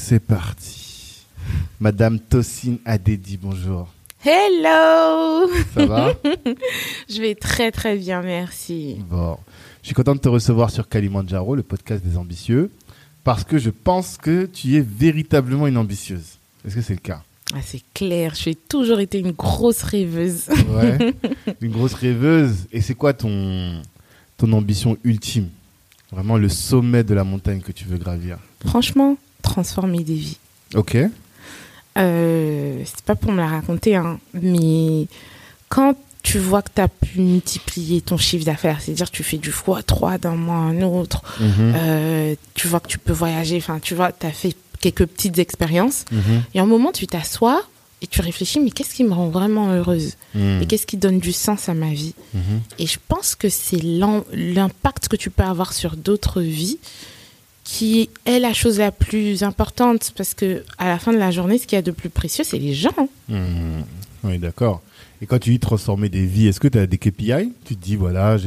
C'est parti. Madame Tossine Adedi, bonjour. Hello Ça va Je vais très très bien, merci. Bon. Je suis content de te recevoir sur Kalimandjaro, le podcast des ambitieux, parce que je pense que tu es véritablement une ambitieuse. Est-ce que c'est le cas? Ah, C'est clair, j'ai toujours été une grosse rêveuse. Ouais, une grosse rêveuse. Et c'est quoi ton, ton ambition ultime? Vraiment le sommet de la montagne que tu veux gravir? Franchement, transformer des vies. Ok. Euh, c'est pas pour me la raconter, hein, mais quand tu vois que tu as pu multiplier ton chiffre d'affaires, c'est-à-dire tu fais du x3 d'un mois à un autre, Mhm. euh, tu vois que tu peux voyager, enfin tu vois, tu as fait quelques petites expériences, Mhm. et à un moment tu t'assois et tu réfléchis, mais qu'est-ce qui me rend vraiment heureuse Mhm. Et qu'est-ce qui donne du sens à ma vie? Mhm. Et je pense que c'est l'im- l'impact que tu peux avoir sur d'autres vies qui est la chose la plus importante parce que à la fin de la journée, ce qu'il y a de plus précieux, c'est les gens. Mhm. Oui, d'accord. Et quand tu dis transformer des vies, est-ce que tu as des KPI Tu te dis, voilà,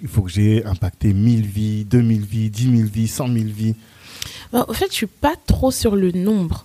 il faut que j'ai impacté 1000 vies, 2000 vies, 10 000 vies, 100 000 vies. Bon, en fait, je suis pas trop sur le nombre.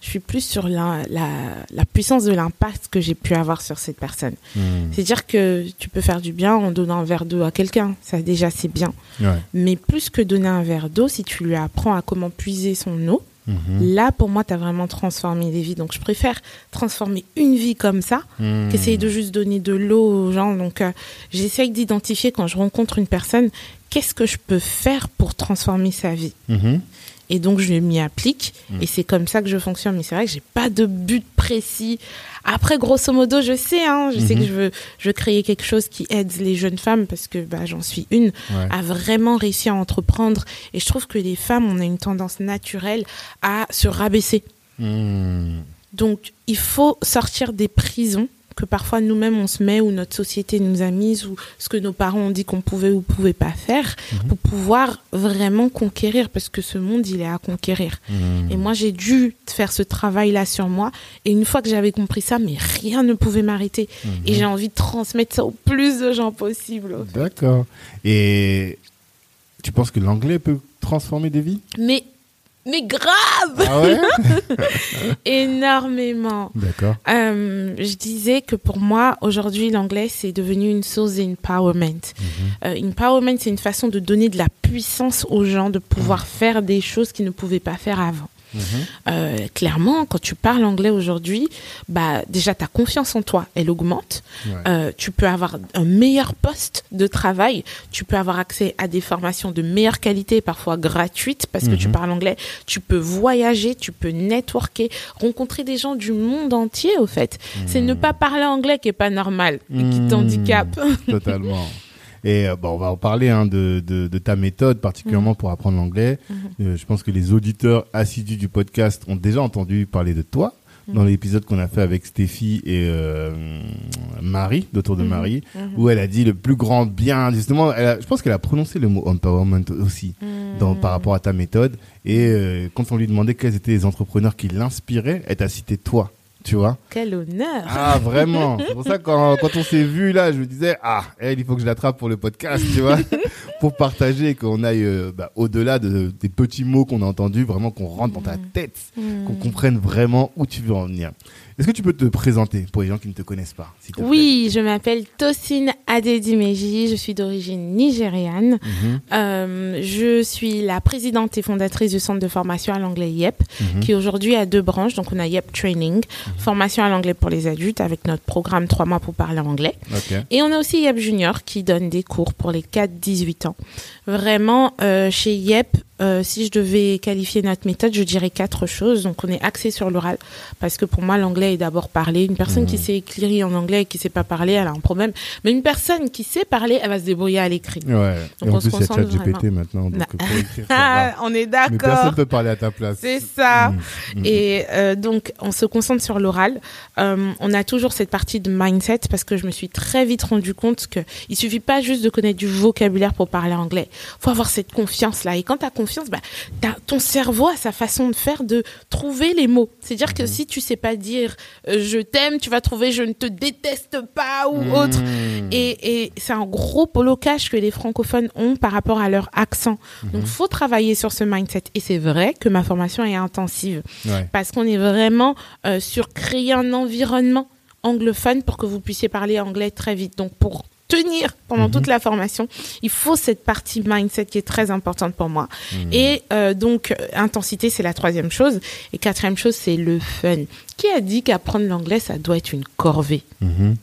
Je suis plus sur la, la, la puissance de l'impact que j'ai pu avoir sur cette personne. Mhm. C'est-à-dire que tu peux faire du bien en donnant un verre d'eau à quelqu'un. Ça, déjà, c'est bien. Ouais. Mais plus que donner un verre d'eau, si tu lui apprends à comment puiser son eau, Mhm. Là, pour moi, tu as vraiment transformé des vies. Donc, je préfère transformer une vie comme ça Mhm. qu'essayer de juste donner de l'eau aux gens. Donc, euh, j'essaye d'identifier quand je rencontre une personne, qu'est-ce que je peux faire pour transformer sa vie. Mhm. Et donc, je m'y applique. Mm. Et c'est comme ça que je fonctionne. Mais c'est vrai que j'ai pas de but précis. Après, grosso modo, je sais, hein, je sais Mhm. que je veux, je veux créer quelque chose qui aide les jeunes femmes parce que bah, j'en suis une Ouais. à vraiment réussir à entreprendre. Et je trouve que les femmes, on a une tendance naturelle à se rabaisser. Mhm. Donc, il faut sortir des prisons que parfois nous-mêmes on se met ou notre société nous a mises ou ce que nos parents ont dit qu'on pouvait ou pouvait pas faire Mhm. pour pouvoir vraiment conquérir parce que ce monde il est à conquérir. Mhm. Et moi j'ai dû faire ce travail là sur moi et une fois que j'avais compris ça mais rien ne pouvait m'arrêter Mhm. et j'ai envie de transmettre ça au plus de gens possible. D'accord. Et tu penses que l'anglais peut transformer des vies? Mais mais grave Ah ouais énormément. D'accord. Euh, je disais que pour moi, aujourd'hui, l'anglais, c'est devenu une source d'empowerment. Mhm. Euh, empowerment, c'est une façon de donner de la puissance aux gens, de pouvoir faire des choses qu'ils ne pouvaient pas faire avant. Mhm. Euh, clairement, quand tu parles anglais aujourd'hui, bah, déjà, ta confiance en toi, elle augmente. Ouais. Euh, tu peux avoir un meilleur poste de travail. Tu peux avoir accès à des formations de meilleure qualité, parfois gratuites, parce que tu Mhm. parles anglais. Tu peux voyager, tu peux networker, rencontrer des gens du monde entier, au fait. C'est ne pas parler anglais qui est pas normal et qui Mhm. t'handicape. Totalement. Et euh, bon, on va en parler hein, de, de, de ta méthode, particulièrement pour apprendre l'anglais. Mhm. Euh, je pense que les auditeurs assidus du podcast ont déjà entendu parler de toi dans l'épisode qu'on a fait avec Stéphie et euh, Marie, d'autour de Mhm. Marie, Mhm. où elle a dit le plus grand bien. Justement, elle a- je pense qu'elle a prononcé le mot empowerment aussi dans, par rapport à ta méthode. Et euh, quand on lui demandait quels étaient les entrepreneurs qui l'inspiraient, elle t'a cité toi. Tu vois. Quel honneur. Ah, vraiment. C'est pour ça que quand, quand on s'est vu là, je me disais, ah, elle, il faut que je l'attrape pour le podcast, tu vois Pour partager qu'on aille euh, bah, au-delà de, des petits mots qu'on a entendus, vraiment qu'on rentre dans ta tête, qu'on Hmm. comprenne vraiment où tu veux en venir. Est-ce que tu peux te présenter pour les gens qui ne te connaissent pas plaît Oui, je m'appelle Tosin Adedimeji, je suis d'origine nigériane. Mhm, Euh, je suis la présidente et fondatrice du centre de formation à l'anglais YEP, mhm, qui aujourd'hui a deux branches. Donc on a YEP Training, formation à l'anglais pour les adultes avec notre programme 3 mois pour parler anglais. Et on a aussi YEP Junior qui donne des cours pour les 4-18 ans. Vraiment, euh, chez YEP, euh, si je devais qualifier notre méthode, je dirais quatre choses. Donc, on est axé sur l'oral parce que pour moi, l'anglais est d'abord parlé. Une personne qui sait écrire en anglais et qui sait pas parler, elle a un problème. Mais une personne qui sait parler, elle va se débrouiller à l'écrit. Ouais. Donc, et en on se plus, il y a ChatGPT maintenant, donc Na- pour écrire, ça va. on est Mais personne d'accord. peut parler à ta place. C'est ça. Mm, mm. Et euh, donc, on se concentre sur l'oral. Euh, on a toujours cette partie de mindset parce que je me suis très vite rendu compte que il suffit pas juste de connaître du vocabulaire pour parler anglais. faut avoir cette confiance là. Et quand tu as confiance, bah, t'as- ton cerveau a sa façon de faire de trouver les mots. C'est-à-dire Mhm. que si tu sais pas dire euh, je t'aime, tu vas trouver je ne te déteste pas ou Mm. autre. Et, et c'est un gros blocage que les francophones ont par rapport à leur accent. Mhm. Donc, faut travailler sur ce mindset. Et c'est vrai que ma formation est intensive Ouais. parce qu'on est vraiment euh, sur créer un environnement anglophone pour que vous puissiez parler anglais très vite. Donc, pour tenir pendant Mhm. toute la formation, il faut cette partie mindset qui est très importante pour moi. Mhm. Et euh, donc, intensité, c'est la troisième chose. Et quatrième chose, c'est le fun. Qui a dit qu'apprendre l'anglais, ça doit être une corvée? Mhm.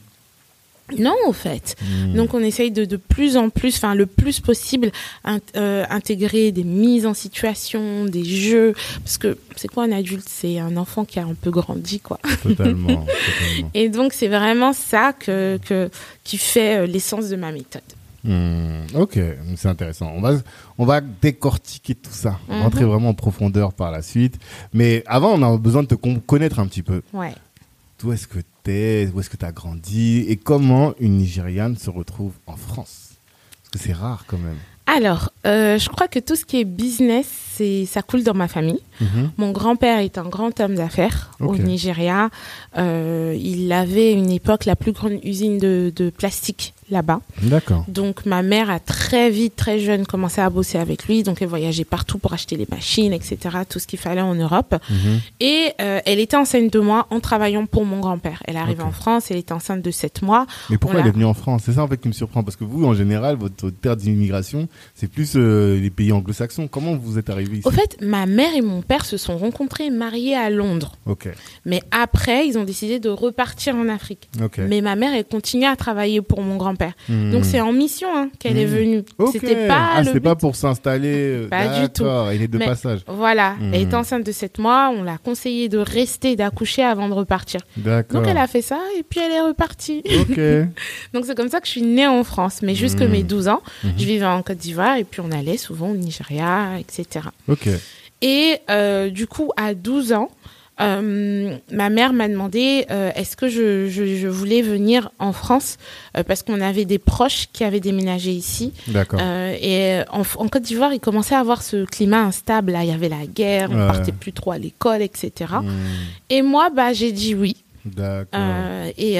Non, au fait. Mhm. Donc on essaye de de plus en plus, enfin le plus possible, int- euh, intégrer des mises en situation, des jeux, parce que c'est quoi un adulte? C'est un enfant qui a un peu grandi, quoi. Totalement, totalement. Et donc c'est vraiment ça que, que qui fait euh, l'essence de ma méthode. Hmm, ok, c'est intéressant. On va, on va décortiquer tout ça, Mhm. rentrer vraiment en profondeur par la suite. Mais avant, on a besoin de te con- connaître un petit peu. Ouais. D'où est-ce que où est-ce que t'as grandi et comment une Nigériane se retrouve en France? Parce que c'est rare quand même. Alors, euh, je crois que tout ce qui est business, c'est ça coule dans ma famille. Mhm. Mon grand-père est un grand homme d'affaires au. Nigeria. Euh, il avait une époque la plus grande usine de, de plastique là-bas. D'accord. Donc ma mère a très vite, très jeune, commencé à bosser avec lui. Donc elle voyageait partout pour acheter les machines, etc. Tout ce qu'il fallait en Europe. Mhm. Et euh, elle était enceinte de moi en travaillant pour mon grand-père. Elle arrive Ok. en France, elle était enceinte de 7 mois. Mais pourquoi elle est venue en France? C'est ça en fait qui me surprend parce que vous, en général, votre, terre d'immigration, c'est plus euh, les pays anglo-saxons. Comment vous êtes arrivé ici? Au fait, ma mère et mon père se sont rencontrés et mariés à Londres. Ok, Mais après, ils ont décidé de repartir en Afrique. ok. Mais ma mère, elle continue à travailler pour mon grand-père. Hmm. Donc c'est en mission hein, qu'elle est Mhm. venue. C'était pas ah, le pas pour s'installer. euh, Pas du tout. Elle est de Mais- passage. Voilà, Mhm. elle était enceinte de 7 mois, on l'a conseillé de rester, d'accoucher avant de repartir. D'accord. Donc elle a fait ça et puis elle est repartie. Ok. Donc c'est comme ça que je suis née en France, mais jusque mes 12 ans, je vivais en Côte d'Ivoire et puis on allait souvent au Nigeria, etc. Ok. Et euh, du coup, à 12 ans, euh, ma mère m'a demandé euh, est-ce que je, je- je voulais venir en France euh, parce qu'on avait des proches qui avaient déménagé ici. D'accord. Et en, en Côte d'Ivoire, il commençait à avoir ce climat instable. Là, il y avait la guerre, on Ouais. partait plus trop à l'école, etc. Hmm. Et moi, bah, j'ai dit oui. D'accord. Et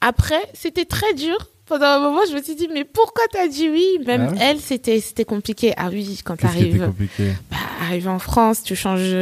après, c'était très dur. Pendant un moment, je me suis dit, mais pourquoi t'as dit oui? Même Ah elle, c'était compliqué. Ah oui, quand t'arrives bah, arrives en France, tu changes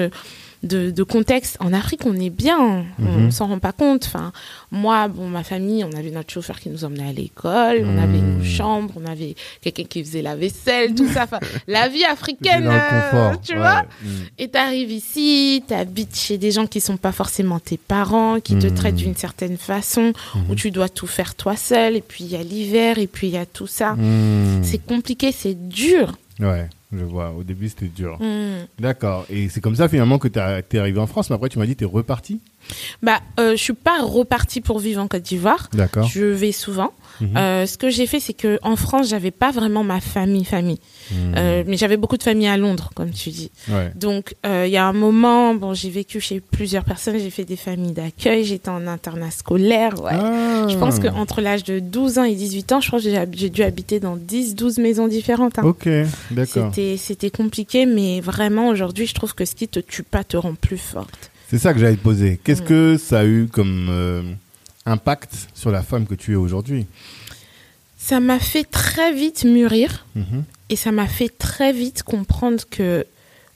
de, de contexte. En Afrique, on est bien, Mhm. on s'en rend pas compte. Enfin, moi, bon, ma famille, on avait notre chauffeur qui nous emmenait à l'école, on avait Mhm. une chambre, on avait quelqu'un qui faisait la vaisselle, tout ça. Enfin, la vie africaine, euh, tu ouais. vois. Hmm. Et t'arrives ici, t'habites chez des gens qui sont pas forcément tes parents, qui te Mhm. traitent d'une certaine façon, où Mhm. tu dois tout faire toi seul. Et puis il y a l'hiver, et puis il y a tout ça. C'est compliqué, c'est dur. Ouais, je vois. Au début, c'était dur. Mhm. D'accord. Et c'est comme ça finalement que t'as- t'es arrivé en France, mais après tu m'as dit t'es reparti? Bah, euh, je suis pas repartie pour vivre en Côte d'Ivoire. D'accord. Je vais souvent. Mhm. Euh, ce que j'ai fait, c'est que en France, j'avais pas vraiment ma famille, famille. Hmm. Euh, mais j'avais beaucoup de familles à Londres, comme tu dis. Ouais. Donc, euh, il y a un moment, bon, j'ai vécu chez plusieurs personnes. J'ai fait des familles d'accueil. J'étais en internat scolaire. Ouais. Ah. Je pense qu'entre l'âge de 12 ans et 18 ans, je pense que j'ai dû habiter dans 10, 12 maisons différentes. hein. Ok, d'accord. C'était, compliqué, mais vraiment, aujourd'hui, je trouve que ce qui te tue pas te rend plus forte. C'est ça que j'allais te poser. Qu'est-ce Mm. que ça a eu comme impact sur la femme que tu es aujourd'hui Ça m'a fait très vite mûrir Mhm. et ça m'a fait très vite comprendre que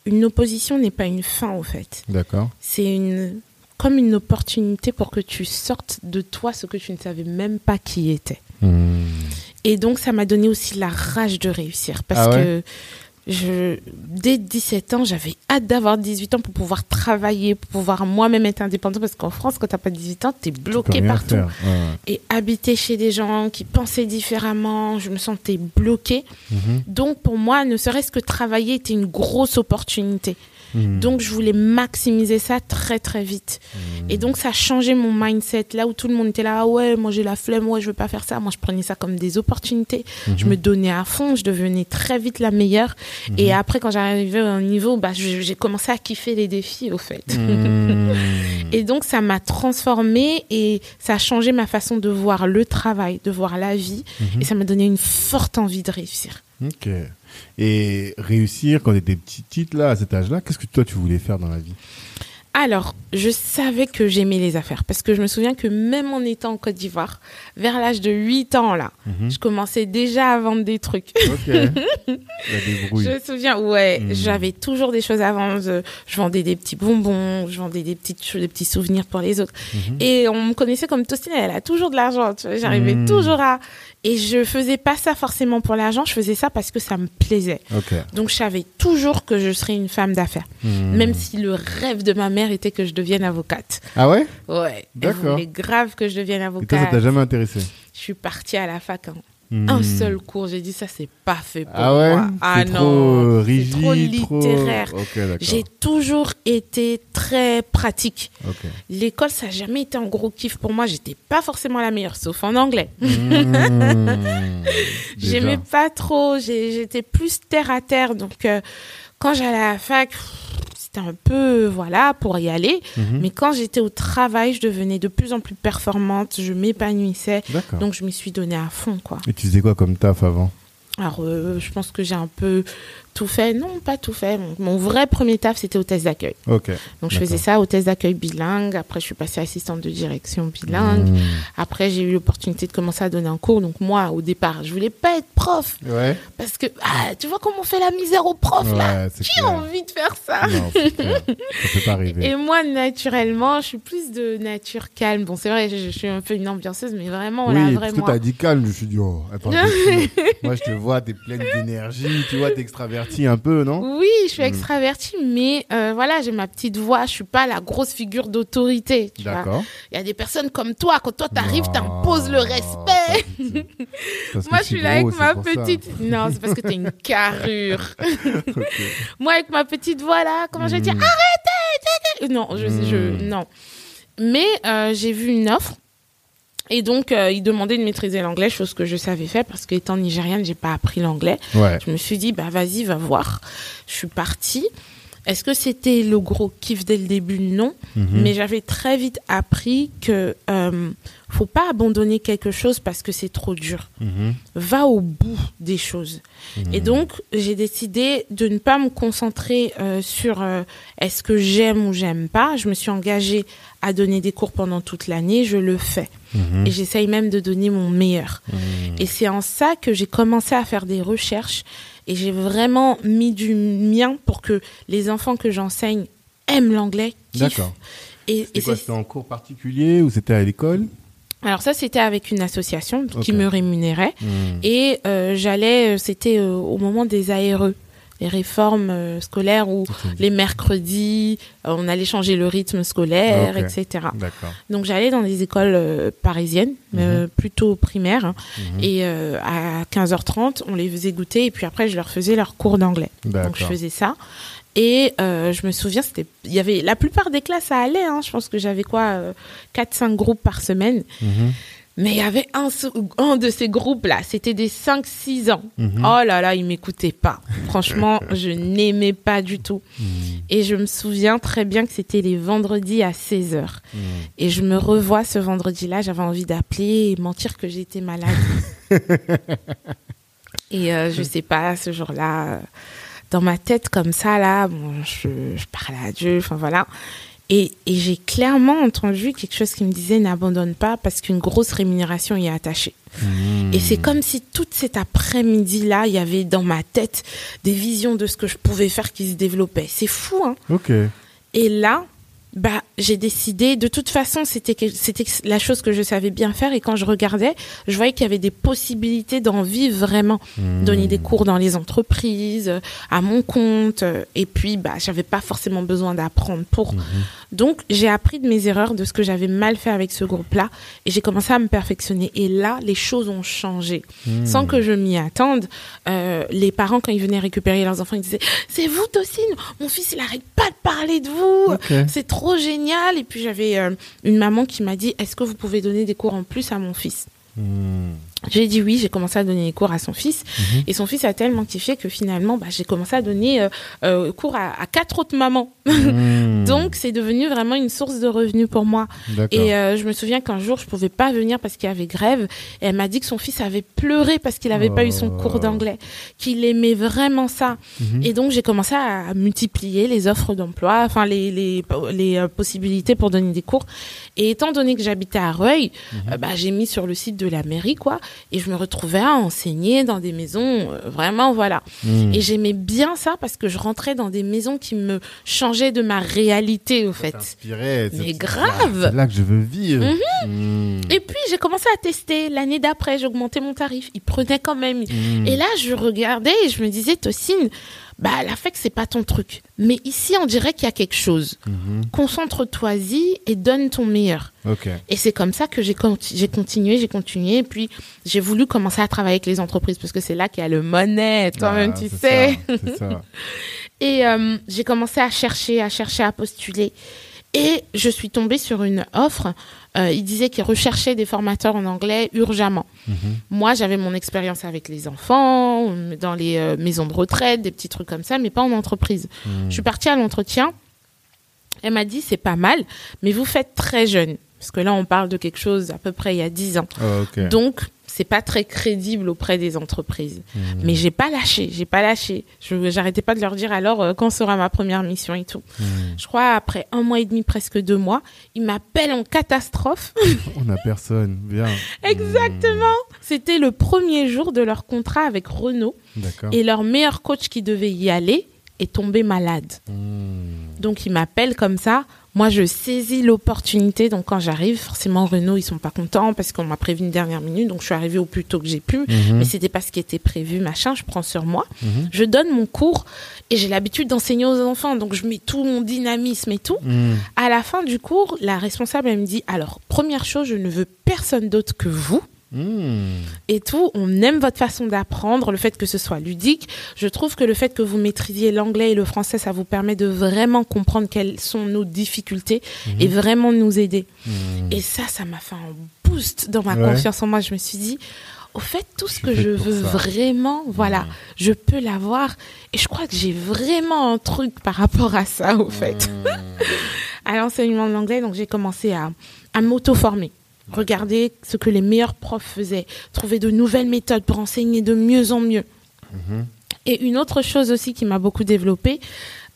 une opposition n'est pas une fin, au fait. D'accord. C'est une, comme une opportunité pour que tu sortes de toi ce que tu ne savais même pas qui était. Hmm. Et donc, ça m'a donné aussi la rage de réussir. Parce Ah ouais que je, dès 17 ans, j'avais hâte d'avoir 18 ans pour pouvoir travailler, pour pouvoir moi-même être indépendant. Parce qu'en France, quand t'as pas 18 ans, t'es bloqué partout. Faire. Ouais. Et habiter chez des gens qui pensaient différemment, je me sentais bloquée. Mhm. Donc, pour moi, ne serait-ce que travailler était une grosse opportunité. Mhm. Donc, je voulais maximiser ça très, très vite. Mhm. Et donc, ça a changé mon mindset. Là où tout le monde était là, ah ouais, moi j'ai la flemme, ouais, je veux pas faire ça. Moi, je prenais ça comme des opportunités. Je Mhm. me donnais à fond, je devenais très vite la meilleure. Et après, quand j'arrivais au niveau, bah, j'ai commencé à kiffer les défis, au fait. Et donc, ça m'a transformée et ça a changé ma façon de voir le travail, de voir la vie. Et ça m'a donné une forte envie de réussir. Ok. Et réussir quand tu étais petite là, à cet âge-là, qu'est-ce que toi tu voulais faire dans la vie? Alors, je savais que j'aimais les affaires parce que je me souviens que même en étant en Côte d'Ivoire, vers l'âge de 8 ans, là, Mhm. je commençais déjà à vendre des trucs. Je me souviens, ouais, Mhm. j'avais toujours des choses à vendre. Je, je vendais des petits bonbons, je vendais des petites choses, des petits souvenirs pour les autres. Mhm. Et on me connaissait comme Tostine, elle a toujours de l'argent. J'arrivais toujours à. Et je faisais pas ça forcément pour l'argent, je faisais ça parce que ça me plaisait. Donc je savais toujours que je serais une femme d'affaires. Mhm. Même si le rêve de ma mère était que je devienne avocate. Ah ouais? Ouais. Elle D'accord. voulait grave que je devienne Et toi, ça avocate. t'a jamais intéressé? Je suis partie à la fac. hein. Un seul cours, j'ai dit ça, c'est pas fait pour Ah ouais? moi. Ah non, trop rigide, trop littéraire. J'ai toujours été très pratique. L'école, ça n'a jamais été un gros kiff pour moi. J'étais pas forcément la meilleure, sauf en anglais. Mhm. J'aimais pas trop. J'étais plus terre à terre. Donc, euh, quand j'allais à la fac, c'était un peu, voilà, pour y aller. Mhm. Mais quand j'étais au travail, je devenais de plus en plus performante. Je m'épanouissais. Donc, je m'y suis donnée à fond, quoi. Et tu faisais quoi comme taf avant? Alors, euh, je pense que j'ai un peu tout fait. Non, pas tout fait. Mon, mon vrai premier taf, c'était hôtesse d'accueil. Ok. Donc, je faisais ça, hôtesse d'accueil bilingue. Après, je suis passée assistante de direction bilingue. Mhm. Après, j'ai eu l'opportunité de commencer à donner un cours. Donc, moi, au départ, je voulais pas être prof. Ouais. Parce que, ah, tu vois comment on fait la misère aux profs, là? Ouais, c'est Qui a envie de faire ça? Non, c'est clair. Ça peut pas arriver. Et moi, naturellement, je suis plus de nature calme. Bon, c'est vrai, je, je suis un peu une ambianceuse, mais vraiment, oui, là, parce vraiment. que t'as dit calme, je suis dit, oh, attends, moi je te vois, t'es pleine d'énergie, tu vois, t'es un peu, non? Oui, je suis Mm. extravertie, mais euh, voilà, j'ai ma petite voix. Je suis pas la grosse figure d'autorité. D'accord. Il y a des personnes comme toi, quand toi t'arrives, Non, t'imposes le respect. Moi, je suis là avec ma ça. petite. Non, c'est parce que t'as une carrure. Moi, avec ma petite voix là, comment je vais dire? Mm. arrêtez, arrêtez. Non, je, je, Mm. non. Mais euh, j'ai vu une offre. Et donc, euh, il demandait de maîtriser l'anglais, chose que je savais faire parce qu'étant nigériane, j'ai pas appris l'anglais. Ouais. Je me suis dit, bah vas-y, va voir. Je suis partie. Est-ce que c'était le gros kiff dès le début? Non. Mhm. Mais j'avais très vite appris que euh, faut pas abandonner quelque chose parce que c'est trop dur. Mhm. Va au bout des choses. Et donc, j'ai décidé de ne pas me concentrer euh, sur euh, est-ce que j'aime ou j'aime pas. Je me suis engagée à donner des cours pendant toute l'année. Je le fais. Mhm. Et j'essaye même de donner mon meilleur. Mhm. Et c'est en ça que j'ai commencé à faire des recherches et j'ai vraiment mis du mien pour que les enfants que j'enseigne aiment l'anglais. D'accord. Et, quoi C'était en cours particulier ou c'était à l'école? Alors ça, c'était avec une association qui me rémunérait Mhm. et euh, j'allais, euh, c'était euh, au moment des ARE, les réformes euh, scolaires où les mercredis, euh, on allait changer le rythme scolaire, etc. Donc j'allais dans des écoles euh, parisiennes, euh, plutôt primaires, hein, Mhm. et à 15h30, on les faisait goûter et puis après je leur faisais leur cours d'anglais. Donc je faisais ça. Et euh, je me souviens, c'était, il y avait la plupart des classes, ça allait. Hein, je pense que j'avais quoi, euh, 4-5 groupes par semaine. Mhm. Mais il y avait un, de ces groupes-là, c'était des 5-6 ans. Mhm. Oh là là, ils m'écoutaient pas. Franchement, je n'aimais pas du tout. Mhm. Et je me souviens très bien que c'était les vendredis à 16h. Mhm. Et je me revois ce vendredi-là, j'avais envie d'appeler et mentir que j'étais malade. et euh, je sais pas, ce jour-là, euh, dans ma tête comme ça, là, bon, je, je parlais à Dieu, enfin voilà. Et, et j'ai clairement entendu quelque chose qui me disait n'abandonne pas parce qu'une grosse rémunération y est attachée. Mhm. Et c'est comme si toute cet après-midi-là, il y avait dans ma tête des visions de ce que je pouvais faire qui se développaient. C'est fou, hein Ok. et là, bah j'ai décidé de toute façon c'était la chose que je savais bien faire et quand je regardais je voyais qu'il y avait des possibilités d'en vivre vraiment. Donner des cours dans les entreprises à mon compte et puis bah j'avais pas forcément besoin d'apprendre pour. Donc j'ai appris de mes erreurs de ce que j'avais mal fait avec ce groupe là et j'ai commencé à me perfectionner. Et là les choses ont changé. Sans que je m'y attende euh, les parents quand ils venaient récupérer leurs enfants ils disaient c'est vous Tocine mon fils il arrête pas de parler de vous. C'est trop génial et puis j'avais euh, une maman qui m'a dit est-ce que vous pouvez donner des cours en plus à mon fils Hmm. j'ai dit oui, j'ai commencé à donner des cours à son fils. Mhm. Et son fils a tellement kiffé que finalement, bah, j'ai commencé à donner euh, euh, cours à, à quatre autres mamans. Hmm. Donc, c'est devenu vraiment une source de revenus pour moi. Et euh, je me souviens qu'un jour, je pouvais pas venir parce qu'il y avait grève. Et elle m'a dit que son fils avait pleuré parce qu'il n'avait pas eu son Oh. cours d'anglais, qu'il aimait vraiment ça. Mhm. Et donc, j'ai commencé à multiplier les offres d'emploi, enfin, les, les, les euh, possibilités pour donner des cours. Et étant donné que j'habitais à Reuil, euh, bah, j'ai mis sur le site de la mairie, quoi. Et je me retrouvais à enseigner dans des maisons, euh, vraiment, voilà. Et j'aimais bien ça parce que je rentrais dans des maisons qui me changeaient de ma réalité, au fait. Mais grave. C'est là que je veux vivre. Hmm. Et puis, j'ai commencé à tester. L'année d'après, j'ai augmenté mon tarif. Il prenait quand même. Hmm. Et là, je regardais et je me disais, Tocine, bah, la c'est pas ton truc. Mais ici, on dirait qu'il y a quelque chose. Mhm. Concentre-toi-y et donne ton meilleur. Et c'est comme ça que j'ai conti- j'ai continué, j'ai continué. Et puis, j'ai voulu commencer à travailler avec les entreprises parce que c'est là qu'il y a le monnaie, toi-même, Ah, tu sais. ça, C'est ça. Et euh, j'ai commencé à chercher, à chercher, à postuler. Et je suis tombée sur une offre. Euh, il disait qu'il recherchait des formateurs en anglais urgemment. Mhm. Moi, j'avais mon expérience avec les enfants, dans les euh, maisons de retraite, des petits trucs comme ça, mais pas en entreprise. Hmm. Je suis partie à l'entretien. Elle m'a dit, c'est pas mal, mais vous faites très jeune. Parce que là, on parle de quelque chose à peu près il y a 10 ans. Ah, ok. Donc, c'est pas très crédible auprès des entreprises. Hmm. Mais j'ai pas lâché, j'ai pas lâché. Je j'arrêtais pas de leur dire alors euh, quand sera ma première mission et tout. Hmm. Je crois après un mois et demi, presque deux mois, ils m'appellent en catastrophe. On a personne. Bien. Exactement. C'était le premier jour de leur contrat avec Renault Hmm. Et leur meilleur coach qui devait y aller est tombé malade. Hmm. Donc ils m'appellent comme ça. Moi, je saisis l'opportunité. Donc quand j'arrive, forcément Renault, ils sont pas contents parce qu'on m'a prévu une dernière minute. Donc je suis arrivée au plus tôt que j'ai pu. Mhm. Mais c'était pas ce qui était prévu, machin. Je prends sur moi. Mhm. Je donne mon cours et j'ai l'habitude d'enseigner aux enfants. Donc je mets tout mon dynamisme et tout. Hmm. À la fin du cours, la responsable, elle me dit, alors, première chose, je ne veux personne d'autre que vous. Et tout, on aime votre façon d'apprendre, le fait que ce soit ludique. Je trouve que le fait que vous maîtrisiez l'anglais et le français, ça vous permet de vraiment comprendre quelles sont nos difficultés et vraiment nous aider. Hmm. Et ça, ça m'a fait un boost dans ma Ouais. confiance en moi. Je me suis dit, au fait, tout ce que je veux ça. vraiment, voilà, Mhm. je peux l'avoir. Et je crois que j'ai vraiment un truc par rapport à ça, au fait à l'enseignement de l'anglais, donc j'ai commencé à, à m'auto-former. Regarder ce que les meilleurs profs faisaient, trouver de nouvelles méthodes pour enseigner de mieux en mieux. Mhm. Et une autre chose aussi qui m'a beaucoup développée,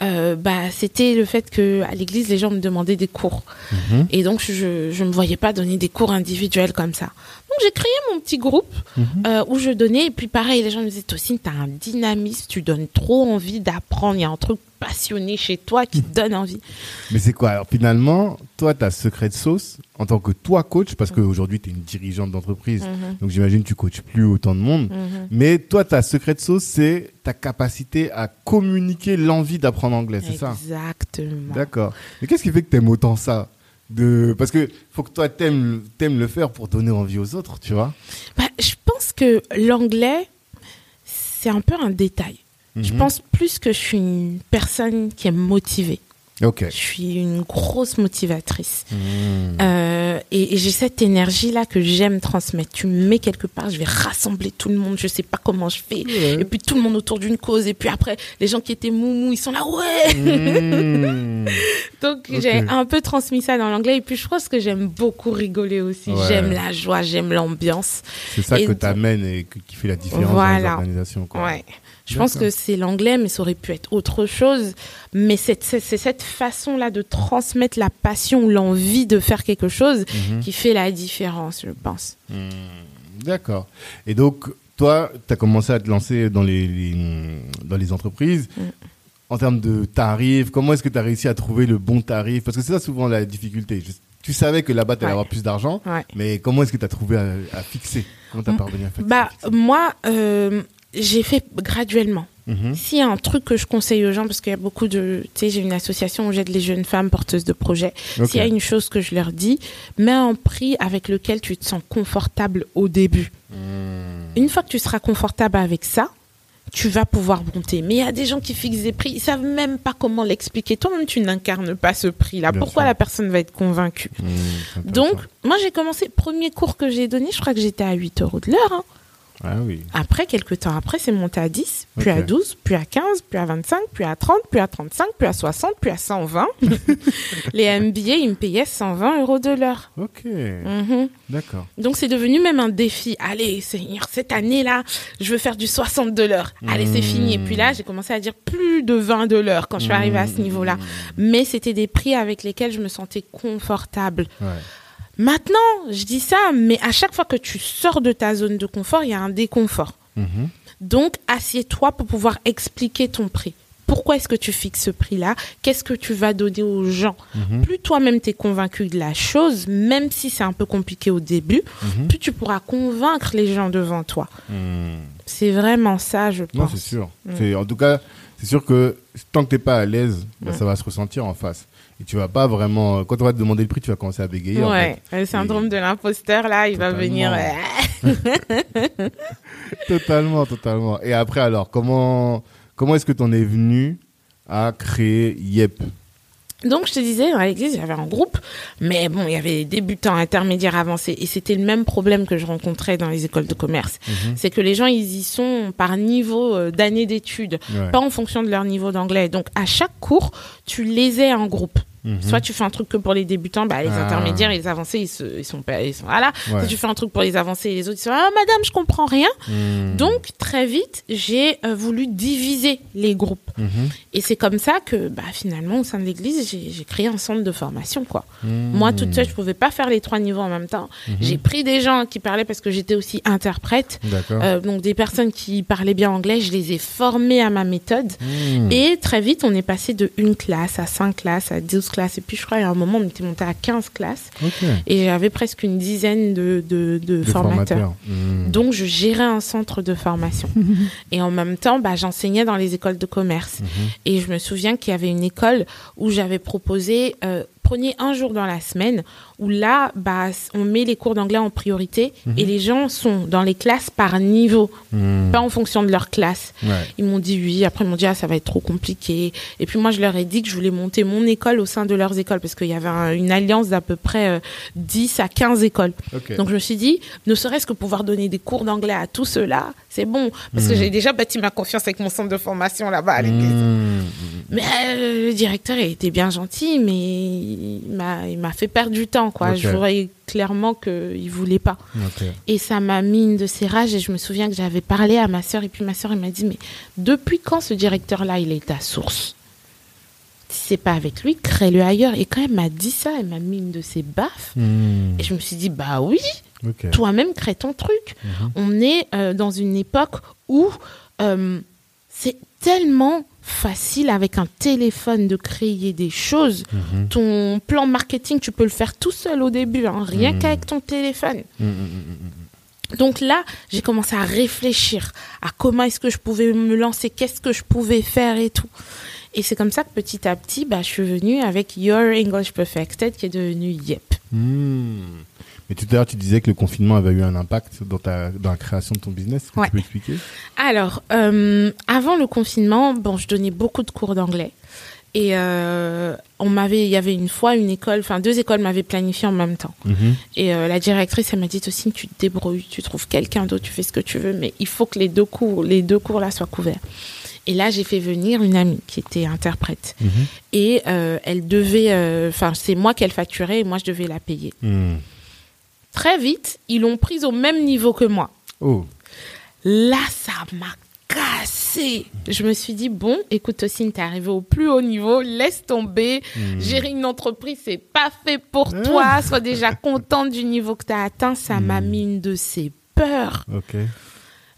euh, bah, c'était le fait que à l'église, les gens me demandaient des cours. Mhm. Et donc, je je me voyais pas donner des cours individuels comme ça. Donc, j'ai créé mon petit groupe Mhm. euh, où je donnais. Et puis, pareil, les gens me disaient, Tocine, t'as un dynamisme, tu donnes trop envie d'apprendre. Il y a un truc passionné chez toi qui te donne envie. Mais c'est quoi? Alors finalement, toi, ta secret de sauce, en tant que toi coach, parce qu'aujourd'hui, tu es une dirigeante d'entreprise, Mhm, donc j'imagine que tu coaches plus autant de monde. mhm. Mais toi, ta secret de sauce, c'est ta capacité à communiquer l'envie d'apprendre anglais, c'est ça? Exactement. D'accord. Mais qu'est-ce qui fait que t'aimes autant ça? De... Parce que faut que toi, t'aimes aimes le faire pour donner envie aux autres, tu vois Bah, je pense que l'anglais, c'est un peu un détail. Je Mhm. pense plus que je suis une personne qui est motivée. Je suis une grosse motivatrice. Mhm. Euh, et et j'ai cette énergie-là que j'aime transmettre. Tu me mets quelque part, je vais rassembler tout le monde. Je sais pas comment je fais. Et puis tout le monde autour d'une cause. Et puis après, les gens qui étaient moumou, ils sont là, ouais Mhm. Donc j'ai un peu transmis ça dans l'anglais. Et puis je pense que j'aime beaucoup rigoler aussi. Ouais. J'aime la joie, j'aime l'ambiance. C'est ça Et que donc- t'amènes et qui fait la différence dans Voilà. les organisations. Quoi. Ouais. Je pense que c'est l'anglais, mais ça aurait pu être autre chose. Mais c'est cette façon-là de transmettre la passion ou l'envie de faire quelque chose Mhm. qui fait la différence, je pense. Hmm, D'accord. Et donc, toi, tu as commencé à te lancer dans les, les- dans les entreprises. Mm. en termes de tarifs Comment est-ce que tu as réussi à trouver le bon tarif? Parce que c'est ça souvent la difficulté. Je- tu savais que là-bas, tu allais Ouais. avoir plus d'argent, Ouais. mais comment est-ce que tu as trouvé à, à fixer? Comment tu as parvenu à faire Bah, moi, euh, j'ai fait graduellement. Mhm. S'il y a un truc que je conseille aux gens, parce qu'il y a beaucoup de, tu sais, j'ai une association où j'aide les jeunes femmes porteuses de projets. Ok. S'il y a une chose que je leur dis, mets un prix avec lequel tu te sens confortable au début. Hmm. Une fois que tu seras confortable avec ça, tu vas pouvoir monter. Mais il y a des gens qui fixent des prix, ils savent même pas comment l'expliquer. Toi-même, tu n'incarnes pas ce prix-là. Pourquoi sûr. la personne va être convaincue? Hmm, Donc, moi, j'ai commencé, premier cours que j'ai donné, je crois que j'étais à 8 euros de l'heure. hein. Ah oui. Après, quelques temps après, c'est monté à 10, puis Ok. à 12, puis à 15, puis à 25, puis à 30, puis à 35, puis à 60, puis à 120. Les MBA, ils me payaient 120 euros de l'heure. Ok, Mhm. d'accord. Donc, c'est devenu même un défi. Allez, Seigneur, cette année-là, je veux faire du 60 de l'heure. Allez, c'est fini. Et puis là, j'ai commencé à dire plus de 20 de l'heure quand je suis arrivée à ce niveau-là. Mais c'était des prix avec lesquels je me sentais confortable. Ouais. Maintenant, je dis ça, mais à chaque fois que tu sors de ta zone de confort, il y a un déconfort. Mhm. Donc, assieds-toi pour pouvoir expliquer ton prix. Pourquoi est-ce que tu fixes ce prix-là? Qu'est-ce que tu vas donner aux gens? Mhm. Plus toi-même t'es convaincu de la chose, même si c'est un peu compliqué au début, Mhm. plus tu pourras convaincre les gens devant toi. Hmm. C'est vraiment ça, je pense. Non, c'est sûr. Mm. C'est en tout cas, c'est sûr que tant que t'es pas à l'aise, bah, Mm. ça va se ressentir en face. Et tu vas pas vraiment. Quand on va te demander le prix, tu vas commencer à bégayer. en Ouais, fait. le syndrome Et- de l'imposteur, là, il va venir. euh, Totalement, totalement. Et après, alors, comment comment est-ce que t'en es venu à créer Yep? Donc, je te disais, à l'église, j'avais un groupe, mais bon, il y avait débutants, intermédiaires, avancés, et c'était le même problème que je rencontrais dans les écoles de commerce. Mhm. C'est que les gens, ils y sont par niveau euh, d'année d'études, Ouais. pas en fonction de leur niveau d'anglais. Donc, à chaque cours, tu les es en groupe. Mhm. Soit tu fais un truc que pour les débutants, bah, les Ah. intermédiaires, les avancés, ils, se- ils sont pas, ils sont voilà. Ouais. Soit tu fais un truc pour les avancés, et les autres, ils sont ah madame, je comprends rien. Hmm. Donc très vite, j'ai euh, voulu diviser les groupes. Mhm. Et c'est comme ça que, bah, finalement, au sein de l'église, j'ai créé un centre de formation, quoi. Hmm. Moi, toute seule, je pouvais pas faire les trois niveaux en même temps. J'ai pris des gens qui parlaient parce que j'étais aussi interprète. Euh, donc des personnes qui parlaient bien anglais, je les ai formées à ma méthode. Hmm. Et très vite, on est passé de une classe à cinq classes, à 12 classes. Et puis, je crois, il y a un moment, on était monté à 15 classes. Et j'avais presque une dizaine de, de, de De formateurs. Hmm. Donc, je gérais un centre de formation. et en même temps, bah, j'enseignais dans les écoles de commerce. Mhm. Et je me souviens qu'il y avait une école où j'avais proposé, euh, prenez un jour dans la semaine, où là, bah, on met les cours d'anglais en priorité et les gens sont dans les classes par niveau, Hmm. pas en fonction de leur classe. Ouais. Ils m'ont dit oui, après ils m'ont dit ah, ça va être trop compliqué. Et puis moi je leur ai dit que je voulais monter mon école au sein de leurs écoles parce qu'il y avait un- une alliance d'à peu près euh, 10 à 15 écoles. Donc je me suis dit, ne serait-ce que pouvoir donner des cours d'anglais à tous ceux-là, c'est bon. Parce que Mhm. j'ai déjà bâti ma confiance avec mon centre de formation là-bas à l'église. Hmm. Mais euh, le directeur il était bien gentil, mais il m'a fait perdre du temps. quoi. Je voyais clairement qu'il voulait pas. Et ça m'a mis une de ces rages et je me souviens que j'avais parlé à ma sœur et puis ma elle m'a dit mais depuis quand ce directeur là il est ta source? Si c'est pas avec lui, crée-le ailleurs. Et quand elle m'a dit ça, elle m'a mis une de ces baffes Hmm. et je me suis dit bah oui, Toi-même crée ton truc. Mhm. On est euh, dans une époque où euh, c'est tellement facile avec un téléphone de créer des choses. Mhm. Ton plan marketing, tu peux le faire tout seul au début, hein, rien Mhm. qu'avec ton téléphone. Donc là, j'ai commencé à réfléchir à comment est-ce que je pouvais me lancer, qu'est-ce que je pouvais faire et tout. Et c'est comme ça que petit à petit, bah, je suis venue avec Your English Perfected qui est devenu Yep. Hmm. Mais tout à l'heure, tu disais que le confinement avait eu un impact dans, ta, dans la création de ton business. Ouais. tu peux expliquer? Alors, euh, avant le confinement, bon, je donnais beaucoup de cours d'anglais. Et euh, on m'avait, il y avait une fois une école, enfin deux écoles m'avaient planifié en même temps. Mhm. Et euh, la directrice, elle m'a dit aussi, tu te débrouilles, tu trouves quelqu'un d'autre, tu fais ce que tu veux, mais il faut que les deux cours, les deux cours là soient couverts. Et là, j'ai fait venir une amie qui était interprète. Mhm. Et euh, elle devait, enfin, c'est moi qu'elle facturait et moi, je devais la payer. Hmm. Très vite, ils l'ont prise au même niveau que moi. Oh. Là, ça m'a cassé. Je me suis dit, bon, écoute, Ossine, t'es arrivé au plus haut niveau, laisse tomber. Hmm. Gérer une entreprise, c'est pas fait pour toi. Sois déjà contente du niveau que t'as atteint. Ça m'a mis une de ces peurs.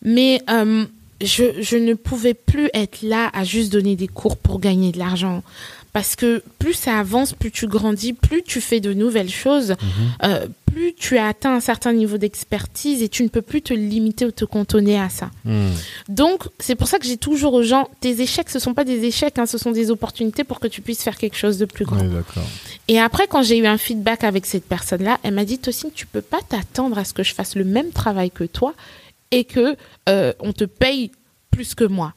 Mais euh, je, je ne pouvais plus être là à juste donner des cours pour gagner de l'argent. Parce que plus ça avance, plus tu grandis, plus tu fais de nouvelles choses, euh, plus tu as atteint un certain niveau d'expertise et tu ne peux plus te limiter ou te cantonner à ça. Hmm. Donc, c'est pour ça que j'ai toujours aux gens, tes échecs, ce sont pas des échecs, hein, ce sont des opportunités pour que tu puisses faire quelque chose de plus grand. Et après, quand j'ai eu un feedback avec cette personne-là, elle m'a dit, Tossine, tu peux pas t'attendre à ce que je fasse le même travail que toi et que euh, on te paye plus que moi.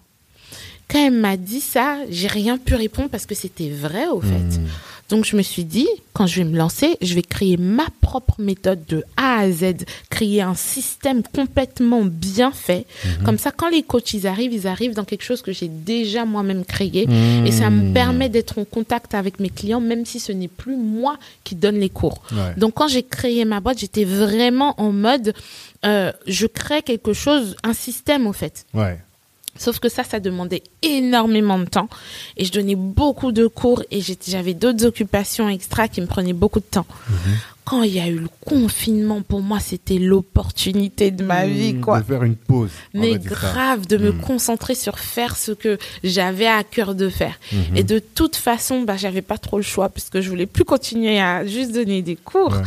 Quand elle m'a dit ça, j'ai rien pu répondre parce que c'était vrai au fait. Hmm. Donc je me suis dit, quand je vais me lancer, je vais créer ma propre méthode de A à Z, créer un système complètement bien fait. Comme ça, quand les coachs ils arrivent, ils arrivent dans quelque chose que j'ai déjà moi-même créé. Et ça me Hmm. permet d'être en contact avec mes clients, même si ce n'est plus moi qui donne les cours. Ouais. Donc quand j'ai créé ma boîte, j'étais vraiment en mode, euh, je crée quelque chose, un système au fait. Ouais. Sauf que ça, ça demandait énormément de temps. Et je donnais beaucoup de cours et j'avais d'autres occupations extra qui me prenaient beaucoup de temps. Quand il y a eu le confinement, pour moi, c'était l'opportunité de ma vie, Hmm, quoi. De faire une pause. Mais grave, de me Mm. concentrer sur faire ce que j'avais à cœur de faire. Mhm. Et de toute façon, bah, j'avais pas trop le choix puisque je voulais plus continuer à juste donner des cours. Ouais.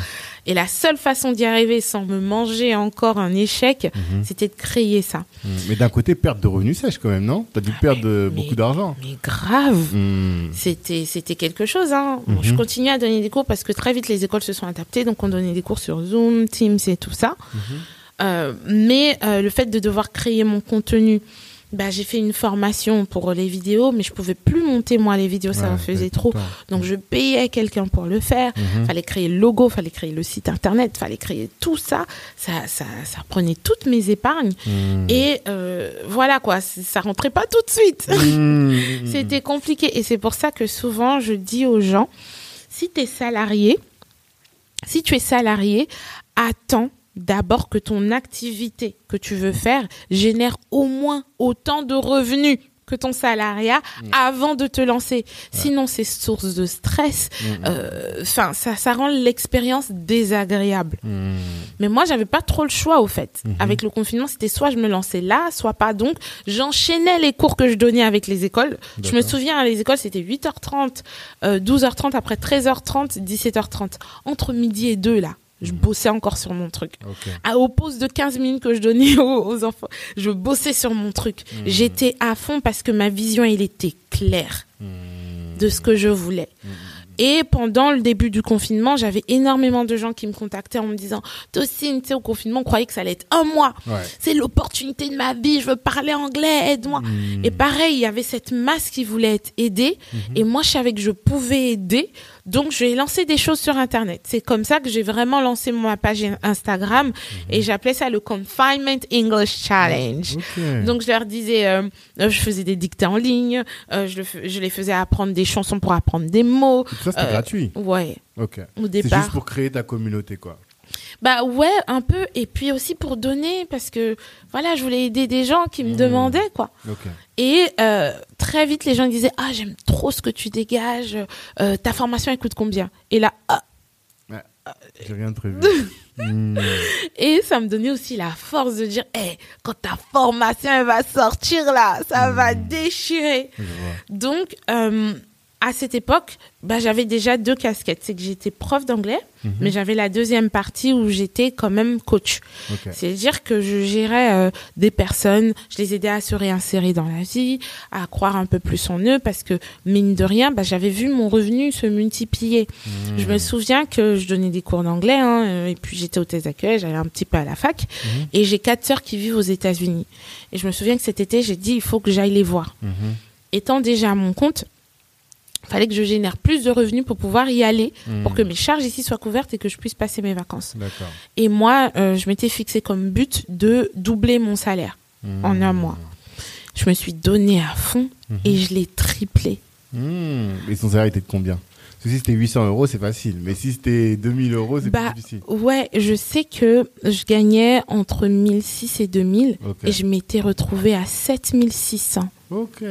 Et la seule façon d'y arriver sans me manger encore un échec, Mhm. c'était de créer ça. Hmm. Mais d'un côté, perte de revenus sèches quand même, non? T'as dû perdre euh, mais- beaucoup d'argent. Mais grave. Hmm. C'était c'était quelque chose. Hein. Bon, Mhm. Je continuais à donner des cours parce que très vite les écoles se sont adaptées, donc on donnait des cours sur Zoom, Teams et tout ça. Mhm. Euh, mais euh, le fait de devoir créer mon contenu, bah, j'ai fait une formation pour les vidéos, mais je pouvais plus monter moi les vidéos, ça me faisait trop. Donc je payais quelqu'un pour le faire. Mhm. Fallait créer le logo, fallait créer le site internet, fallait créer tout ça. Ça, ça, ça prenait toutes mes épargnes. Hmm. Et euh, voilà quoi, ça rentrait pas tout de suite. Hmm. C'était compliqué et c'est pour ça que souvent je dis aux gens, si tu es salarié, si tu es salarié, attends d'abord que ton activité que tu veux faire génère au moins autant de revenus que ton salariat avant de te lancer. Sinon, c'est source de stress. Euh, Enfin, ça, ça rend l'expérience désagréable. Mais moi, j'avais pas trop le choix, au fait. Mhm. Avec le confinement, c'était soit je me lançais là, soit pas. Donc, j'enchaînais les cours que je donnais avec les écoles. Je me souviens, à les écoles, c'était 8h30, euh, 12h30, après 13h30, 17h30. Entre midi et 2, là, je Mhm. bossais encore sur mon truc. À, aux pauses de 15 minutes que je donnais aux, aux enfants, je bossais sur mon truc. Mhm. J'étais à fond parce que ma vision, elle était claire Hmm. de ce que je voulais. Et pendant le début du confinement, j'avais énormément de gens qui me contactaient en me disant Tossine, tu sais, au confinement, on croyait que ça allait être un mois. Ouais. C'est l'opportunité de ma vie, je veux parler anglais, aide-moi. Hmm. Et pareil, il y avait cette masse qui voulait être aidée. Et moi, je savais que je pouvais aider. Donc, j'ai lancé des choses sur Internet. C'est comme ça que j'ai vraiment lancé ma page Instagram. Et j'appelais ça le Confinement English Challenge. Donc je leur disais, euh, euh, je faisais des dictées en ligne, euh, je, le je les faisais apprendre des chansons pour apprendre des mots. Tout ça, c'était euh, gratuit. Ouais, Ok. au C'est juste pour créer ta communauté, quoi. Bah ouais, un peu. Et puis aussi pour donner, parce que voilà, je voulais aider des gens qui me Mmh. demandaient quoi. Et euh, très vite, les gens disaient, ah j'aime trop ce que tu dégages. euh, ta formation elle coûte combien? Et là, ah. J'ai rien de prévu. Hmm. et ça me donnait aussi la force de dire, Eh, quand ta formation elle va sortir là, ça va déchirer. Donc, euh, à cette époque, bah, j'avais déjà deux casquettes. C'est que j'étais prof d'anglais, Mhm. mais j'avais la deuxième partie où j'étais quand même coach. C'est-à-dire que je gérais euh, des personnes, je les aidais à se réinsérer dans la vie, à croire un peu plus en eux, parce que, mine de rien, bah, j'avais vu mon revenu se multiplier. Je me souviens que je donnais des cours d'anglais, hein, euh, et puis j'étais au thèse d'accueil, j'allais un petit peu à la fac, Mhm. et j'ai quatre sœurs qui vivent aux États-Unis. Et je me souviens que cet été, j'ai dit, il faut que j'aille les voir Mhm. étant déjà à mon compte, fallait que je génère plus de revenus pour pouvoir y aller, Hmm. pour que mes charges ici soient couvertes et que je puisse passer mes vacances. Et moi, euh, je m'étais fixé comme but de doubler mon salaire Hmm. en un mois. Je me suis donné à fond Mhm. et je l'ai triplé. Hmm. Et son salaire était de combien? Si c'était 800 euros, c'est facile. Mais si c'était 2000 euros, c'est Bah, plus difficile. Ouais, je sais que je gagnais entre 1006 et 2000 Ok. et je m'étais retrouvée à 7600. Ok.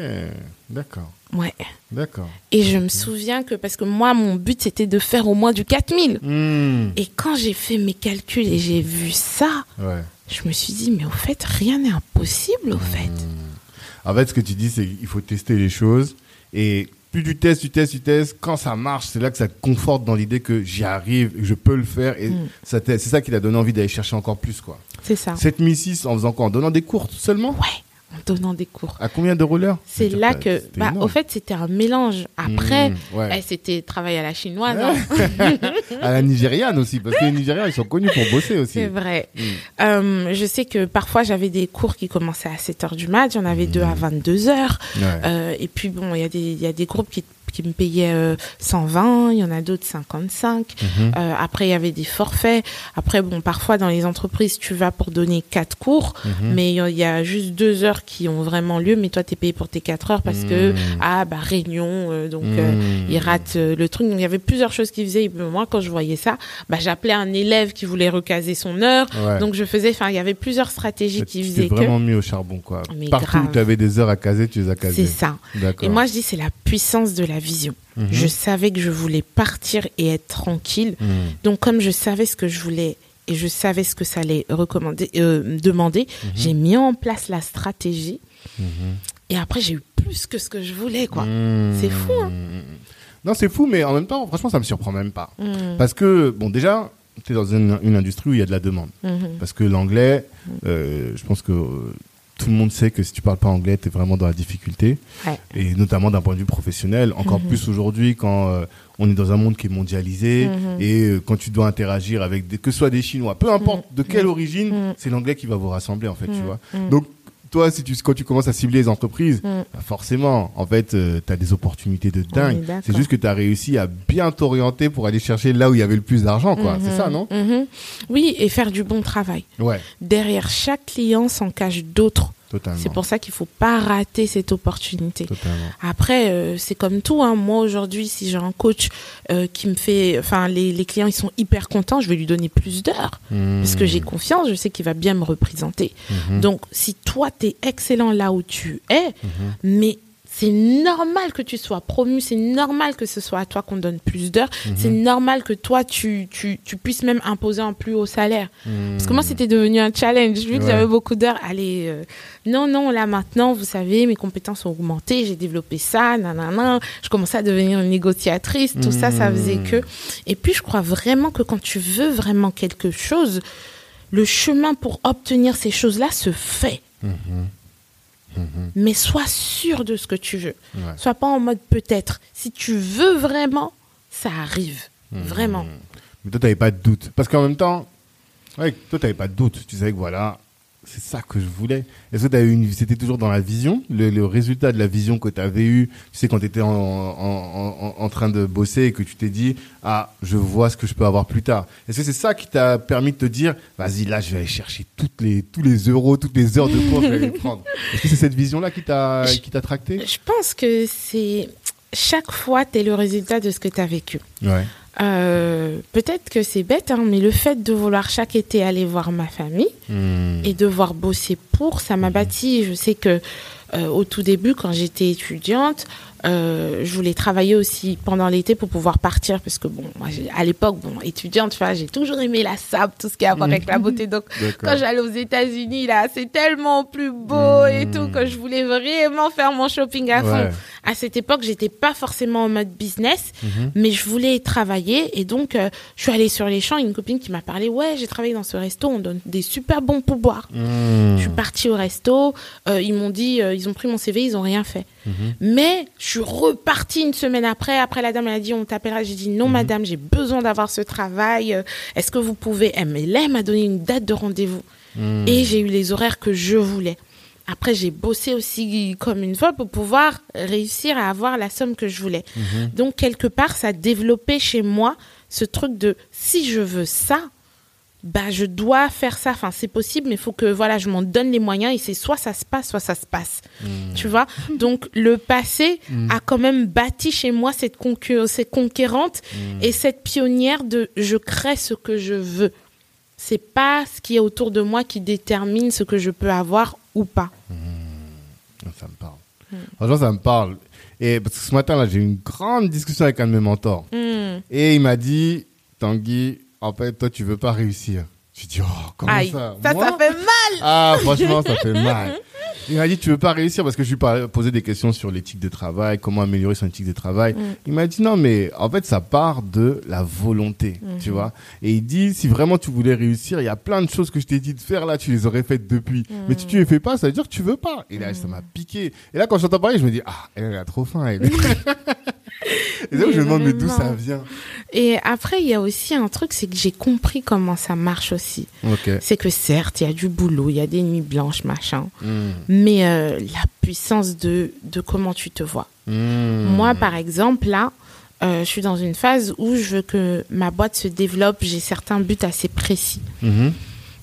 D'accord. Ouais. D'accord. Et je me souviens que, parce que moi, mon but, c'était de faire au moins du 4000. Hmm. Et quand j'ai fait mes calculs et j'ai vu ça, Ouais. je me suis dit, mais au fait, rien n'est impossible, au fait. Hmm. En fait, ce que tu dis, c'est qu'il faut tester les choses. Et plus tu testes, tu testes, tu testes. Quand ça marche, c'est là que ça te conforte dans l'idée que j'y arrive, que je peux le faire. Et Mm. t'aide. c'est ça qui t'a donné envie d'aller chercher encore plus, quoi. C'est ça. 7006 en faisant quoi? En donnant des cours seulement? Ouais, en donnant des cours. À combien de rollers C'est là que, bah, énorme. au fait, c'était un mélange. Après, Mmh, ouais. c'était travail à la chinoise. hein. à la nigériane aussi, parce que les Nigérians, ils sont connus pour bosser aussi. C'est vrai. Mm. Euh, je sais que parfois, j'avais des cours qui commençaient à 7 heures du mat, j'en avais deux à 22 heures. Ouais. Euh, et puis, bon, il y, a des- il y a des groupes qui, qui me payaient euh, 120, il y en a d'autres 55. Mhm. Euh, après, il y avait des forfaits. Après, bon, parfois, dans les entreprises, tu vas pour donner quatre cours, Mhm. mais il y a- il y a juste deux heures qui ont vraiment lieu, mais toi, tu es payé pour tes quatre heures parce que, Mhm. ah, bah, réunion, euh, donc, euh, ils ratent euh, le truc. Donc, il y avait plusieurs choses qu'ils faisaient. Et moi, quand je voyais ça, bah, j'appelais un élève qui voulait recaser son heure. Ouais. Donc, je faisais, enfin, il y avait plusieurs stratégies qui faisaient que. vraiment mis au charbon, quoi. Mais Partout où tu avais des heures à caser, tu les as casées. C'est ça. Et moi, je dis, c'est la puissance de la vision. Mhm. Je savais que je voulais partir et être tranquille. Mhm. Donc, comme je savais ce que je voulais et je savais ce que ça allait recommander, euh, demander, Mhm. j'ai mis en place la stratégie. Et après, j'ai eu plus que ce que je voulais, quoi. C'est fou, hein. Non, c'est fou, mais en même temps, franchement, ça me surprend même pas. Parce que, bon, déjà, tu es dans une, une industrie où il y a de la demande. Parce que l'anglais, euh, je pense que tout le monde sait que si tu parles pas anglais, tu es vraiment dans la difficulté. Ouais. Et notamment d'un point de vue professionnel, encore Mhm. plus aujourd'hui quand euh, on est dans un monde qui est mondialisé Mhm. et euh, quand tu dois interagir avec des, que ce soit des Chinois, peu importe de quelle origine, Mhm. c'est l'anglais qui va vous rassembler en fait, tu Mhm. vois. Mhm. Donc toi, si tu, quand tu commences à cibler les entreprises, Mhm. bah, forcément, en fait, tu as des opportunités de dingue. C'est juste que tu as réussi à bien t'orienter pour aller chercher là où il y avait le plus d'argent, quoi. C'est Mhm. ça, non? Mhm. Oui, et faire du bon travail. Ouais, Derrière chaque client s'en cache d'autres. C'est pour ça qu'il faut pas rater cette opportunité. Totalement. Après, euh, c'est comme tout. Hein. Moi, aujourd'hui, si j'ai un coach euh, qui me fait... Enfin, les, les clients, ils sont hyper contents, je vais lui donner plus d'heures. Parce que j'ai confiance, je sais qu'il va bien me représenter. Mhm. Donc, si toi, tu es excellent là où tu es, Mhm. mais c'est normal que tu sois promu, c'est normal que ce soit à toi qu'on donne plus d'heures, Mhm. c'est normal que toi, tu, tu, tu puisses même imposer un plus haut salaire. Parce que moi, c'était devenu un challenge. Vu que Ouais. j'avais beaucoup d'heures, allez, euh, non, non, là maintenant, vous savez, mes compétences ont augmenté, j'ai développé ça, nanana. Je commençais à devenir une négociatrice, tout ça, ça faisait que. Et puis, je crois vraiment que quand tu veux vraiment quelque chose, le chemin pour obtenir ces choses-là se fait. Mhm. Mhm. Mais sois sûr de ce que tu veux. Ouais. Sois pas en mode peut-être. Si tu veux vraiment, ça arrive. Vraiment. Mais toi, t'avais pas de doute. Parce qu'en même temps, ouais, toi, t'avais pas de doute. Tu savais que voilà, c'est ça que je voulais. Est-ce que t'avais une, c'était toujours dans la vision, le, le résultat de la vision que tu avais eu, tu sais, quand tu étais en, en, en, en train de bosser et que tu t'es dit, ah, je vois ce que je peux avoir plus tard. Est-ce que c'est ça qui t'a permis de te dire, vas-y, là, je vais aller chercher toutes les, tous les euros, toutes les heures de cours, je vais les prendre. Est-ce que c'est cette vision-là qui t'a, qui t'a tracté? Je pense que c'est. Chaque fois, tu es le résultat de ce que tu as vécu. Ouais. Euh, Peut-être que c'est bête, hein, mais le fait de vouloir chaque été aller voir ma famille Hmm. et devoir bosser pour, ça m'a bâti. Je sais que euh, au tout début, quand j'étais étudiante, euh, je voulais travailler aussi pendant l'été pour pouvoir partir parce que bon, moi, à l'époque, bon, étudiante, tu vois, j'ai toujours aimé la sable, tout ce qui a à voir avec la beauté. Donc, quand j'allais aux États-Unis, là, c'est tellement plus beau et Mm. tout que je voulais vraiment faire mon shopping à fond. Ouais. À cette époque, j'étais pas forcément en mode business, Mhm. mais je voulais travailler et donc euh, je suis allée sur les champs. Une copine qui m'a parlé, ouais, j'ai travaillé dans ce resto, on donne des super bons pourboires. Hmm. Je suis partie au resto, euh, ils m'ont dit, ils ont pris mon CV, ils ont rien fait. Mhm. Mais je suis repartie une semaine après. Après, la dame, elle a dit, on t'appellera. J'ai dit, Mhm. non, madame, j'ai besoin d'avoir ce travail. Est-ce que vous pouvez? Elle m'a- là, elle m'a donné une date de rendez-vous. Hmm. Et j'ai eu les horaires que je voulais. Après, j'ai bossé aussi comme une folle pour pouvoir réussir à avoir la somme que je voulais. Mhm. Donc, quelque part, ça a développé chez moi ce truc de si je veux ça, bah, je dois faire ça. Enfin, c'est possible, mais il faut que voilà, je m'en donne les moyens et c'est soit ça se passe, soit ça se passe. Tu vois? Donc, le passé a quand même bâti chez moi cette, conquérante et cette pionnière de je crée ce que je veux. C'est pas ce qui est autour de moi qui détermine ce que je peux avoir ou pas. Ça me parle. Franchement, ça me parle. Et parce que ce matin, là, j'ai eu une grande discussion avec un de mes mentors. Hmm. Et il m'a dit, Tanguy, en fait, toi, tu veux pas réussir. J'ai dit, oh, comment Aïe, ça? ça, Moi? ça fait mal. Ah, franchement, ça fait mal. Il m'a dit, tu veux pas réussir parce que je lui ai posé des questions sur l'éthique de travail, comment améliorer son éthique de travail. Mm. Il m'a dit, non, mais en fait, ça part de la volonté, Mhm. tu vois. Et il dit, si vraiment tu voulais réussir, il y a plein de choses que je t'ai dit de faire là, tu les aurais faites depuis. Mais si tu les fais pas, ça veut dire que tu veux pas. Et là, ça m'a piqué. Et là, quand j'entends parler, je me dis, ah, elle a trop faim, elle. Et là, je me demande, mais d'où ça vient? Et après, il y a aussi un truc, c'est que j'ai compris comment ça marche aussi. C'est que certes, il y a du boulot, il y a des nuits blanches, machin. Hmm. Mais euh, la puissance de, de comment tu te vois. Hmm. Moi, par exemple, là, euh, je suis dans une phase où je veux que ma boîte se développe. J'ai certains buts assez précis. Mhm.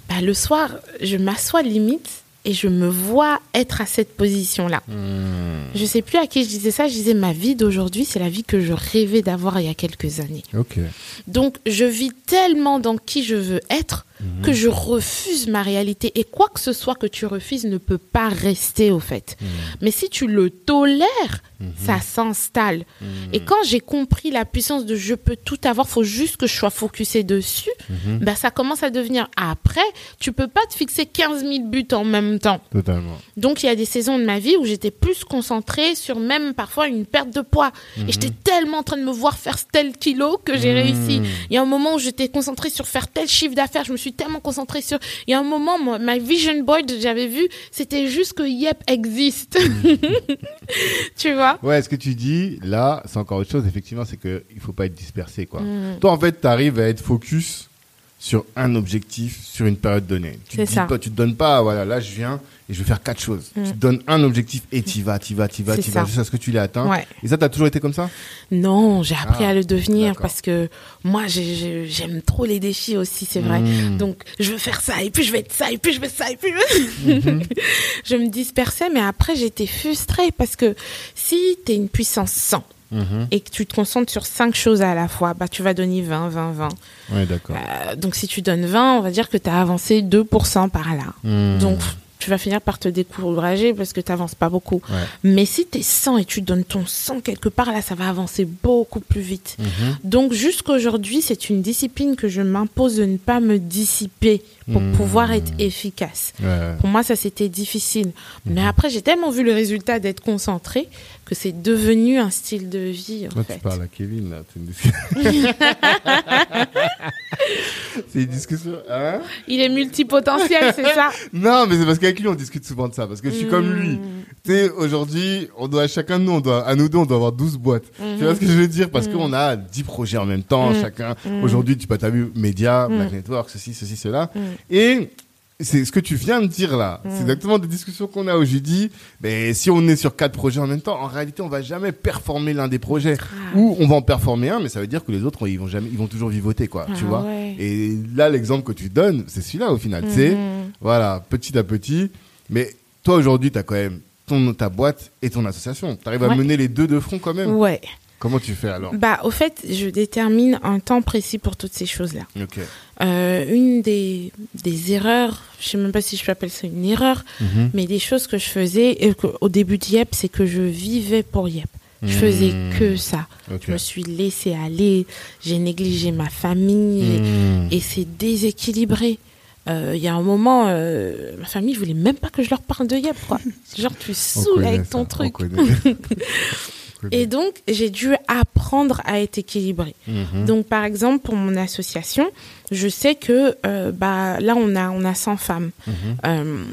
Bah, le soir, je m'assois limite et je me vois être à cette position-là. Hmm. Je sais plus à qui je disais ça. Je disais ma vie d'aujourd'hui, c'est la vie que je rêvais d'avoir il y a quelques années. Donc, je vis tellement dans qui je veux être que je refuse ma réalité. Et quoi que ce soit que tu refuses ne peut pas rester, au fait. Mais si tu le tolères, ça s'installe. Et quand j'ai compris la puissance de je peux tout avoir, faut juste que je sois focusé dessus, bah, ça commence à devenir. Après, tu peux pas te fixer 15 000 buts en même temps. Totalement. Donc il y a des saisons de ma vie où j'étais plus concentrée sur même parfois une perte de poids. Et j'étais tellement en train de me voir faire tel kilo que j'ai réussi. Il y a un moment où j'étais concentrée sur faire tel chiffre d'affaires. Je me suis tellement concentrée sur... Il y a un moment, moi, ma vision board, j'avais vu, c'était juste que Yep existe. tu vois? Ouais, ce que tu dis, là, c'est encore autre chose, effectivement, c'est qu'il ne faut pas être dispersé, quoi. Mm. Toi, en fait, tu arrives à être focus sur un objectif, sur une période donnée. Tu C'est te te donnes pas, voilà, là, je viens et je vais faire quatre choses. Mm. Tu te donnes un objectif et tu vas, tu vas, tu vas, tu vas, jusqu'à ce que tu l'aies atteint. Ouais. Et ça, tu as toujours été comme ça? Non, j'ai appris Ah, à le devenir parce que moi, j'ai- j'ai- j'aime trop les défis aussi, c'est vrai. Mm. Donc, je veux faire ça, et puis je vais être ça, et puis je vais ça, et puis Mhm. je me dispersais, mais après, j'étais frustrée parce que si tu es une puissance 100 Mhm. et que tu te concentres sur cinq choses à la fois, bah, tu vas donner 20, 20, 20. Ouais, d'accord. Euh, donc, si tu donnes 20, on va dire que tu as avancé 2% par là. Mm. Donc, tu vas finir par te décourager parce que tu n'avances pas beaucoup. Ouais. Mais si tu es 100 et tu donnes ton 100 quelque part, là, ça va avancer beaucoup plus vite. Mhm. Donc jusqu'aujourd'hui, c'est une discipline que je m'impose de ne pas me dissiper pour Mmh. pouvoir être efficace. Ouais. Pour moi, ça c'était difficile. Mais Mhm. après, j'ai tellement vu le résultat d'être concentré que c'est devenu un style de vie. En Moi, fait. tu parles à Kevin, là. C'est une discussion. c'est une discussion. Hein? Il est multipotentiel, c'est ça? Non, mais c'est parce qu'avec lui, on discute souvent de ça. Parce que je suis comme lui. Mmh. Tu sais, aujourd'hui, on doit, chacun de nous, on doit, à nous deux, on doit avoir 12 boîtes. Tu vois ce que je veux dire? Parce qu'on a 10 projets en même temps, Mhm. chacun. Aujourd'hui, tu as vu médias, Black Network, ceci, ceci, cela. Et, c'est ce que tu viens de dire là. C'est exactement des discussions qu'on a où j'ai dit, mais si on est sur quatre projets en même temps, en réalité, on va jamais performer l'un des projets. Ou on va en performer un, mais ça veut dire que les autres, ils vont jamais, ils vont toujours vivoter, quoi. tu Ah vois? ouais. Et là, l'exemple que tu donnes, c'est celui-là au final. C'est, Mhm. voilà, petit à petit. Mais toi, aujourd'hui, tu as quand même ton, ta boîte et ton association. Tu arrives à Ouais. mener les deux de front quand même. Ouais. Comment tu fais alors Bah, au fait, je détermine un temps précis pour toutes ces choses-là. Euh, une des, des erreurs, je sais même pas si je peux appeler ça une erreur, Mhm. mais des choses que je faisais et que, au début de Yep, c'est que je vivais pour Yep. Je faisais Mhm. que ça. Je me suis laissée aller, j'ai négligé ma famille Mhm. et, et c'est déséquilibré. Euh, Il y a un moment, euh, ma famille voulait même pas que je leur parle de Yep, quoi. Genre, tu saoules avec ton on truc. Et donc, j'ai dû apprendre à être équilibrée. Mhm. Donc, par exemple, pour mon association, je sais que euh, bah, là, on a, on a 100 femmes. Mhm. Euh,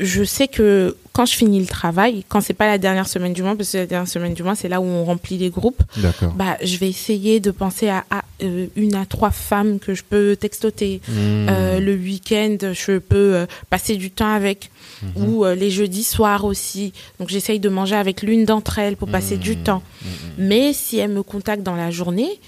je sais que quand je finis le travail, quand c'est pas la dernière semaine du mois, parce que la dernière semaine du mois, c'est là où on remplit les groupes, D'accord. bah, je vais essayer de penser à, à, euh, une à trois femmes que je peux textoter. Mhm. Euh, le week-end, je peux euh, passer du temps avec. Mhm. Ou les jeudis soirs aussi. Donc j'essaye de manger avec l'une d'entre elles pour passer du Mhm. temps. Mais si elle me contacte dans la journée,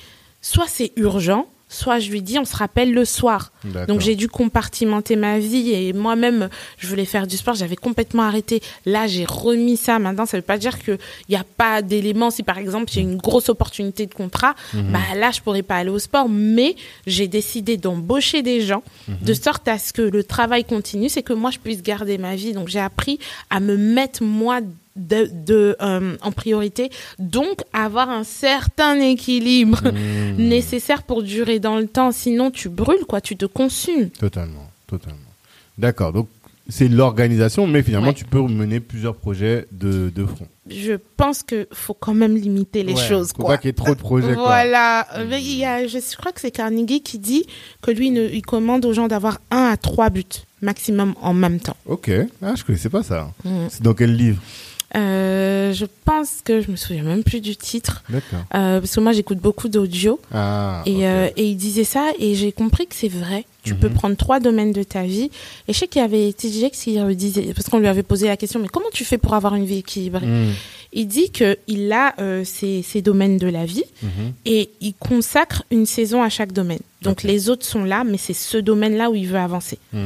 soit c'est urgent, soit je lui dis on se rappelle le soir. Donc j'ai dû compartimenter ma vie et moi-même je voulais faire du sport, j'avais complètement arrêté. Là j'ai remis ça. Maintenant ça veut pas dire qu'il n'y a pas d'éléments. Si par exemple j'ai une grosse opportunité de contrat, Mhm. bah là je pourrais pas aller au sport. Mais j'ai décidé d'embaucher des gens Mhm. de sorte à ce que le travail continue, c'est que moi je puisse garder ma vie. Donc j'ai appris à me mettre moi de, de, euh, en priorité, donc avoir un certain équilibre Mhm. nécessaire pour durer dans le temps. Sinon tu brûles quoi, tu te consumes. Totalement, totalement. D'accord. Donc c'est l'organisation, mais finalement, Ouais. tu peux mener plusieurs projets de, de front. Je pense que faut quand même limiter les Ouais, choses, Faut quoi. pas qu'il y ait trop de projets. Voilà. Euh, mais il y a, je crois que c'est Carnegie qui dit que lui, ne, il commande aux gens d'avoir un à trois buts maximum en même temps. Ok. Ah, je connaissais pas ça. Mhm. C'est dans quel livre? Euh, je pense que je me souviens même plus du titre D'accord. euh, parce que moi j'écoute beaucoup d'audio Ah. et, euh, et il disait ça et j'ai compris que c'est vrai. Tu Mhm. peux prendre trois domaines de ta vie et je sais qu'il y avait TJX qui disait parce qu'on lui avait posé la question mais comment tu fais pour avoir une vie équilibrée? Mhm. Il dit que il a euh, ces, ces domaines de la vie Mhm. et il consacre une saison à chaque domaine. Donc les autres sont là, mais c'est ce domaine-là où il veut avancer Mhm.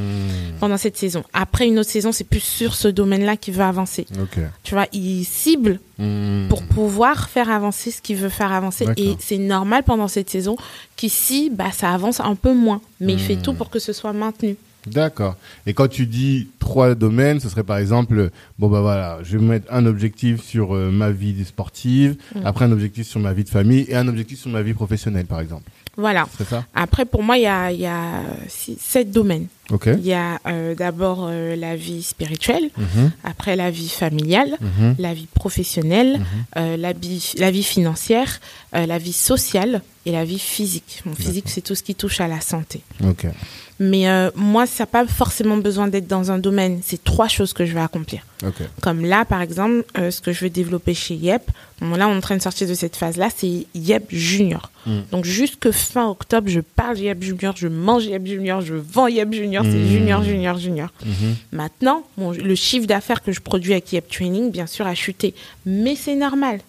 pendant cette saison. Après une autre saison, c'est plus sur ce domaine-là qu'il veut avancer. Tu vois, il cible Mhm. pour pouvoir faire avancer ce qu'il veut faire avancer. Et c'est normal pendant cette saison qu'ici, bah, ça avance un peu moins. Mais il fait Hmm. tout pour que ce soit maintenu. D'accord. Et quand tu dis trois domaines, ce serait par exemple, bon bah voilà, je vais mettre un objectif sur euh, ma vie sportive, Mm. après un objectif sur ma vie de famille et un objectif sur ma vie professionnelle, par exemple. Voilà. C'est ça? Après, pour moi, il y a, il y a six- sept domaines. Ok. Il y a euh, d'abord euh, la vie spirituelle, Mhm. après la vie familiale, Mhm. la vie professionnelle, Mhm. euh, la, vie, la vie financière, la vie sociale et la vie physique. Mon physique, c'est tout ce qui touche à la santé. Ok. Mais euh, moi, ça n'a pas forcément besoin d'être dans un domaine. C'est trois choses que je vais accomplir. Comme là, par exemple, euh, ce que je veux développer chez Yep, bon, là, on est en train de sortir de cette phase-là, c'est Yep Junior. Mm. Donc, jusque fin octobre, je parle Yep Junior, je mange Yep Junior, je vends Yep Junior, c'est Mm. Junior, Junior, Junior. Mhm. Maintenant, bon, le chiffre d'affaires que je produis avec Yep Training, bien sûr, a chuté. Mais c'est normal.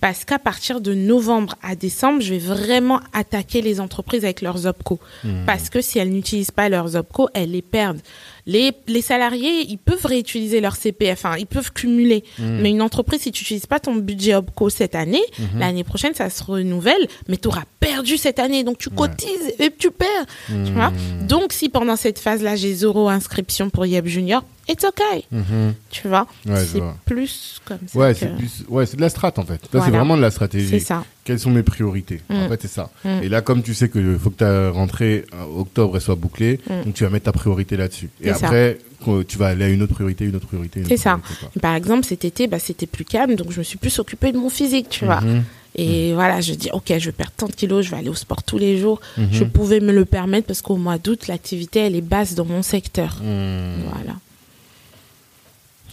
Parce qu'à partir de novembre à décembre, je vais vraiment attaquer les entreprises avec leurs OPCO. Mhm. Parce que si elles n'utilisent pas leurs OPCO, elles les perdent. Les, les salariés, ils peuvent réutiliser leur CPF, hein, ils peuvent cumuler. Mhm. Mais une entreprise, si tu n'utilises pas ton budget OPCO cette année, Mhm. l'année prochaine, ça se renouvelle, mais tu auras perdu cette année. Donc tu Ouais. cotises et tu perds. Tu vois? Mhm. Donc si pendant cette phase-là, j'ai zéro inscription pour Yep Junior, it's okay. Mhm. Tu vois? Ouais, C'est vois. plus comme ça. Ouais, que- c'est plus, ouais, c'est de la strat en fait. C'est vraiment de la C'est stratégie. ça. Quelles sont mes priorités? En Mm. fait, c'est ça. Mm. Et là, comme tu sais que faut que ta rentrée euh, octobre elle soit bouclée, Mm. donc tu vas mettre ta priorité là-dessus. Et Ça. après, quand tu vas aller à une autre priorité, une autre priorité. C'est ça. priorité. Par exemple, cet été, bah, c'était plus calme, donc je me suis plus occupée de mon physique, tu vois. Mhm. Et voilà, je dis, ok, je vais perdre tant de kilos, je vais aller au sport tous les jours. Mhm. Je pouvais me le permettre parce qu'au mois d'août, l'activité, elle est basse dans mon secteur. Mhm. Voilà.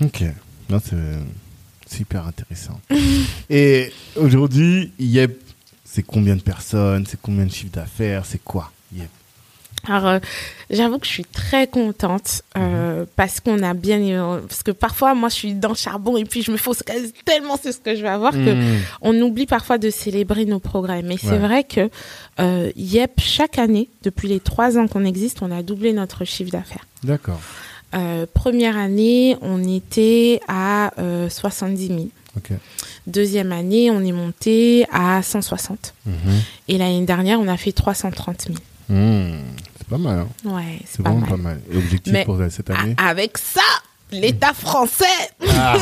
Ok. Non, c'est hyper intéressant. Et aujourd'hui, Yep, c'est combien de personnes C'est combien de chiffre d'affaires C'est quoi? Yep. Alors, euh, j'avoue que je suis très contente euh, parce qu'on a bien... euh, Parce que parfois, moi, je suis dans le charbon et puis je me focalise tellement sur ce que je vais avoir que Mhm. on oublie parfois de célébrer nos progrès. Mais c'est vrai que euh, Yep, chaque année, depuis les trois ans qu'on existe, on a doublé notre chiffre d'affaires. D'accord. Première année, on était à euh, 70 000. Ok. Deuxième année, on est monté à 160. Mhm. Et l'année dernière, on a fait 330 000. Mhm. C'est pas mal. Hein. Ouais, c'est vraiment mal. pas mal. Et objectif Mais- pour cette année avec ça, l'État français Ah,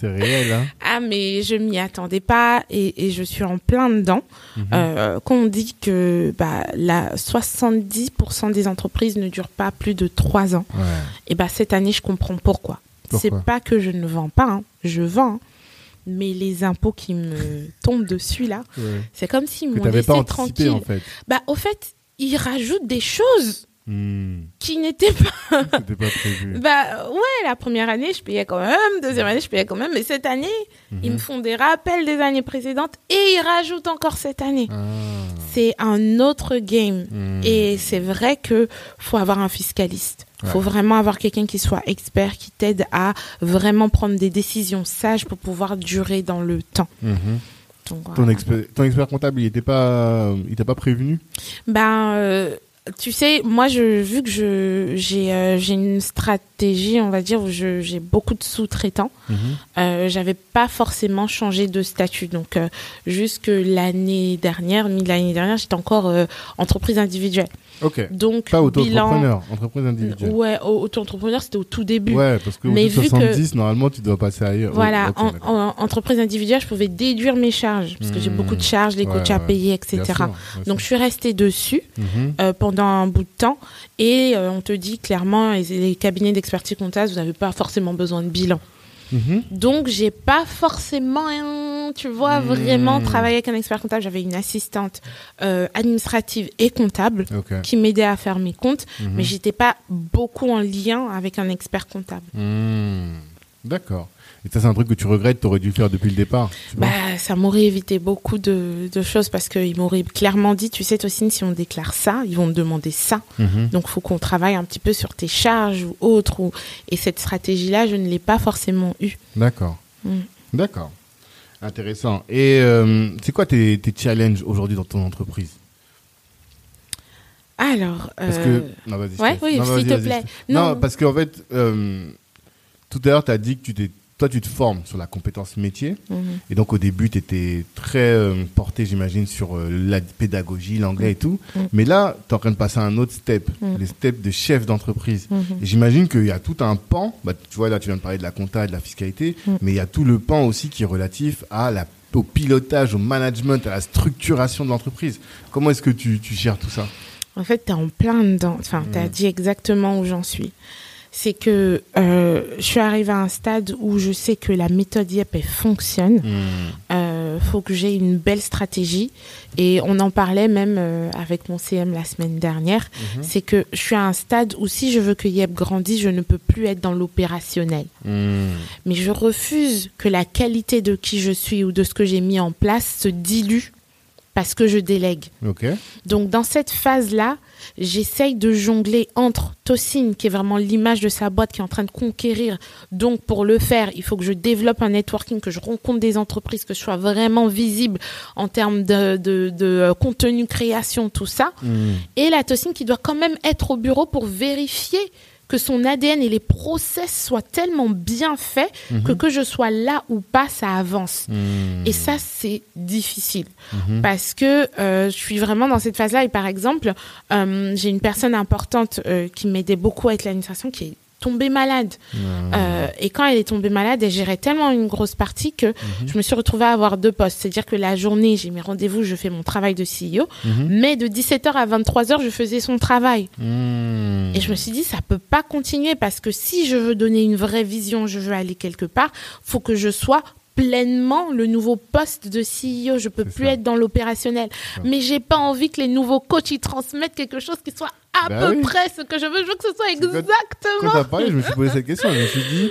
C'est réel, hein Ah, mais je m'y attendais pas et, et je suis en plein dedans. Mhm. Euh, quand on dit que bah, la 70% des entreprises ne durent pas plus de 3 ans, Ouais. et bah, cette année, je comprends pourquoi. Pourquoi? C'est pas que je ne vends pas, hein. je vends, hein. Mais les impôts qui me tombent dessus là, Ouais. c'est comme s'ils m'ont laissé pas anticipé, tranquille. en fait. Bah, au fait, ils rajoutent des choses Hmm. qui n'étaient pas. C'était pas prévu. Bah ouais, la première année, je payais quand même, deuxième année, je payais quand même, mais cette année, ils me Mhm. font des rappels des années précédentes et ils rajoutent encore cette année. Ah. C'est un autre game. Hmm. Et c'est vrai que faut avoir un fiscaliste. Faut Ouais. vraiment avoir quelqu'un qui soit expert, qui t'aide à vraiment prendre des décisions sages pour pouvoir durer dans le temps. Mhm. Donc, Ton, voilà. expert, ton expert comptable, il était pas, il t'a pas prévenu? Ben, euh, tu sais, moi, je, vu que je j'ai euh, j'ai une stratégie, on va dire, où je- j'ai beaucoup de sous-traitants, Mhm. euh, j'avais pas forcément changé de statut. Donc, euh, jusque l'année dernière, mi l'année dernière, j'étais encore euh, entreprise individuelle. Ok. Donc, Pas bilan. auto-entrepreneur, entreprise individuelle. Ouais, au- auto-entrepreneur, c'était au tout début. Ouais, parce que Mais vu que- 70, normalement, tu dois passer ailleurs. Voilà, Oh, en, entreprise individuelle, je pouvais déduire mes charges parce que j'ai Hmm. beaucoup de charges, les Ouais, coachs à payer, etc. sûr, Donc, je suis restée dessus Mhm. euh, pendant pendant un bout de temps et euh, on te dit clairement les, les cabinets d'expertise comptable vous n'avez pas forcément besoin de bilan. Mhm. Donc j'ai pas forcément, tu vois, Hmm. vraiment travaillé avec un expert comptable. J'avais une assistante euh, administrative et comptable qui m'aidait à faire mes comptes, Mhm. mais j'étais pas beaucoup en lien avec un expert comptable. Hmm. D'accord. Et ça, c'est un truc que tu regrettes, tu aurais dû le faire depuis le départ. Bah, ça m'aurait évité beaucoup de, de choses parce qu'ils m'auraient clairement dit, tu sais, Tocine, si on déclare ça, ils vont me demander ça. Mhm. Donc, faut qu'on travaille un petit peu sur tes charges ou autre. Ou... Et cette stratégie-là, je ne l'ai pas forcément eue. D'accord. Mm. D'accord. Intéressant. Et euh, c'est quoi tes, tes challenges aujourd'hui dans ton entreprise? Alors, Parce euh, que. Non, vas-y. ouais, oui, s'il te plaît. Non. parce qu'en fait, euh, tout à l'heure, tu as dit que tu t'es. Toi, tu te formes sur la compétence métier. mhm. Et donc, au début, tu étais très euh, porté, j'imagine, sur euh, la pédagogie, l'anglais et tout. Mm. Mais là, tu es en train de passer à un autre step, Mm. les steps de chef d'entreprise. Mhm. Et j'imagine qu'il y a tout un pan, bah, tu vois, là, tu viens de parler de la compta et de la fiscalité, mais il y a tout le pan aussi qui est relatif à la, au pilotage, au management, à la structuration de l'entreprise. Comment est-ce que tu, tu gères tout ça? En fait, tu es en plein dedans. Enfin, tu as dit exactement où j'en suis. C'est que euh, je suis arrivée à un stade où je sais que la méthode YEP, elle fonctionne. Euh, faut que j'ai une belle stratégie. Et on en parlait même euh, avec mon CM la semaine dernière. C'est que je suis à un stade où si je veux que YEP grandisse, je ne peux plus être dans l'opérationnel. Hmm. Mais je refuse que la qualité de qui je suis ou de ce que j'ai mis en place se dilue parce que je délègue. Donc dans cette phase-là, j'essaye de jongler entre Tocine, qui est vraiment l'image de sa boîte qui est en train de conquérir. Donc pour le faire, il faut que je développe un networking, que je rencontre des entreprises, que je sois vraiment visible en termes de, de, de, euh, contenu, création, tout ça. Hmm. Et la Tocine qui doit quand même être au bureau pour vérifier que son ADN et les process soient tellement bien faits que que je sois là ou pas, ça avance. Hmm. Et ça, c'est difficile Mhm. parce que euh, je suis vraiment dans cette phase-là. Et par exemple, euh, j'ai une personne importante euh, qui m'aidait beaucoup avec l'administration qui est tombée malade. Euh, et quand elle est tombée malade, elle gérait tellement une grosse partie que je me suis retrouvée à avoir deux postes. C'est-à-dire que la journée, j'ai mes rendez-vous, je fais mon travail de CEO, Mhm. mais de 17h à 23h, je faisais son travail. Hmm. Et je me suis dit, ça peut pas continuer parce que si je veux donner une vraie vision, je veux aller quelque part, faut que je sois pleinement le nouveau poste de CEO. Je peux plus ça. être dans l'opérationnel. ça. Mais j'ai pas envie que les nouveaux coachs ils transmettent quelque chose qui soit à Bah peu oui. près ce que je veux. Je veux que ce soit C'est quand- exactement. t'as parlé, je me suis posé cette question. Je me suis dit,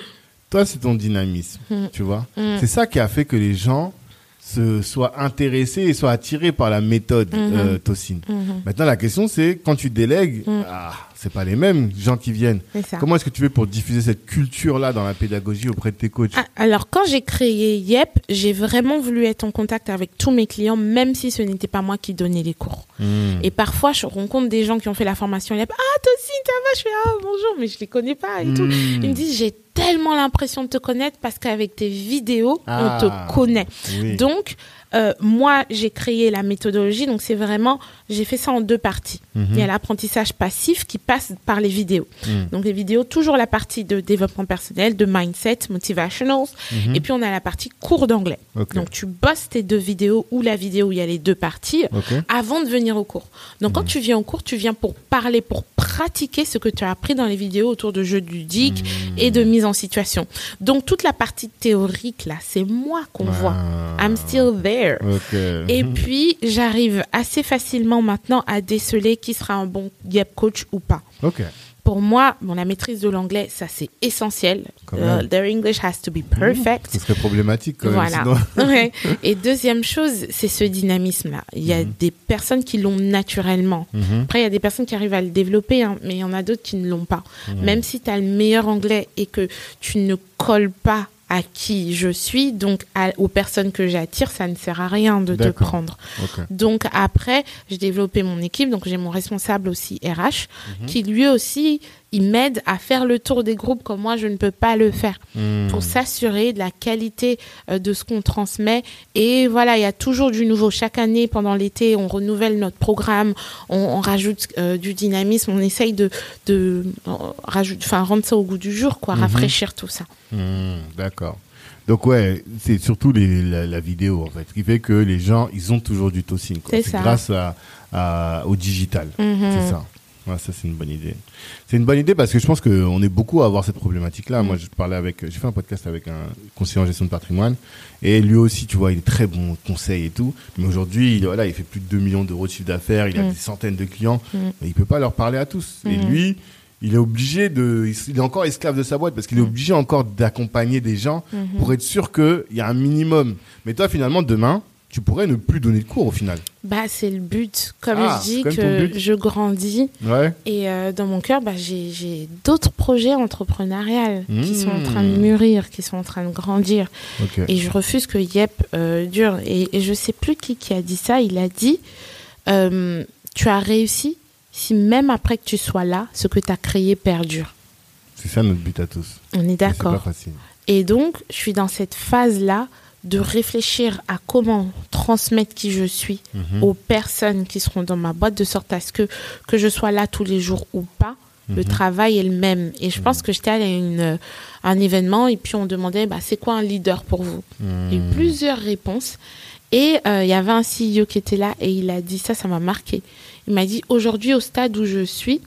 toi, c'est ton dynamisme, Mm. tu vois. Mm. C'est ça qui a fait que les gens se soient intéressés et soient attirés par la méthode euh, Tocine. Mhm. Maintenant, la question, c'est quand tu délègues, Mm. ah, c'est pas les mêmes gens qui viennent. Comment est-ce que tu fais pour diffuser cette culture-là dans la pédagogie auprès de tes coachs Ah, Alors, quand j'ai créé YEP, j'ai vraiment voulu être en contact avec tous mes clients, même si ce n'était pas moi qui donnais les cours. Hmm. Et parfois, je rencontre des gens qui ont fait la formation YEP. Ah, toi aussi, ça va? Je fais, ah, bonjour, mais je les connais pas et tout. Hmm. Ils me disent, j'ai tellement l'impression de te connaître parce qu'avec tes vidéos, Ah. on te connaît. Oui. Donc, euh, moi, j'ai créé la méthodologie. Donc, c'est vraiment, j'ai fait ça en deux parties. Mhm. Il y a l'apprentissage passif qui passe par les vidéos. Hmm. Donc, les vidéos, toujours la partie de développement personnel, de mindset, motivationals. Mhm. Et puis, on a la partie cours d'anglais. Donc, tu bosses tes deux vidéos ou la vidéo où il y a les deux parties avant de venir au cours. Donc, quand tu viens au cours, tu viens pour parler, pour pratiquer ce que tu as appris dans les vidéos autour de jeux ludiques et de mise en situation. Donc, toute la partie théorique, là, c'est moi qu'on voit. Ah. I'm still there. Et puis, j'arrive assez facilement maintenant à déceler qui sera un bon Yep coach ou pas. Pour moi, bon, la maîtrise de l'anglais, ça c'est essentiel. Uh, their English has to be perfect. Ce serait problématique quand même. Voilà. sinon- Ouais. Et deuxième chose, c'est ce dynamisme-là. Il y a des personnes qui l'ont naturellement. Mhm. Après, il y a des personnes qui arrivent à le développer, hein, mais il y en a d'autres qui ne l'ont pas. Même si tu as le meilleur anglais et que tu ne colles pas à qui je suis, donc à- aux personnes que j'attire, ça ne sert à rien de te prendre. Donc après, j'ai développé mon équipe, donc j'ai mon responsable aussi RH, Mhm. qui lui aussi, il m'aide à faire le tour des groupes comme moi, je ne peux pas le faire Hmm. pour s'assurer de la qualité euh, de ce qu'on transmet. Et voilà, il y a toujours du nouveau. Chaque année, pendant l'été, on renouvelle notre programme, on, on rajoute euh, du dynamisme, on essaye de, de euh, rajoute, enfin, rendre ça au goût du jour, quoi, Mhm. rafraîchir tout ça. Hmm, D'accord. Donc ouais, c'est surtout les, la, la vidéo en fait, qui fait que les gens, ils ont toujours du tossing. C'est grâce à, à- au digital. Mhm. C'est ça. Ça c'est une bonne idée. C'est une bonne idée parce que je pense qu'on est beaucoup à avoir cette problématique-là. Moi, je parlais avec, j'ai fait un podcast avec un conseiller en gestion de patrimoine et lui aussi, tu vois, il est très bon conseil et tout. Mais aujourd'hui, il, voilà, il fait plus de 2 millions d'euros de chiffre d'affaires, il a Mm. des centaines de clients, Mm. mais il peut pas leur parler à tous. Et Mm. lui, il est obligé de, il est encore esclave de sa boîte parce qu'il est obligé encore d'accompagner des gens Mhm. pour être sûr qu'il y a un minimum. Mais toi, finalement, demain, tu pourrais ne plus donner de cours au final. Bah, c'est le but. Comme Ah, je dis que je grandis Ouais. et euh, dans mon cœur, bah, j'ai d'autres projets entrepreneuriaux qui sont en train de Mmh. mûrir, qui sont en train de grandir. Et je refuse que Yep euh, dure. Et, et je sais plus qui, qui a dit ça. Il a dit euh, Tu as réussi si même après que tu sois là, ce que tu as créé perdure. C'est ça notre but à tous. On est d'accord. Et donc, je suis dans cette phase-là de réfléchir à comment transmettre qui je suis Mhm. aux personnes qui seront dans ma boîte, de sorte à ce que, que je sois là tous les jours ou pas, le Mhm. travail est le même. Et je pense que j'étais allée à une, un événement et puis on demandait, bah, c'est quoi un leader pour vous? Il y a eu Mhm. plusieurs réponses. Et euh, il y avait un CEO qui était là et il a dit ça, ça m'a marqué. Il m'a dit aujourd'hui au stade où je suis,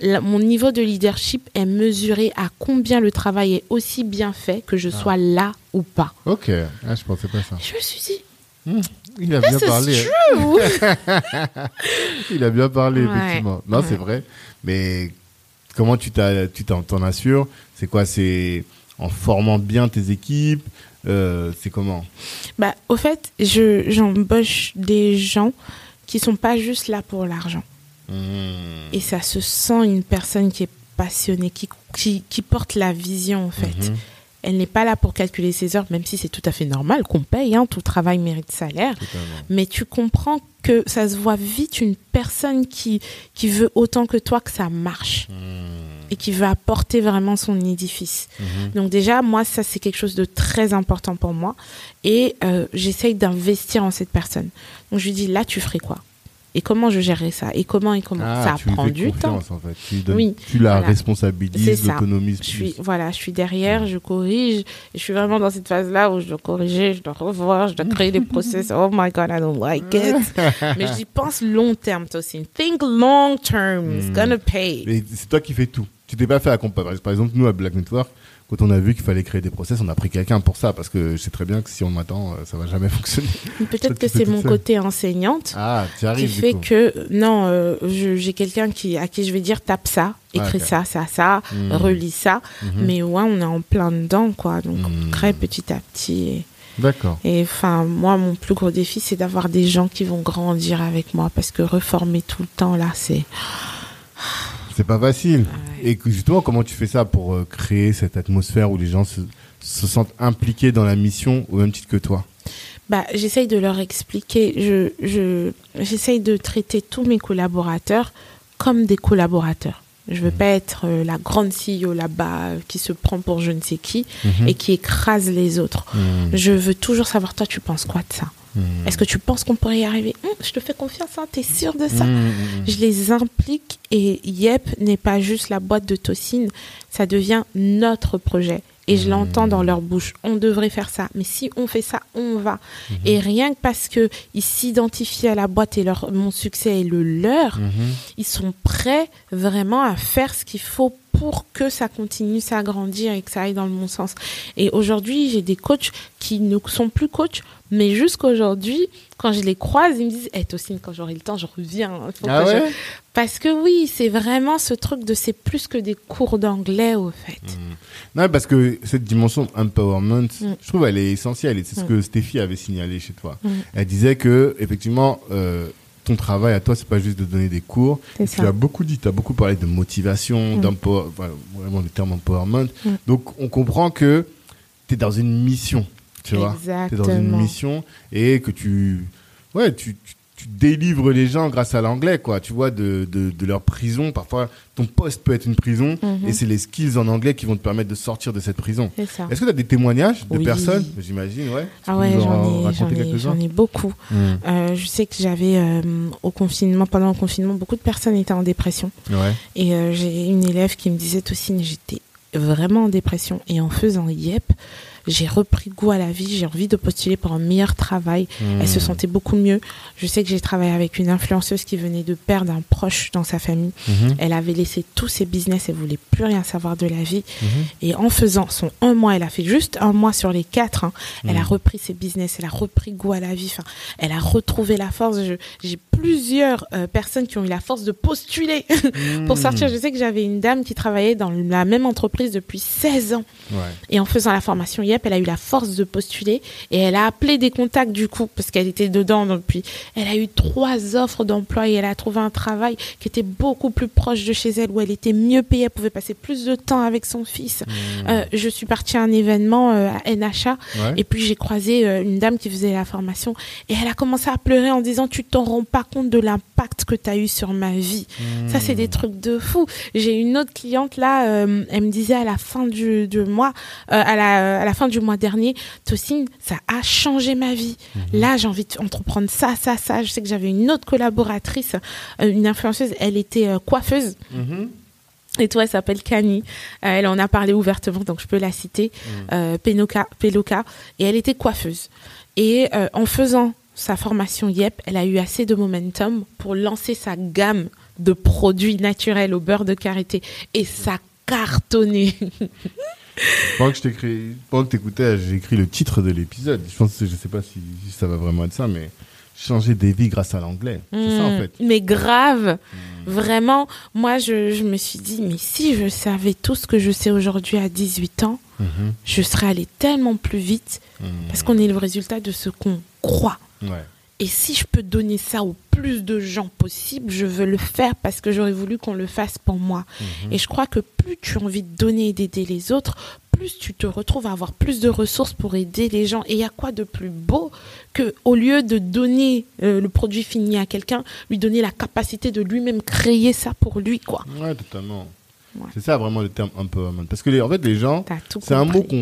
la- mon niveau de leadership est mesuré à combien le travail est aussi bien fait que Ah. je sois là ou pas. Ok, ah, je pensais pas ça. Je me suis dit, Il a bien parlé. hein. Il a bien parlé, Ouais. effectivement. Non, Ouais. c'est vrai. Mais comment tu t'en assures? C'est quoi? C'est en formant bien tes équipes? Euh, C'est comment? Bah, au fait, je, j'embauche des gens qui sont pas juste là pour l'argent. Mhm. Et ça se sent une personne qui est passionnée, qui, qui, qui porte la vision, en fait. Mhm. Elle n'est pas là pour calculer ses heures, même si c'est tout à fait normal qu'on paye, hein, tout travail mérite salaire. Totalement. Mais tu comprends que ça se voit vite une personne qui, qui veut autant que toi que ça marche Mhm. et qui veut apporter vraiment son édifice. Donc déjà, moi, ça, c'est quelque chose de très important pour moi. Et euh, j'essaye d'investir en cette personne. Donc je lui dis, là, tu ferais quoi? Et comment je gérerais ça Et comment et comment Ah, Ça tu prend du temps. confiance, en fait. Tu, donnes- Oui, tu la voilà. responsabilises, l'autonomises Je plus. suis, voilà, je suis derrière, je corrige. Et je suis vraiment dans cette phase-là où je dois corriger, je dois revoir, je dois créer des process. Oh my God, I don't like it. Mais je dis, pense long terme, toi aussi. Think long term. It's Mm. gonna pay. Mais c'est toi qui fais tout. Tu t'es pas fait accompagner. Par exemple, nous, à Black Network, quand on a vu qu'il fallait créer des process, on a pris quelqu'un pour ça, parce que je sais très bien que si on m'attend, euh, ça va jamais fonctionner. Peut-être que c'est mon seule. côté enseignante. Ah, tu qui arrives, fait coup. que non, euh, j'ai quelqu'un qui à qui je vais dire tape ça, écris ok. ça, ça, ça, Mhm. relis ça. Mhm. Mais ouais, on est en plein dedans, quoi. Donc Mhm. on crée petit à petit. D'accord. Et enfin, moi, mon plus gros défi, c'est d'avoir des gens qui vont grandir avec moi, parce que reformer tout le temps là, c'est C'est pas facile. Ouais. Et justement, comment tu fais ça pour euh, créer cette atmosphère où les gens se, se sentent impliqués dans la mission au même titre que toi? Bah, j'essaye de leur expliquer. Je, je, j'essaye de traiter tous mes collaborateurs comme des collaborateurs. Je veux pas être euh, la grande CEO là-bas euh, qui se prend pour je ne sais qui Mhm. et qui écrase les autres. Mhm. Je veux toujours savoir, toi, tu penses quoi de ça? Mhm. Est-ce que tu penses qu'on pourrait y arriver Hum, Je te fais confiance, hein, t'es sûr de ça Mhm. Je les implique et Yep n'est pas juste la boîte de Tocine, ça devient notre projet. Et je l'entends dans leur bouche. On devrait faire ça. Mais si on fait ça, on va. Et rien que parce que ils s'identifient à la boîte et leur, mon succès est le leur, ils sont prêts vraiment à faire ce qu'il faut pour que ça continue à grandir et que ça aille dans le bon sens. Et aujourd'hui, j'ai des coachs qui ne sont plus coachs, mais jusqu'aujourd'hui, quand je les croise, ils me disent hey, Tocine, quand j'aurai le temps, je reviens. Faut Ah que je- ouais? Parce que oui, c'est vraiment ce truc de c'est plus que des cours d'anglais, au fait. Non, parce que cette dimension empowerment, Mm. je trouve elle est essentielle et c'est ce Mm. que Stéphie avait signalé chez toi. Elle disait que effectivement euh, ton travail à toi c'est pas juste de donner des cours. Ça. Tu as beaucoup dit, tu as beaucoup parlé de motivation, Mm. enfin, vraiment le terme empowerment. Donc on comprend que tu es dans une mission, tu vois. Tu es dans une Exactement. mission et que tu ouais, tu, tu, tu délivres les gens grâce à l'anglais quoi, tu vois de, de, de leur prison, parfois ton poste peut être une prison Mhm. et c'est les skills en anglais qui vont te permettre de sortir de cette prison. Est-ce que tu as des témoignages de personnes? J'imagine, ouais. Ah ouais, j'en ai, beaucoup. Mm. Euh, je sais que j'avais euh, au confinement, pendant le confinement, beaucoup de personnes étaient en dépression. Ouais. Et euh, j'ai une élève qui me disait aussi, j'étais vraiment en dépression. Et en faisant YEP, j'ai repris goût à la vie, j'ai envie de postuler pour un meilleur travail. Elle se sentait beaucoup mieux. Je sais que j'ai travaillé avec une influenceuse qui venait de perdre un proche dans sa famille. Mhm. Elle avait laissé tous ses business, elle voulait plus rien savoir de la vie. Mhm. Et en faisant son un mois, elle a fait juste un mois sur les quatre. hein, Elle a repris ses business, elle a repris goût à la vie. Enfin, elle a retrouvé la force. J'ai plusieurs euh, personnes qui ont eu la force de postuler pour sortir. Je sais que j'avais une dame qui travaillait dans la même entreprise depuis 16 ans. Ouais. Et en faisant la formation YEP, elle a eu la force de postuler et elle a appelé des contacts du coup parce qu'elle était dedans depuis. Elle a eu trois offres d'emploi et elle a trouvé un travail qui était beaucoup plus proche de chez elle où elle était mieux payée, elle pouvait passer plus de temps avec son fils. Euh, je suis partie à un événement euh, à NHA Ouais. et puis j'ai croisé euh, une dame qui faisait la formation et elle a commencé à pleurer en disant tu t'en rends pas compte de l'impact que tu as eu sur ma vie. Ça, c'est des trucs de fou. J'ai une autre cliente là, elle me disait à la fin du, du mois, à, la, à la fin du mois dernier, Tocine, ça a changé ma vie. Là, j'ai envie d'entreprendre ça, ça, ça. Je sais que j'avais une autre collaboratrice, euh, une influenceuse, elle était euh, coiffeuse. Mhm. Et toi, elle s'appelle Kani. Euh, elle en a parlé ouvertement, donc je peux la citer. Peloka. Et elle était coiffeuse. Et en faisant sa formation YEP, elle a eu assez de momentum pour lancer sa gamme de produits naturels au beurre de karité. Et ça cartonné. Pendant que je t'écris, pendant que t'écoutais, j'ai écrit le titre de l'épisode. Je pense, je sais pas si, si ça va vraiment être ça, mais changer des vies grâce à l'anglais. C'est ça en Mm. fait. Mais grave, vraiment, moi je, je me suis dit, mais si je savais tout ce que je sais aujourd'hui à 18 ans, Mhm. je serais allée tellement plus vite Mhm. parce qu'on est le résultat de ce qu'on croit. Ouais. Et si je peux donner ça au plus de gens possible, je veux le faire parce que j'aurais voulu qu'on le fasse pour moi. Mhm. Et je crois que plus tu as envie de donner et d'aider les autres, plus tu te retrouves à avoir plus de ressources pour aider les gens. Et il y a quoi de plus beau que, au lieu de donner euh, le produit fini à quelqu'un, lui donner la capacité de lui-même créer ça pour lui, quoi. Ouais, totalement. Ouais. C'est ça vraiment le terme empowerment. Parce que les, en fait, les gens, c'est un mot qu'on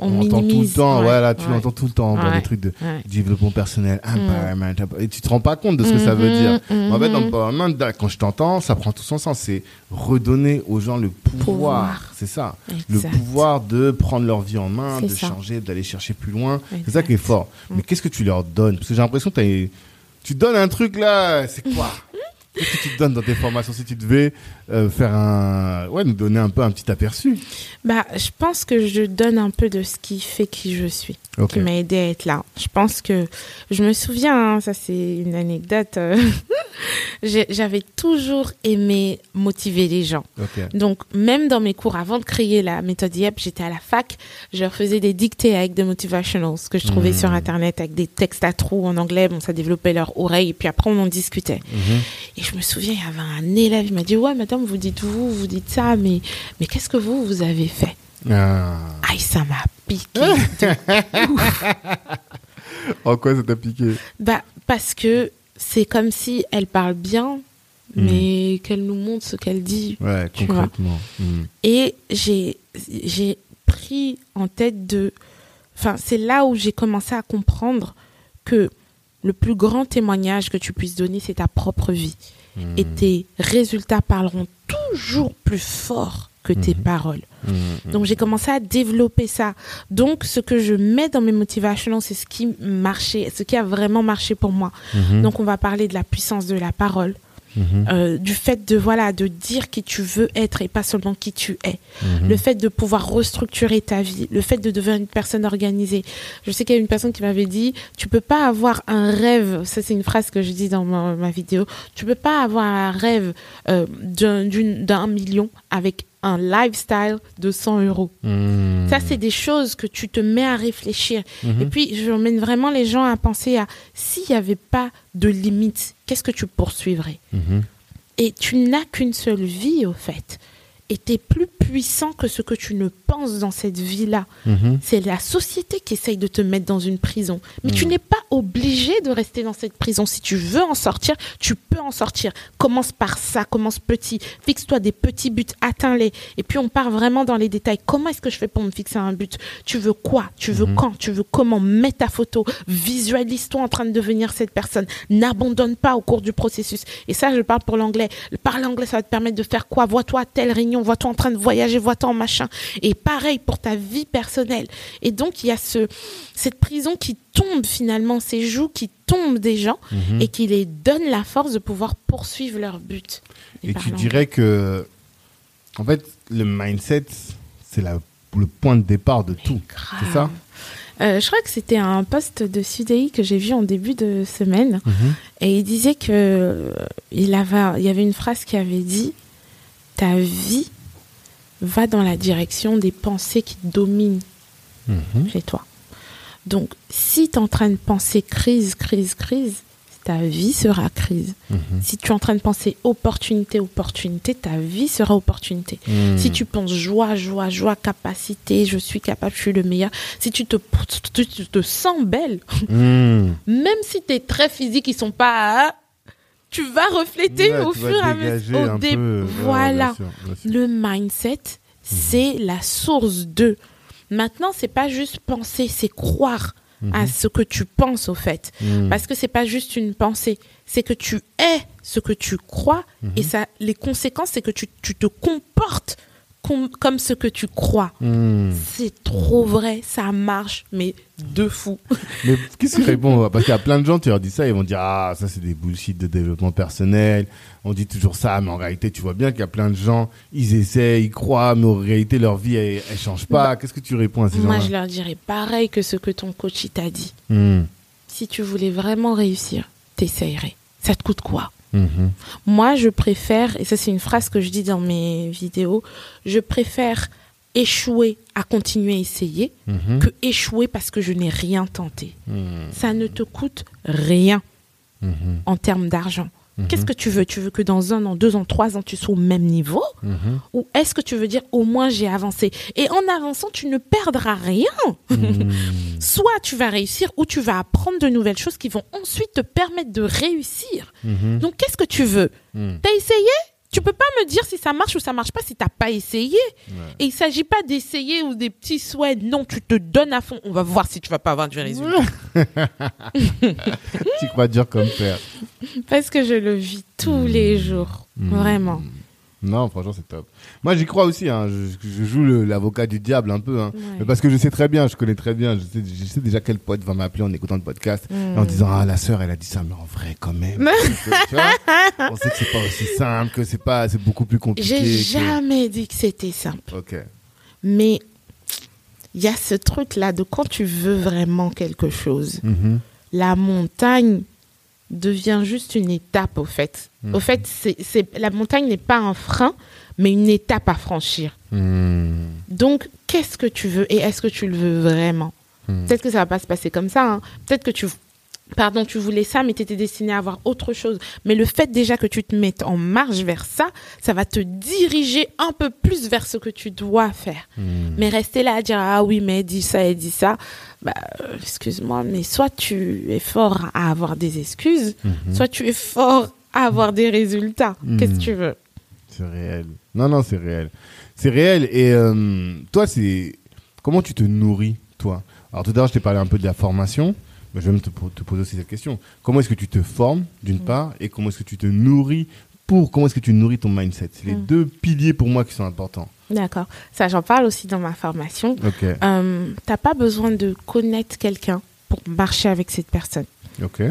On on entend tout le temps. ouais, voilà, tu ouais. l'entends tout le temps dans les trucs de développement personnel, empowerment. Et tu te rends pas compte de ce que ça veut Mhm, dire. En fait, empowerment, quand je t'entends, ça prend tout son sens. C'est redonner aux gens le pouvoir. Pouvoir. C'est ça. Exact. Le pouvoir de prendre leur vie en main, de ça. changer, d'aller chercher plus loin. C'est ça qui est fort. Mm. Mais qu'est-ce que tu leur donnes? Parce que j'ai l'impression que tu donnes un truc là, c'est quoi? Qu'est-ce que tu te donnes dans tes formations si tu devais euh, faire un. Ouais, nous donner un peu un petit aperçu? Bah, je pense que je donne un peu de ce qui fait qui je suis. Qui m'a aidé à être là. Je pense que je me souviens, hein, ça c'est une anecdote, euh, j'avais toujours aimé motiver les gens. Donc même dans mes cours, avant de créer la méthode YEP, j'étais à la fac, je leur faisais des dictées avec des motivationals que je trouvais Mhm. sur internet avec des textes à trous en anglais, bon ça développait leur oreille et puis après on en discutait. Mhm. Et je me souviens, il y avait un élève, il m'a dit ouais madame vous dites vous, vous dites ça, mais mais qu'est-ce que vous vous avez fait? Ah. Aïe ça m'a piqué. En quoi ça t'a piqué? Bah, parce que c'est comme si elle parle bien, mais qu'elle nous montre ce qu'elle dit. Ouais, concrètement. Mhm. Et j'ai, j'ai pris en tête de. Enfin, c'est là où j'ai commencé à comprendre que le plus grand témoignage que tu puisses donner, c'est ta propre vie. Mhm. Et tes résultats parleront toujours plus fort que tes Mhm. paroles. Mhm. Donc j'ai commencé à développer ça. Donc ce que je mets dans mes motivations, c'est ce qui marchait, ce qui a vraiment marché pour moi. Donc on va parler de la puissance de la parole, Mhm. euh, du fait de voilà de dire qui tu veux être et pas seulement qui tu es. Mhm. Le fait de pouvoir restructurer ta vie, le fait de devenir une personne organisée. Je sais qu'il y a une personne qui m'avait dit, tu peux pas avoir un rêve. Ça c'est une phrase que je dis dans ma, ma vidéo. Tu peux pas avoir un rêve euh, d'un million avec un lifestyle de 100 euros. Mhm. Ça, c'est des choses que tu te mets à réfléchir. Mhm. Et puis, je mène vraiment les gens à penser à s'il n'y avait pas de limite, qu'est-ce que tu poursuivrais? Mhm. Et tu n'as qu'une seule vie, au fait. Et tu es plus puissant que ce que tu ne penses dans cette vie-là. Mhm. C'est la société qui essaye de te mettre dans une prison. Mais tu Mhm. n'es pas obligé de rester dans cette prison. Si tu veux en sortir, tu peux en sortir. Commence par ça, commence petit. Fixe-toi des petits buts, atteins-les. Et puis on part vraiment dans les détails. Comment est-ce que je fais pour me fixer un but? Tu veux quoi? Tu veux Mhm. quand? Tu veux comment? Mets ta photo. Visualise-toi en train de devenir cette personne. N'abandonne pas au cours du processus. Et ça, je parle pour l'anglais. Parler anglais, ça va te permettre de faire quoi? Vois-toi à telle réunion, vois-toi en train de voyager voyager, va-t'en, machin. Et pareil pour ta vie personnelle. Et donc, il y a ce, cette prison qui tombe finalement, ces joues qui tombent des gens Mhm. et qui les donne la force de pouvoir poursuivre leur but. Et tu dirais que, en fait, le mindset, c'est la- le point de départ de tout. C'est ça? Euh, je crois que c'était un post de Sudei que j'ai vu en début de semaine et il disait que euh, il avait, il y avait une phrase qui avait dit ta vie va dans la direction des pensées qui dominent Mhm. chez toi. Donc, si tu es en train de penser crise, crise, crise, ta vie sera crise. Mhm. Si tu es en train de penser opportunité, opportunité, ta vie sera opportunité. Mhm. Si tu penses joie, joie, joie, capacité, je suis capable, je suis le meilleur. Si tu te, tu tu te sens belle, même si tes traits physiques ils sont pas, ah, tu vas refléter Ouais, au fur et à mesure. dé-. Ouais, voilà. bien sûr, bien sûr. Le mindset, c'est la source de. Maintenant, c'est pas juste penser, c'est croire à ce que tu penses au fait. Mhm. Parce que c'est pas juste une pensée, c'est que tu es ce que tu crois et ça, les conséquences, c'est que tu, tu te comportes com- comme ce que tu crois. Mhm. C'est trop vrai, ça marche, mais de fou. Mais qu'est-ce qu'ils répondent Parce qu'il y a plein de gens, tu leur dis ça, ils vont dire Ah, ça c'est des bullshit de développement personnel. On dit toujours ça, mais en réalité, tu vois bien qu'il y a plein de gens, ils essaient, ils croient, mais en réalité, leur vie, elle, elle change pas. Qu'est-ce que tu réponds à ces Moi, gens-là? je leur dirais pareil que ce que ton coach t'a dit. Mhm. Si tu voulais vraiment réussir, t'essayerais. Ça te coûte quoi? Mhm. Moi, je préfère, et ça c'est une phrase que je dis dans mes vidéos, je préfère échouer à continuer à essayer Mhm. que échouer parce que je n'ai rien tenté. Mhm. Ça ne te coûte rien en termes d'argent. Mhm. Qu'est-ce que tu veux? Tu veux que dans un an, deux ans, trois ans, tu sois au même niveau? Mhm. Ou est-ce que tu veux dire au moins j'ai avancé? Et en avançant, tu ne perdras rien. Mhm. Soit tu vas réussir ou tu vas apprendre de nouvelles choses qui vont ensuite te permettre de réussir. Mhm. Donc qu'est-ce que tu veux? Mhm. T'as essayé? Tu peux pas me dire si ça marche ou ça marche pas si t'as pas essayé. Ouais. Et il s'agit pas d'essayer ou des petits souhaits. Non, tu te donnes à fond. On va voir si tu vas pas avoir du résultat. Tu crois dur comme fer. Parce que je le vis tous les jours. Mhm. Vraiment. Non, franchement, c'est top. Moi, j'y crois aussi. Hein. Je, je joue l'avocat du diable un peu. Hein. Ouais. Mais parce que je sais très bien, je connais très bien. Je sais, je sais déjà quel pote va m'appeler en écoutant le podcast. En disant, ah, la sœur, elle a dit ça, mais en vrai, quand même. tu vois On sait que c'est pas aussi simple, que c'est pas, c'est beaucoup plus compliqué. J'ai que- jamais dit que c'était simple. Ok. Mais il y a ce truc-là de quand tu veux vraiment quelque chose, Mhm. la montagne devient juste une étape au fait. Mhm. Au fait, c'est, c'est- la montagne n'est pas un frein, mais une étape à franchir. Mhm. Donc, qu'est-ce que tu veux et est-ce que tu le veux vraiment? Mhm. Peut-être que ça va pas se passer comme ça. hein. Peut-être que tu, pardon, tu voulais ça, mais tu étais destiné à avoir autre chose. Mais le fait déjà que tu te mettes en marche vers ça, ça va te diriger un peu plus vers ce que tu dois faire. Mhm. Mais rester là à dire ah oui mais dit ça elle dit ça, bah euh, excuse-moi mais soit tu es fort à avoir des excuses, Mhm. soit tu es fort à avoir des résultats. Mhm. Qu'est-ce que tu veux? C'est réel. Non, non, c'est réel. C'est réel. Et euh, toi, c'est comment tu te nourris, toi? Alors tout à l'heure, je t'ai parlé un peu de la formation. Mais je vais même te, po- te poser aussi cette question. Comment est-ce que tu te formes, d'une part, et comment est-ce que tu te nourris pour comment est-ce que tu nourris ton mindset? C'est les deux piliers pour moi qui sont importants. D'accord. Ça j'en parle aussi dans ma formation. Ok. Euh, T'as pas besoin de connaître quelqu'un pour marcher avec cette personne. Ok.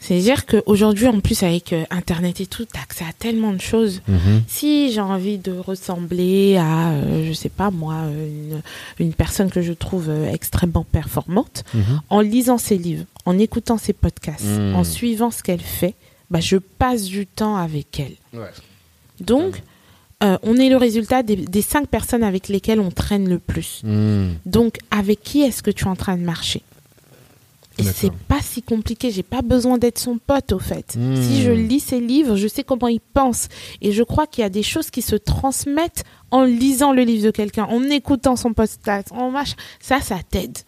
C'est-à-dire qu'aujourd'hui, en plus, avec euh, Internet et tout, tu as accès à tellement de choses. Mhm. Si j'ai envie de ressembler à, euh, je sais pas moi, une, une personne que je trouve euh, extrêmement performante, Mhm. en lisant ses livres, en écoutant ses podcasts, Mm. en suivant ce qu'elle fait, bah, je passe du temps avec elle. Ouais. Donc, euh, on est le résultat des, des cinq personnes avec lesquelles on traîne le plus. Mhm. Donc, avec qui est-ce que tu es en train de marcher? Et c'est pas si compliqué, j'ai pas besoin d'être son pote au fait. Mm. Si je lis ses livres, je sais comment il pense. Et je crois qu'il y a des choses qui se transmettent en lisant le livre de quelqu'un, en écoutant son podcast, en machin. Ça, ça t'aide.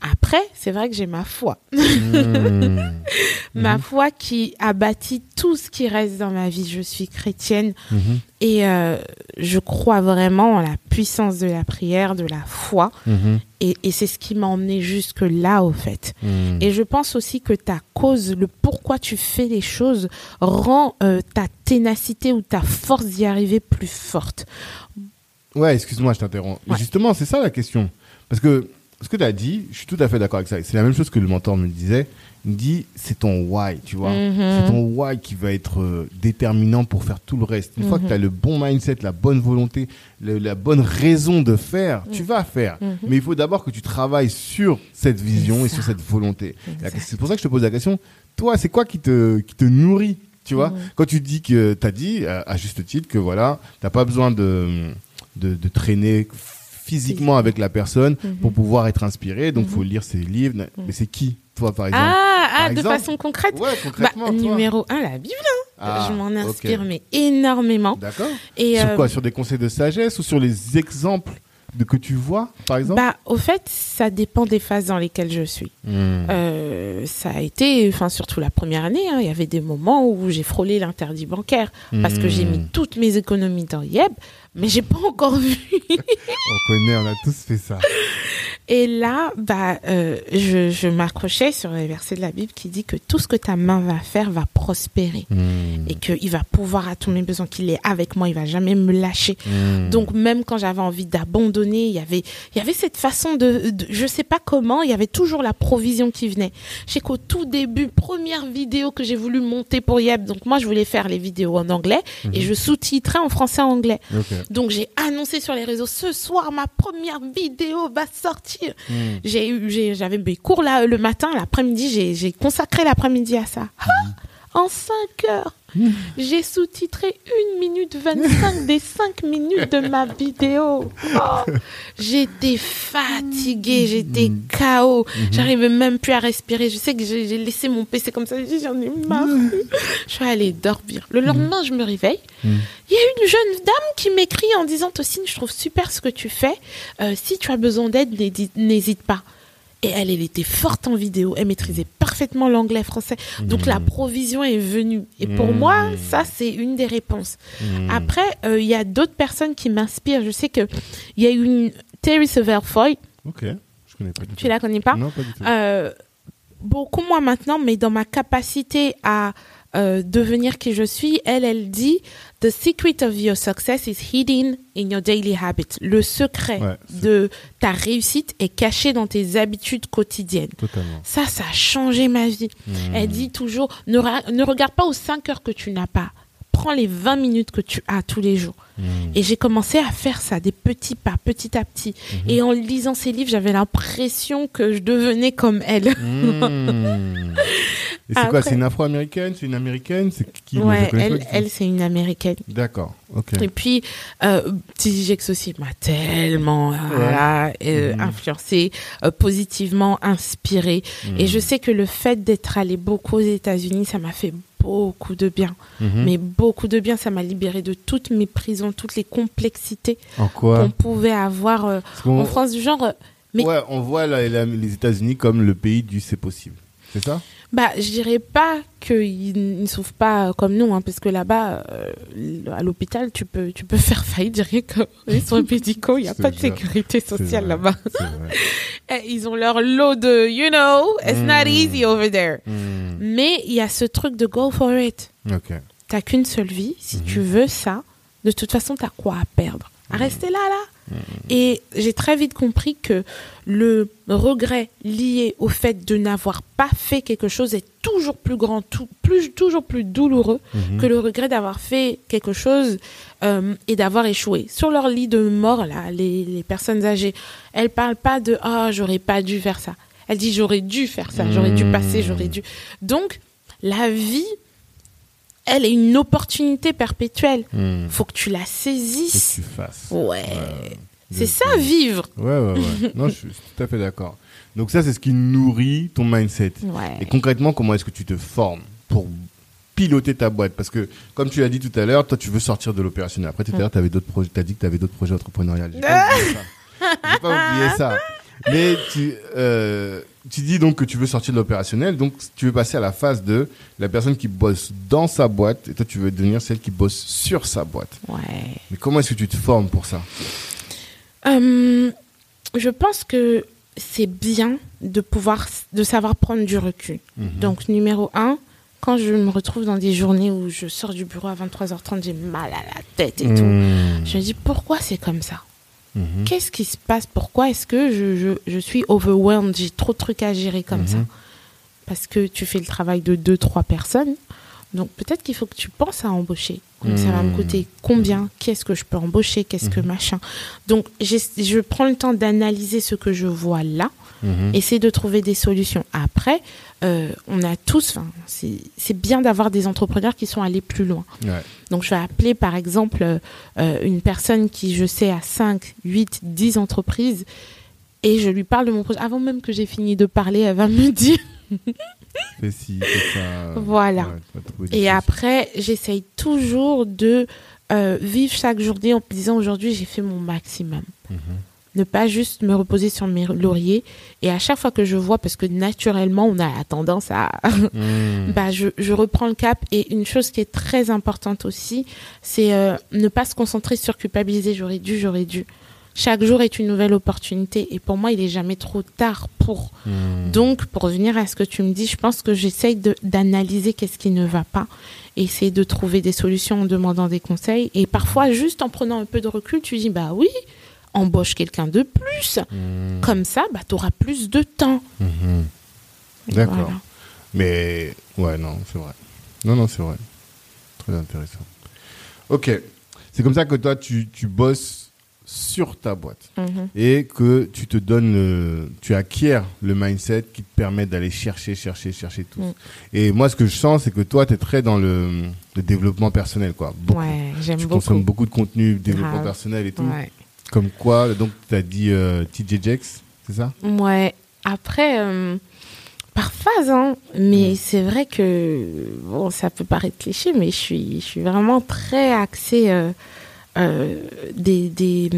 Après, c'est vrai que j'ai ma foi. Mhm. Ma Mhm. foi qui a bâti tout ce qui reste dans ma vie. Je suis chrétienne Mhm. et euh, je crois vraiment en la puissance de la prière, de la foi. Et, et c'est ce qui m'a emmené jusque là, au fait. Et je pense aussi que ta cause, le pourquoi tu fais les choses, rend euh, ta ténacité ou ta force d'y arriver plus forte. Ouais, excuse-moi, je t'interromps. Ouais. Justement, c'est ça la question. Parce que ce que tu as dit, je suis tout à fait d'accord avec ça. C'est la même chose que le mentor me disait. Il me dit, c'est ton why, tu vois. Mhm. C'est ton why qui va être euh, déterminant pour faire tout le reste. Une fois Mhm. que tu as le bon mindset, la bonne volonté, le- la bonne raison de faire, tu vas faire. Mhm. Mais il faut d'abord que tu travailles sur cette vision et sur cette volonté. C'est pour ça que je te pose la question. Toi, c'est quoi qui te, qui te nourrit tu vois, Mhm. quand tu dis que tu as dit à, à juste titre que voilà, t'as pas besoin de, de, de traîner physiquement avec la personne Mhm. pour pouvoir être inspiré, donc Mhm. faut lire ses livres. Mais c'est qui, toi, par exemple Ah, ah Par de exemple façon concrète Ouais, bah, concrètement, toi. Numéro 1, la Bible. hein. Ah, je m'en inspire, mais énormément. D'accord. Et, Sur euh, quoi Sur des conseils de sagesse ou sur les exemples de que tu vois, par exemple bah, au fait, ça dépend des phases dans lesquelles je suis. Hmm. Euh, ça a été, enfin surtout la première année, hein, il y avait des moments où j'ai frôlé l'interdit bancaire parce que j'ai Hmm. mis toutes mes économies dans Yeb, mais j'ai pas encore vu. On connaît, on a tous fait ça. Et là, bah, euh, je, je m'accrochais sur les versets de la Bible qui dit que tout ce que ta main va faire va prospérer Hmm. et qu'il va pouvoir à tous mes besoins, qu'il est avec moi, il va jamais me lâcher. Hmm. Donc même quand j'avais envie d'abandonner, il y avait il y avait cette façon de, de je sais pas comment, il y avait toujours la provision qui venait. Je sais qu'au tout début, première vidéo que j'ai voulu monter pour Yeb, donc moi je voulais faire les vidéos en anglais et je sous-titrais en français anglais. Ok. Donc j'ai annoncé sur les réseaux ce soir ma première vidéo va sortir. Hmm. J'ai- j'avais mes cours là le matin, l'après-midi, j'ai consacré l'après-midi à ça. Ah en 5 heures, j'ai sous-titré 1 minute 25 des 5 minutes de ma vidéo. Oh, j'étais fatiguée, j'étais KO. J'arrivais même plus à respirer. Je sais que j'ai laissé mon PC comme ça. J'en ai marre. Je suis allée dormir. Le lendemain, je me réveille. Il y a une jeune dame qui m'écrit en disant Tocine, je trouve super ce que tu fais. Euh, si tu as besoin d'aide, n'hésite pas. Et elle, elle était forte en vidéo. Elle maîtrisait parfaitement l'anglais français. Donc la provision est venue. Et pour moi, ça, c'est une des réponses. Hmm. Après, euh, il y a d'autres personnes qui m'inspirent. Je sais que il y a une Teresa Verfoy. Ok. Je connais pas du tout. Tu la connais pas? Non, pas du tout. Euh, beaucoup moins maintenant, mais dans ma capacité à euh, devenir qui je suis, elle, elle dit The secret of your success is hidden in your daily habits. Le secret Ouais, de ta réussite est caché dans tes habitudes quotidiennes. Totalement. Ça, ça a changé ma vie. Hmm. Elle dit toujours ne, ne regarde pas aux 5 heures que tu n'as pas. Prends les 20 minutes que tu as tous les jours. Hmm. Et j'ai commencé à faire ça, des petits pas, petit à petit. Et en lisant ces livres, j'avais l'impression que je devenais comme elle. Et c'est quoi C'est une afro-américaine C'est une américaine C'est qui ouais, pas elle, c'est une américaine. D'accord, ok. Et puis, euh, aussi m'a tellement euh, voilà, euh, positivement inspiré. Et je sais que le fait d'être allé beaucoup aux États-Unis, ça m'a fait beaucoup de bien. Mhm. Mais beaucoup de bien, ça m'a libéré de toutes mes prisons, toutes les complexités qu'on pouvait avoir euh, en France du genre. euh, mais- Ouais, on voit la- la- les États-Unis comme le pays du c'est possible. C'est ça? Bah, je dirais pas qu'ils ne souffrent pas comme nous, hein, parce que là-bas, euh, à l'hôpital, tu peux, tu peux faire faillite, je dirais que les soins médicaux, il n'y a pas de sécurité sociale là-bas. Eh, Ils ont leur lot de, you know, it's not Mm. easy over there. Hmm, Mais il y a ce truc de go for it. Ok. T'as qu'une seule vie. Si Mhm. tu veux ça, de toute façon, t'as quoi à perdre? À Mhm. rester là, là. Et j'ai très vite compris que le regret lié au fait de n'avoir pas fait quelque chose est toujours plus grand, tout, plus, toujours plus douloureux Mhm. que le regret d'avoir fait quelque chose euh, et d'avoir échoué. Sur leur lit de mort, là, les, les personnes âgées, elles parlent pas de ah j'aurais pas dû faire ça. Elles disent j'aurais dû faire ça, j'aurais dû Mhm. passer, j'aurais dû. Donc la vie, elle est une opportunité perpétuelle. Hmm. Faut que tu la Que saisisses. tu fasses. Ouais. Ouais. C'est ça vivre. Ouais, ouais, ouais. non, je suis tout à fait d'accord. Donc ça, c'est ce qui nourrit ton mindset. Ouais. Et concrètement, comment est-ce que tu te formes pour piloter ta boîte? Parce que, comme tu l'as dit tout à l'heure, toi, tu veux sortir de l'opérationnel. Après, tout à l'heure, tu. T'as dit que tu avais d'autres projets entrepreneuriales. J'ai pas oublié ça. J'ai pas oublié ça. Mais tu, euh, tu dis donc que tu veux sortir de l'opérationnel, donc tu veux passer à la phase de la personne qui bosse dans sa boîte, et toi, tu veux devenir celle qui bosse sur sa boîte. Ouais. Mais comment est-ce que tu te formes pour ça? Euh, je pense que c'est bien de pouvoir, de savoir prendre du recul. Mhm. Donc, numéro un, quand je me retrouve dans des journées où je sors du bureau à 23h30, j'ai mal à la tête et tout. Hmm. Je me dis pourquoi c'est comme ça? Mhm. Qu'est-ce qui se passe? Pourquoi est-ce que je, je, je suis overwhelmed? J'ai trop de trucs à gérer comme Mhm. ça. Parce que tu fais le travail de deux, trois personnes. Donc peut-être qu'il faut que tu penses à embaucher. Donc ça va me Mhm. coûter? Combien? Qu'est-ce que je peux embaucher? Qu'est-ce que machin? Donc je prends le temps d'analyser ce que je vois là Mhm. essayer de trouver des solutions. Après, euh, on a tous, c'est bien d'avoir des entrepreneurs qui sont allés plus loin. Ouais. Donc, je vais appeler, par exemple, euh, une personne qui, je sais, a 5, 8, 10 entreprises et je lui parle de mon projet. Avant même que j'ai fini de parler, elle va me dire. Fais ci, fais ça. Voilà. Ouais, Et après, j'essaye toujours de euh, vivre chaque journée en me disant aujourd'hui, j'ai fait mon maximum. Mhm. Ne pas juste me reposer sur mes lauriers. Et à chaque fois que je vois, parce que naturellement, on a la tendance à... Mhm. bah, je, je reprends le cap. Et une chose qui est très importante aussi, c'est euh, ne pas se concentrer sur culpabiliser. J'aurais dû, j'aurais dû. Chaque jour est une nouvelle opportunité. Et pour moi, il est jamais trop tard pour. Mhm. Donc, pour revenir à ce que tu me dis, je pense que j'essaye d'analyser qu'est-ce qui ne va pas. Essayer de trouver des solutions en demandant des conseils. Et parfois, juste en prenant un peu de recul, tu dis, bah oui, embauche quelqu'un de plus. Mhm. Comme ça, bah, tu auras plus de temps. Mhm. D'accord. Voilà. Mais ouais, non, c'est vrai. Non, non, c'est vrai. Très intéressant. Ok. C'est comme ça que toi, tu, tu bosses sur ta boîte Mhm. et que tu te donnes, le- tu acquiers le mindset qui te permet d'aller chercher, chercher, chercher tout. Mm. Et moi, ce que je sens, c'est que toi, tu es très dans le, le développement personnel, quoi. Beaucoup. Ouais, j'aime tu beaucoup. consommes beaucoup de contenu, développement Grave. personnel et tout. Ouais. Comme quoi, donc, tu as dit euh, TJ Jex, c'est ça? Ouais. Après, euh, par phase, hein, mais c'est vrai que bon, ça peut paraître cliché, mais je suis, je suis vraiment très axée euh, euh, des, des,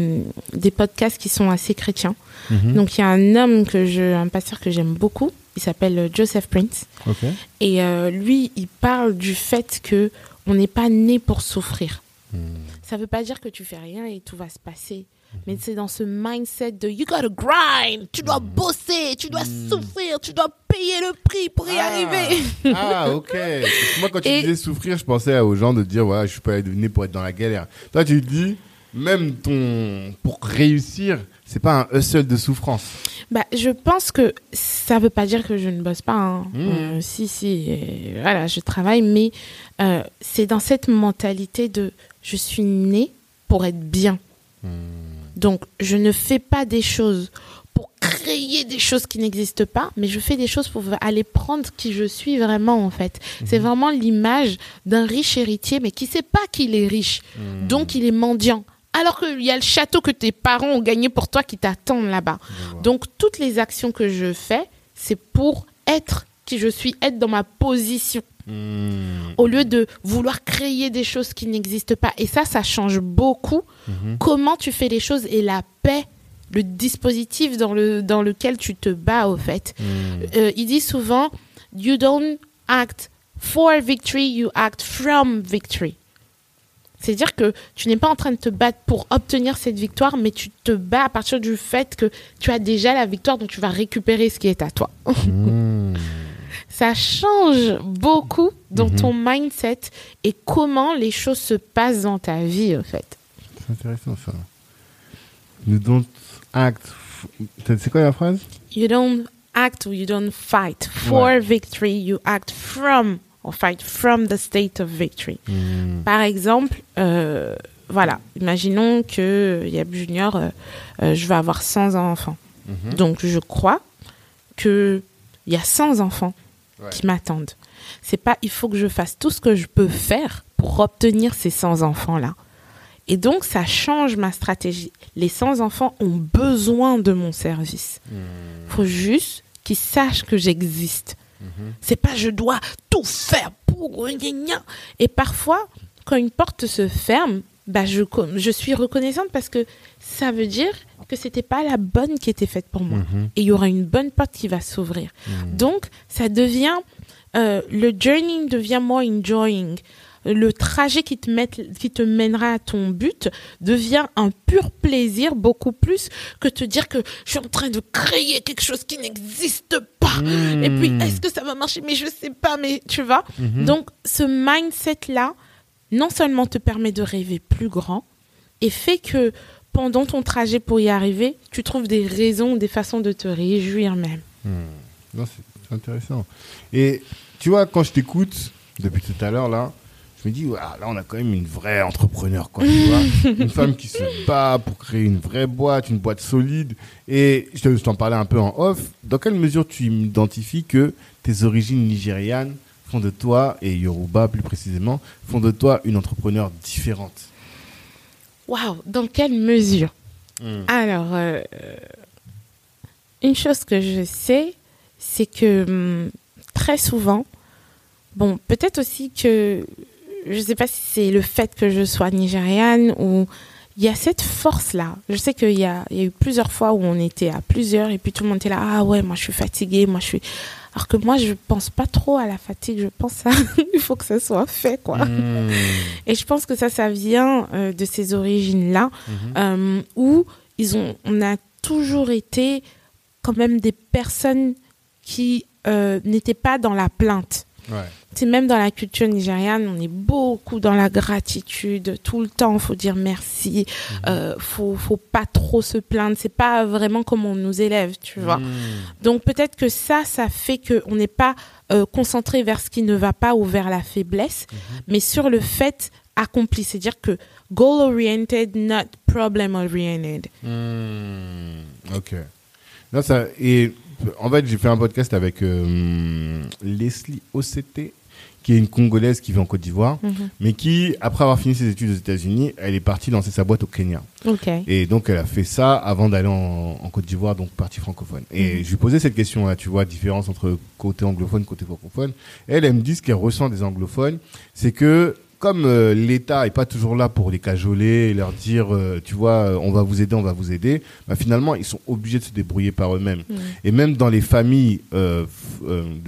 des podcasts qui sont assez chrétiens. Mhm. Donc il y a un homme que je, un pasteur que j'aime beaucoup. Il s'appelle Joseph Prince Ok. et lui, il parle du fait que on n'est pas né pour souffrir. Mhm. Ça veut pas dire que tu fais rien et tout va se passer. Mais c'est dans ce mindset de you gotta grind, tu dois bosser, tu dois souffrir, tu dois payer le prix pour y Ah. arriver. Ah, ok. Parce que moi, quand tu Et- disais souffrir, je pensais aux gens de dire, voilà, je suis pas né pour être dans la galère. Toi, tu dis, même ton, pour réussir, c'est pas un hustle de souffrance. Bah, je pense que ça veut pas dire que je ne bosse pas. hein. Mmh. Euh, si, si, euh, voilà, je travaille, mais euh, c'est dans cette mentalité de je suis né pour être bien. Donc, je ne fais pas des choses pour créer des choses qui n'existent pas, mais je fais des choses pour aller prendre qui je suis vraiment, en fait. C'est vraiment l'image d'un riche héritier, mais qui sait pas qu'il est riche. Donc, il est mendiant. Alors qu'il y a le château que tes parents ont gagné pour toi qui t'attendent là-bas. Donc, toutes les actions que je fais, c'est pour être qui je suis, être dans ma position Mhm. au lieu de vouloir créer des choses qui n'existent pas. Et ça, ça change beaucoup Mhm. comment tu fais les choses et la paix, le dispositif dans, le, dans lequel tu te bats, au fait. Mhm. Euh, il dit souvent, you don't act for victory, you act from victory. C'est-à-dire que tu n'es pas en train de te battre pour obtenir cette victoire, mais tu te bats à partir du fait que tu as déjà la victoire, donc tu vas récupérer ce qui est à toi. Ça change beaucoup dans Mhm. ton mindset et comment les choses se passent dans ta vie, en fait. C'est intéressant, ça. You don't act. C'est quoi la phrase? You don't act or you don't fight for Ouais. victory, you act from or fight from the state of victory. Mhm. Par exemple, euh, voilà, imaginons que Yab Junior, euh, euh, je vais avoir 100 enfants. Mhm. Donc je crois que il y a 100 enfants Ouais. qui m'attendent. C'est pas il faut que je fasse tout ce que je peux faire pour obtenir ces 100 enfants là. Et donc ça change ma stratégie. Les 100 enfants ont besoin de mon service. Mhm. Faut juste qu'ils sachent que j'existe. Mhm. C'est pas je dois tout faire pour. Et parfois, quand une porte se ferme, bah je, je suis reconnaissante parce que ça veut dire que c'était pas la bonne qui était faite pour moi. Mhm. Et il y aura une bonne porte qui va s'ouvrir. Mhm. Donc, ça devient, euh, le journey devient more enjoying. Le trajet qui te, met- qui te mènera à ton but devient un pur plaisir beaucoup plus que te dire que je suis en train de créer quelque chose qui n'existe pas. Et puis, Mhm. est-ce que ça va marcher? Mais je sais pas, mais tu vois? Mhm. Donc, ce mindset-là, non seulement te permet de rêver plus grand, et fait que pendant ton trajet pour y arriver, tu trouves des raisons, des façons de te réjouir même. Hmm. Non, c'est intéressant. Et tu vois, quand je t'écoute depuis tout à l'heure là, je me dis, là, on a quand même une vraie entrepreneur, quoi, tu vois. une femme qui se bat pour créer une vraie boîte, une boîte solide. Et je t'en parlais un peu en off. Dans quelle mesure tu identifies que tes origines nigérianes font de toi, et Yoruba plus précisément, font de toi une entrepreneur différente Waouh, dans quelle mesure hmm. Alors, euh, une chose que je sais, c'est que hum, très souvent, bon, peut-être aussi que je ne sais pas si c'est le fait que je sois nigériane ou il y a cette force-là. Je sais qu'il y a, il y a eu plusieurs fois où on était à plusieurs et puis tout le monde était là, ah ouais, moi je suis fatiguée, moi je suis... Alors que moi, je pense pas trop à la fatigue, je pense à il faut que ça soit fait, quoi. Hmm. Et je pense que ça, ça vient euh, de ces origines-là, mhm. euh, où ils ont, on a toujours été quand même des personnes qui euh, n'étaient pas dans la plainte. C'est même dans la culture nigériane, on est beaucoup dans la gratitude. Tout le temps, faut dire merci. Mhm. Euh, faut, faut pas trop se plaindre. C'est pas vraiment comme on nous élève, tu vois. Mhm. Donc peut-être que ça, ça fait qu'on n'est pas euh, concentré vers ce qui ne va pas ou vers la faiblesse, mhm. mais sur le fait accompli. C'est-à-dire que goal oriented, not problem oriented. Ok. Non, ça et en fait, j'ai fait un podcast avec euh, Leslie OCT, qui est une Congolaise qui vit en Côte d'Ivoire, mhm. mais qui, après avoir fini ses études aux États-Unis, elle est partie lancer sa boîte au Kenya. Et donc, elle a fait ça avant d'aller en, Côte d'Ivoire, donc partie francophone. Et mhm. je lui posais cette question, là, tu vois, différence entre côté anglophone, côté francophone. Elle, elle me dit ce qu'elle ressent des anglophones, c'est que comme euh, l'État est pas toujours là pour les cajoler et leur dire, euh, tu vois, euh, on va vous aider, on va vous aider, bah, finalement, ils sont obligés de se débrouiller par eux-mêmes. Mm. Et même dans les familles de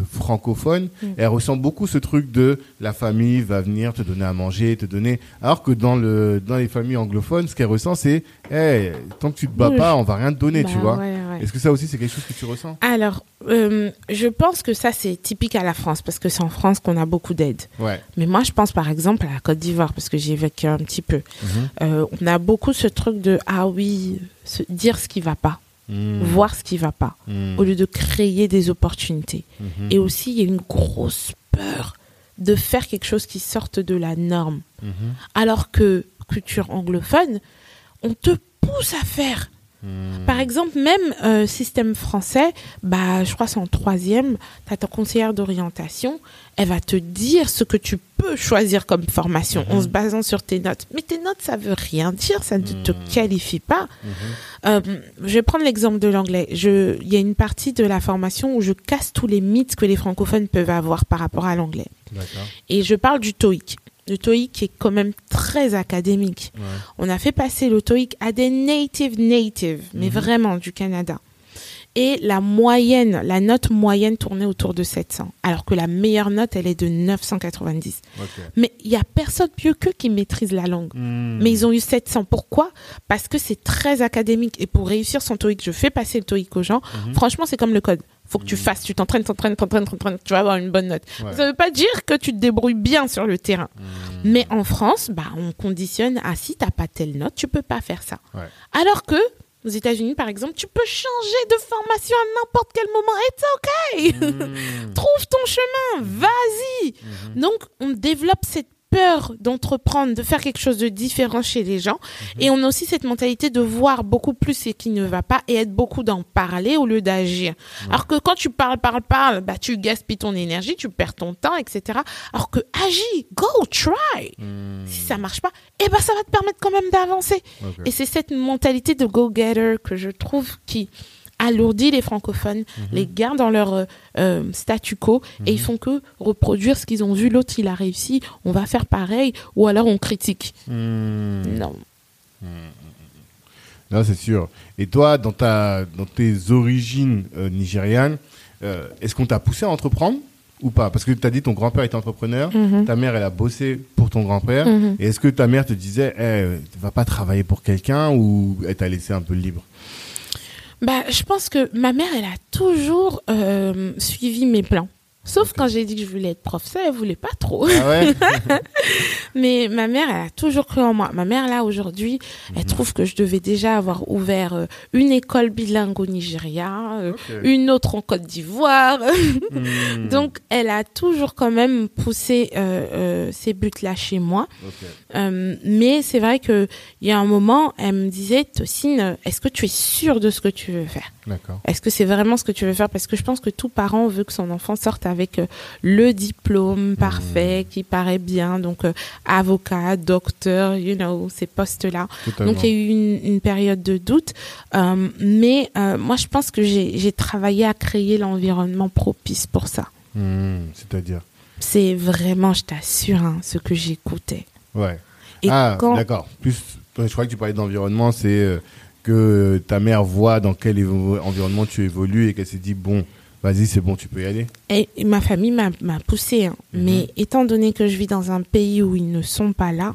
francophones, mm. elles ressentent beaucoup ce truc de la famille va venir te donner à manger, te donner. Alors que dans le dans les familles anglophones, ce qu'elles ressentent, c'est, hey, tant que tu te bats pas, on va rien te donner, tu bah vois. Est-ce que ça aussi, c'est quelque chose que tu ressens? Alors, euh, je pense que ça, c'est typique à la France, parce que c'est en France qu'on a beaucoup d'aide. Ouais. Mais moi, je pense par exemple à la Côte d'Ivoire, parce que j'ai vécu un petit peu. Mhm. Euh, on a beaucoup ce truc de, ah oui, se dire ce qui va pas. Mhm. voir ce qui va pas, mhm. au lieu de créer des opportunités. Et aussi, il y a une grosse peur de faire quelque chose qui sorte de la norme. Alors que culture anglophone, on te pousse à faire Hmm. Par exemple, même euh, système français, bah, je crois c'est en troisième, tu as ta conseillère d'orientation, elle va te dire ce que tu peux choisir comme formation en se hmm. basant sur tes notes. Mais tes notes, ça veut rien dire, ça ne te hmm. qualifie pas. Euh, je vais prendre l'exemple de l'anglais. Il y a une partie de la formation où je casse tous les mythes que les francophones peuvent avoir par rapport à l'anglais. Et je parle du TOEIC le TOEIC est quand même très académique. On a fait passer le TOEIC à des native native, mais mhm. vraiment du Canada. Et la moyenne, la note moyenne tournait autour de 700, alors que la meilleure note, elle est de 990. Mais il y a personne mieux qu'eux qui maîtrise la langue. Hmm. Mais ils ont eu 700. Pourquoi? Parce que c'est très académique. Et pour réussir son TOEIC, je fais passer le TOEIC aux gens. Mhm. Franchement, c'est comme le code faut que tu fasses, tu t'entraînes, t'entraînes, t'entraînes, t'entraînes, tu vas avoir une bonne note. Ça Ça veut pas dire que tu te débrouilles bien sur le terrain. Hmm. Mais en France, bah, on conditionne à si t'as pas telle note, tu peux pas faire ça. Alors que, aux États-Unis, par exemple, tu peux changer de formation à n'importe quel moment. It's okay. Hmm. Trouve ton chemin. Vas-y. Hmm. Donc, on développe cette peur d'entreprendre, de faire quelque chose de différent chez les gens. Mhm. Et on a aussi cette mentalité de voir beaucoup plus ce qui ne va pas et être beaucoup d'en parler au lieu d'agir. Alors que quand tu parles, parles, parles, bah, tu gaspilles ton énergie, tu perds ton temps, etc. Alors que agis, go, try. Hmm. Si ça marche pas, eh ben, ça va te permettre quand même d'avancer. Et c'est cette mentalité de go-getter que je trouve qui, alourdit les francophones, mhm. les gardent dans leur euh, euh, statu quo et ils mhm. font que reproduire ce qu'ils ont vu, l'autre il a réussi, on va faire pareil ou alors on critique. Hmm. Non. Non, c'est sûr. Et toi, dans, ta, dans tes origines euh, nigérianes, est-ce qu'on t'a poussé à entreprendre ou pas? Parce que tu as dit ton grand-père était entrepreneur, mhm. ta mère elle a bossé pour ton grand-père. Et est-ce que ta mère te disait, hey, tu vas pas travailler pour quelqu'un ou elle t'a laissé un peu libre? Bah, je pense que ma mère, elle a toujours euh, suivi mes plans. Sauf quand j'ai dit que je voulais être prof, ça, elle voulait pas trop. Ah ouais? Mais ma mère, elle a toujours cru en moi. Ma mère, là, aujourd'hui, elle Mhm. trouve que je devais déjà avoir ouvert euh, une école bilingue au Nigeria, euh, une autre en Côte d'Ivoire. Hmm. Donc, elle a toujours quand même poussé euh, ces buts-là chez moi. Mais c'est vrai que il y a un moment, elle me disait, Tocine, est-ce que tu es sûre de ce que tu veux faire? Est-ce que c'est vraiment ce que tu veux faire? Parce que je pense que tout parent veut que son enfant sorte avec euh, le diplôme parfait, qui paraît bien, donc euh, avocat, docteur, you know, ces postes-là. Donc il y a eu une, une période de doute, Euh, mais moi je pense que j'ai travaillé à créer l'environnement propice pour ça. Hmm, C'est-à-dire? C'est vraiment, je t'assure, hein, ce que j'écoutais. Ouais. Et ah, quand d'accord. Plus, je crois que tu parlais d'environnement, c'est que ta mère voit dans quel environnement tu évolues et qu'elle s'est dit, bon, vas-y, c'est bon, tu peux y aller. Et ma famille m'a poussée, hein. Mhm. mais étant donné que je vis dans un pays où ils ne sont pas là,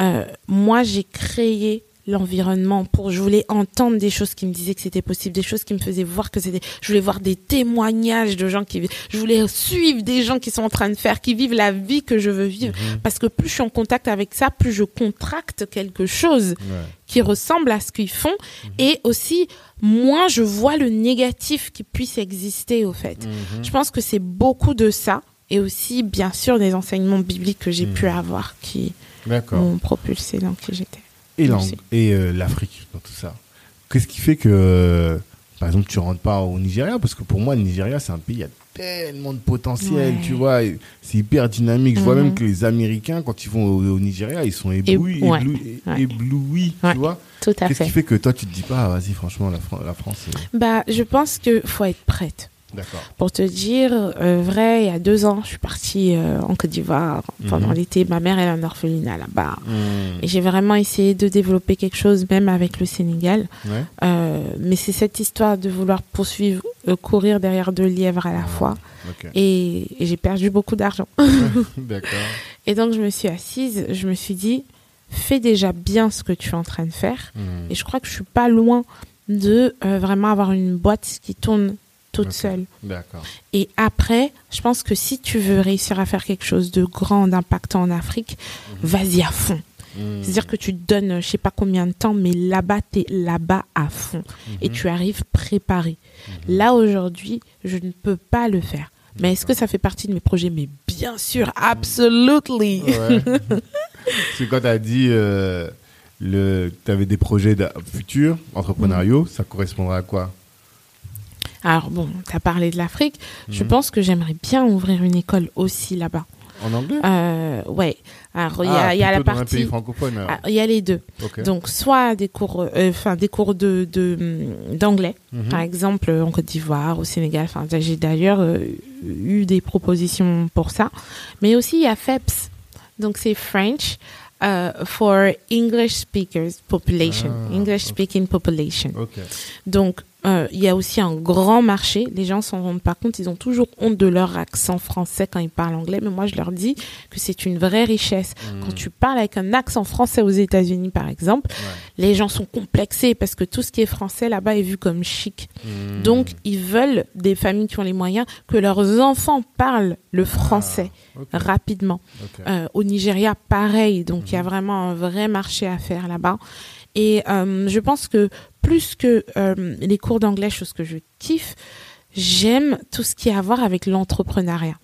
euh, moi j'ai créé l'environnement pour je voulais entendre des choses qui me disaient que c'était possible des choses qui me faisaient voir que c'était je voulais voir des témoignages de gens qui je voulais suivre des gens qui sont en train de faire qui vivent la vie que je veux vivre. Parce que plus je suis en contact avec ça plus je contracte quelque chose Ouais. qui ressemble à ce qu'ils font. Et aussi moins je vois le négatif qui puisse exister au fait. Mhm. je pense que c'est beaucoup de ça. Et aussi bien sûr des enseignements bibliques que j'ai Mhm. pu avoir qui m'ont propulsé dans qui j'étais Et euh, l'Afrique dans tout ça. Qu'est-ce qui fait que, euh, par exemple, tu rentres pas au Nigeria? Parce que pour moi, le Nigeria, c'est un pays, il y a tellement de potentiel, Ouais. tu vois. C'est hyper dynamique. Je vois Mhm. même que les Américains, quand ils vont au, au Nigeria, ils sont éblouis, ouais, éblouis, ouais. éblouis, Ouais. tu vois. tout à Qu'est-ce fait qui fait que toi, tu te dis pas, ah, vas-y, franchement, la, Fran- la France, c'est- bah je pense que faut être prête. Pour te dire euh, vrai il y a deux ans je suis partie euh, en Côte d'Ivoire pendant Mhm. l'été ma mère elle a un orphelinat là-bas Hmm. et j'ai vraiment essayé de développer quelque chose même avec le Sénégal Ouais. Euh, mais c'est cette histoire de vouloir poursuivre courir derrière deux lièvres à la fois Ok. et, et j'ai perdu beaucoup d'argent D'accord. Et donc, je me suis assise, je me suis dit, fais déjà bien ce que tu es en train de faire. Hmm. Et je crois que je suis pas loin de vraiment avoir une boîte qui tourne toute seule. D'accord. Et après, je pense que si tu veux réussir à faire quelque chose de grand, d'impactant en Afrique, vas-y à fond. Hmm. C'est-à-dire que tu te donnes, je sais pas combien de temps, mais là-bas, tu es là-bas à fond. Et Mhm. tu arrives préparé. Là, aujourd'hui, je ne peux pas le faire. Mais est-ce que ça fait partie de mes projets? Mais bien sûr, absolutely. Ouais. C'est quand tu as dit euh, le tu avais des projets futurs entrepreneuriaux, ça correspondra à quoi? Alors bon, tu as parlé de l'Afrique. Je Mhm. pense que j'aimerais bien ouvrir une école aussi là-bas. En anglais? Euh, ouais. Alors, il y a, Ah, y a la un pays partie... francophone. Ah, Il y a les deux. Donc, soit des cours, euh, enfin des cours de d'anglais, Mhm. par exemple en Côte d'Ivoire, au Sénégal. Enfin, j'ai d'ailleurs euh, eu des propositions pour ça. Mais aussi il y a FEPS, donc c'est French euh, for English speakers population, Ah, English speaking population. Donc, euh, il y a aussi un grand marché. Les gens s'en rendent pas compte. Ils ont toujours honte de leur accent français quand ils parlent anglais. Mais moi, je leur dis que c'est une vraie richesse. Hmm. Quand tu parles avec un accent français aux États-Unis, par exemple, Ouais. les gens sont complexés parce que tout ce qui est français là-bas est vu comme chic. Hmm. Donc, ils veulent des familles qui ont les moyens que leurs enfants parlent le français Ok. rapidement. Euh, au Nigeria, pareil. Donc, il y a vraiment un vrai marché à faire là-bas. Et euh, je pense que plus que euh, les cours d'anglais, chose que je kiffe, j'aime tout ce qui a à voir avec l'entrepreneuriat.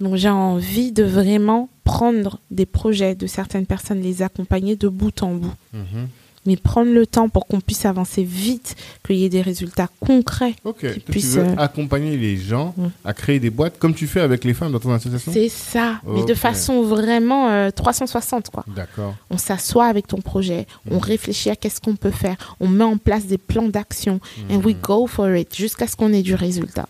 Donc, j'ai envie de vraiment prendre des projets de certaines personnes, les accompagner de bout en bout. Mhm. Mais prendre le temps pour qu'on puisse avancer vite, qu'il y ait des résultats concrets. Ok. Toi, tu puisse, veux euh, accompagner les gens Mm. à créer des boîtes comme tu fais avec les femmes dans ton association C'est ça, mais de façon vraiment euh, 360, quoi. D'accord. On s'assoit avec ton projet, on Mhm. réfléchit à qu'est-ce qu'on peut faire, on met en place des plans d'action, and we go for it jusqu'à ce qu'on ait du résultat.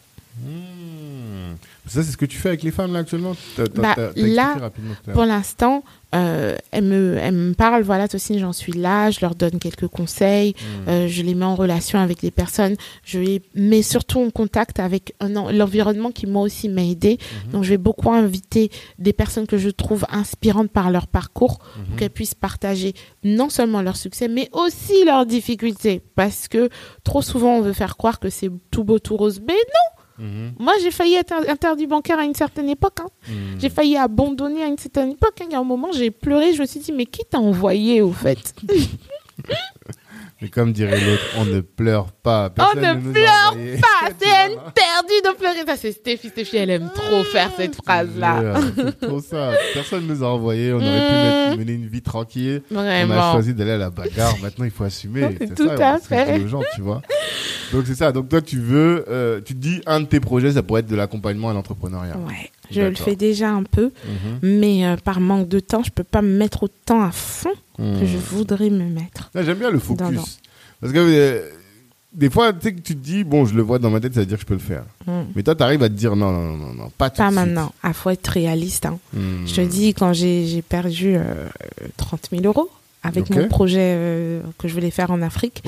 Hmm. Ça, c'est ce que tu fais avec les femmes là actuellement? Bah, là, Pour l'instant, euh, elles, me, elles me parlent, voilà, aussi j'en suis là, je leur donne quelques conseils, Hmm. euh, je les mets en relation avec des personnes, je les mets surtout en contact avec l'environnement qui moi aussi m'a aidé. Mhm. Donc je vais beaucoup inviter des personnes que je trouve inspirantes par leur parcours pour qu'elles puissent partager non seulement leur succès, mais aussi leurs difficultés. Parce que trop souvent, on veut faire croire que c'est tout beau, tout rose. Mais non Mhm. Moi, j'ai failli être interdit bancaire à une certaine époque. hein. Mhm. J'ai failli abandonner à une certaine époque. hein. Il y a un moment, j'ai pleuré. Je me suis dit, mais qui t'a envoyé au fait? Mais comme dirait l'autre, on ne pleure pas. On ne pleure pas. C'est interdit de pleurer. Ça, c'est Stéphie. Stéphie, elle aime trop faire cette phrase-là. Je jure, C'est trop ça. Personne nous a envoyé. On aurait pu Mhm. mettre- mener une vie tranquille. On a choisi d'aller à la bagarre. Maintenant, il faut assumer. C'est Tout ça, à on fait fait. aux gens, tu vois. Donc, c'est ça. Donc, toi, tu veux, euh, tu te dis, un de tes projets, ça pourrait être de l'accompagnement à l'entrepreneuriat. Ouais, je le fais déjà un peu, Mhm. mais euh, par manque de temps, je peux pas me mettre autant à fond que Mhm. je voudrais me mettre. Là, J'aime bien le focus. Parce que euh, des fois, tu sais que tu te dis, bon, je le vois dans ma tête, ça veut dire que je peux le faire. Mm. Mais toi, tu arrives à te dire, non, non, non, non, pas tout Pas de maintenant. Ah, faut être réaliste. hein. Je te dis, quand j'ai perdu euh, 30 000 euros avec mon projet euh, que je voulais faire en Afrique,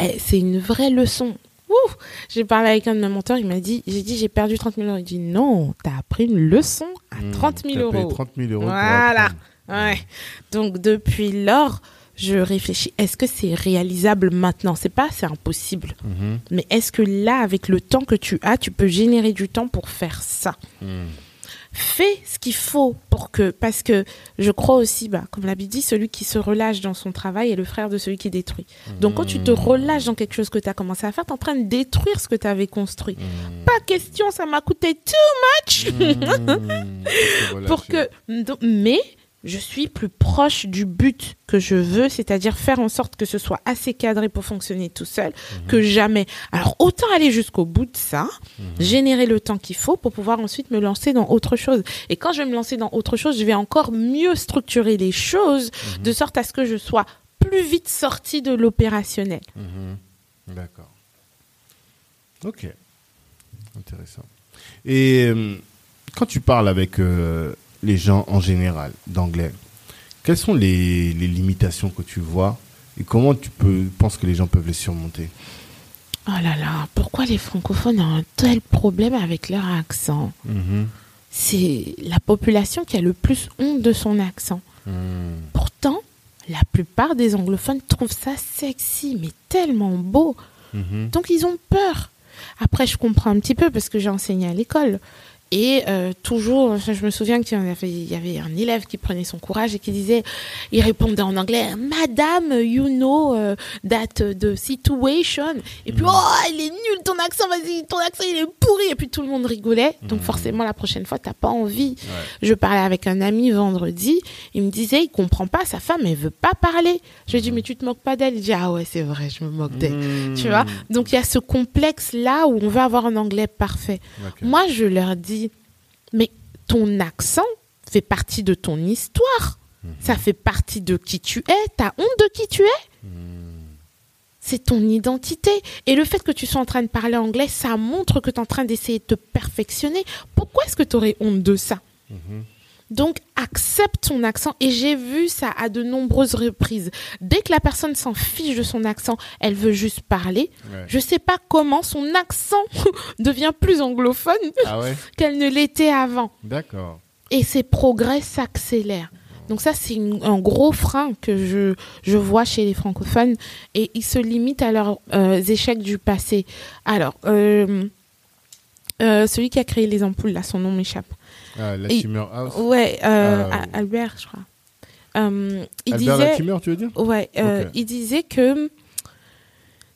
eh, c'est une vraie leçon. Ouh j'ai parlé avec un de mes mentors, il m'a dit, j'ai dit, j'ai perdu 30 000 euros. Il dit, non, t'as appris une leçon à Hmm. 30 000 T'as payé euros. 30 000 euros. Voilà. Ouais. Donc depuis lors, je réfléchis. Est-ce que c'est réalisable maintenant? C'est pas, c'est impossible. Mhm. Mais est-ce que là, avec le temps que tu as, tu peux générer du temps pour faire ça? Hmm. Fais ce qu'il faut pour que, parce que je crois aussi, bah, comme l'a dit, celui qui se relâche dans son travail est le frère de celui qui détruit. Donc quand tu te relâches dans quelque chose que tu as commencé à faire, tu es en train de détruire ce que tu avais construit. Hmm. Pas question, ça m'a coûté too much Hmm. pour que mais je suis plus proche du but que je veux, c'est-à-dire faire en sorte que ce soit assez cadré pour fonctionner tout seul, que jamais. Alors autant aller jusqu'au bout de ça, générer le temps qu'il faut pour pouvoir ensuite me lancer dans autre chose. Et quand je vais me lancer dans autre chose, je vais encore mieux structurer les choses de sorte à ce que je sois plus vite sorti de l'opérationnel. Mhm. D'accord. Ok. Intéressant. Et euh, quand tu parles avec euh, les gens en général d'anglais, quelles sont les, les limitations que tu vois et comment tu peux, penses que les gens peuvent les surmonter? Oh là là, pourquoi les francophones ont un tel problème avec leur accent? Mhm. c'est la population qui a le plus honte de son accent. Mhm. Pourtant, la plupart des anglophones trouvent ça sexy, mais tellement beau. Mhm. Donc ils ont peur. Après, je comprends un petit peu parce que j'ai enseigné à l'école. Et euh, toujours, je me souviens qu'il y avait, il y avait un élève qui prenait son courage et qui disait, il répondait en anglais, Madame, you know uh, that uh, the situation. Et puis, oh, il est nul ton accent, vas-y, ton accent il est pourri. Et puis tout le monde rigolait. Donc forcément, la prochaine fois, t'as pas envie. Je parlais avec un ami vendredi, il me disait, il comprend pas, sa femme, elle veut pas parler. Je lui dit, mais tu te moques pas d'elle? Il dit, ah ouais, c'est vrai, je me moque d'elle. Mhm. Tu vois? Donc il y a ce complexe là où on veut avoir un anglais parfait. Moi, je leur dis, mais ton accent fait partie de ton histoire. Ça fait partie de qui tu es. T'as honte de qui tu es C'est ton identité. Et le fait que tu sois en train de parler anglais, ça montre que tu es en train d'essayer de te perfectionner. Pourquoi est-ce que tu aurais honte de ça? Donc, accepte ton accent. Et j'ai vu ça à de nombreuses reprises. Dès que la personne s'en fiche de son accent, elle veut juste parler. Ouais. Je sais pas comment son accent devient plus anglophone Ah ouais qu'elle ne l'était avant. D'accord. Et ses progrès s'accélèrent. Donc ça, c'est un gros frein que je, je vois chez les francophones. Et ils se limitent à leurs euh, échecs du passé. Alors, euh, euh, celui qui a créé les ampoules, là, son nom m'échappe. Ah, la Et- Timmer House. Ouais, euh, Euh, A- Albert, je crois. Euh, il Albert disait, Latimer, tu veux dire? Ouais, euh, il disait que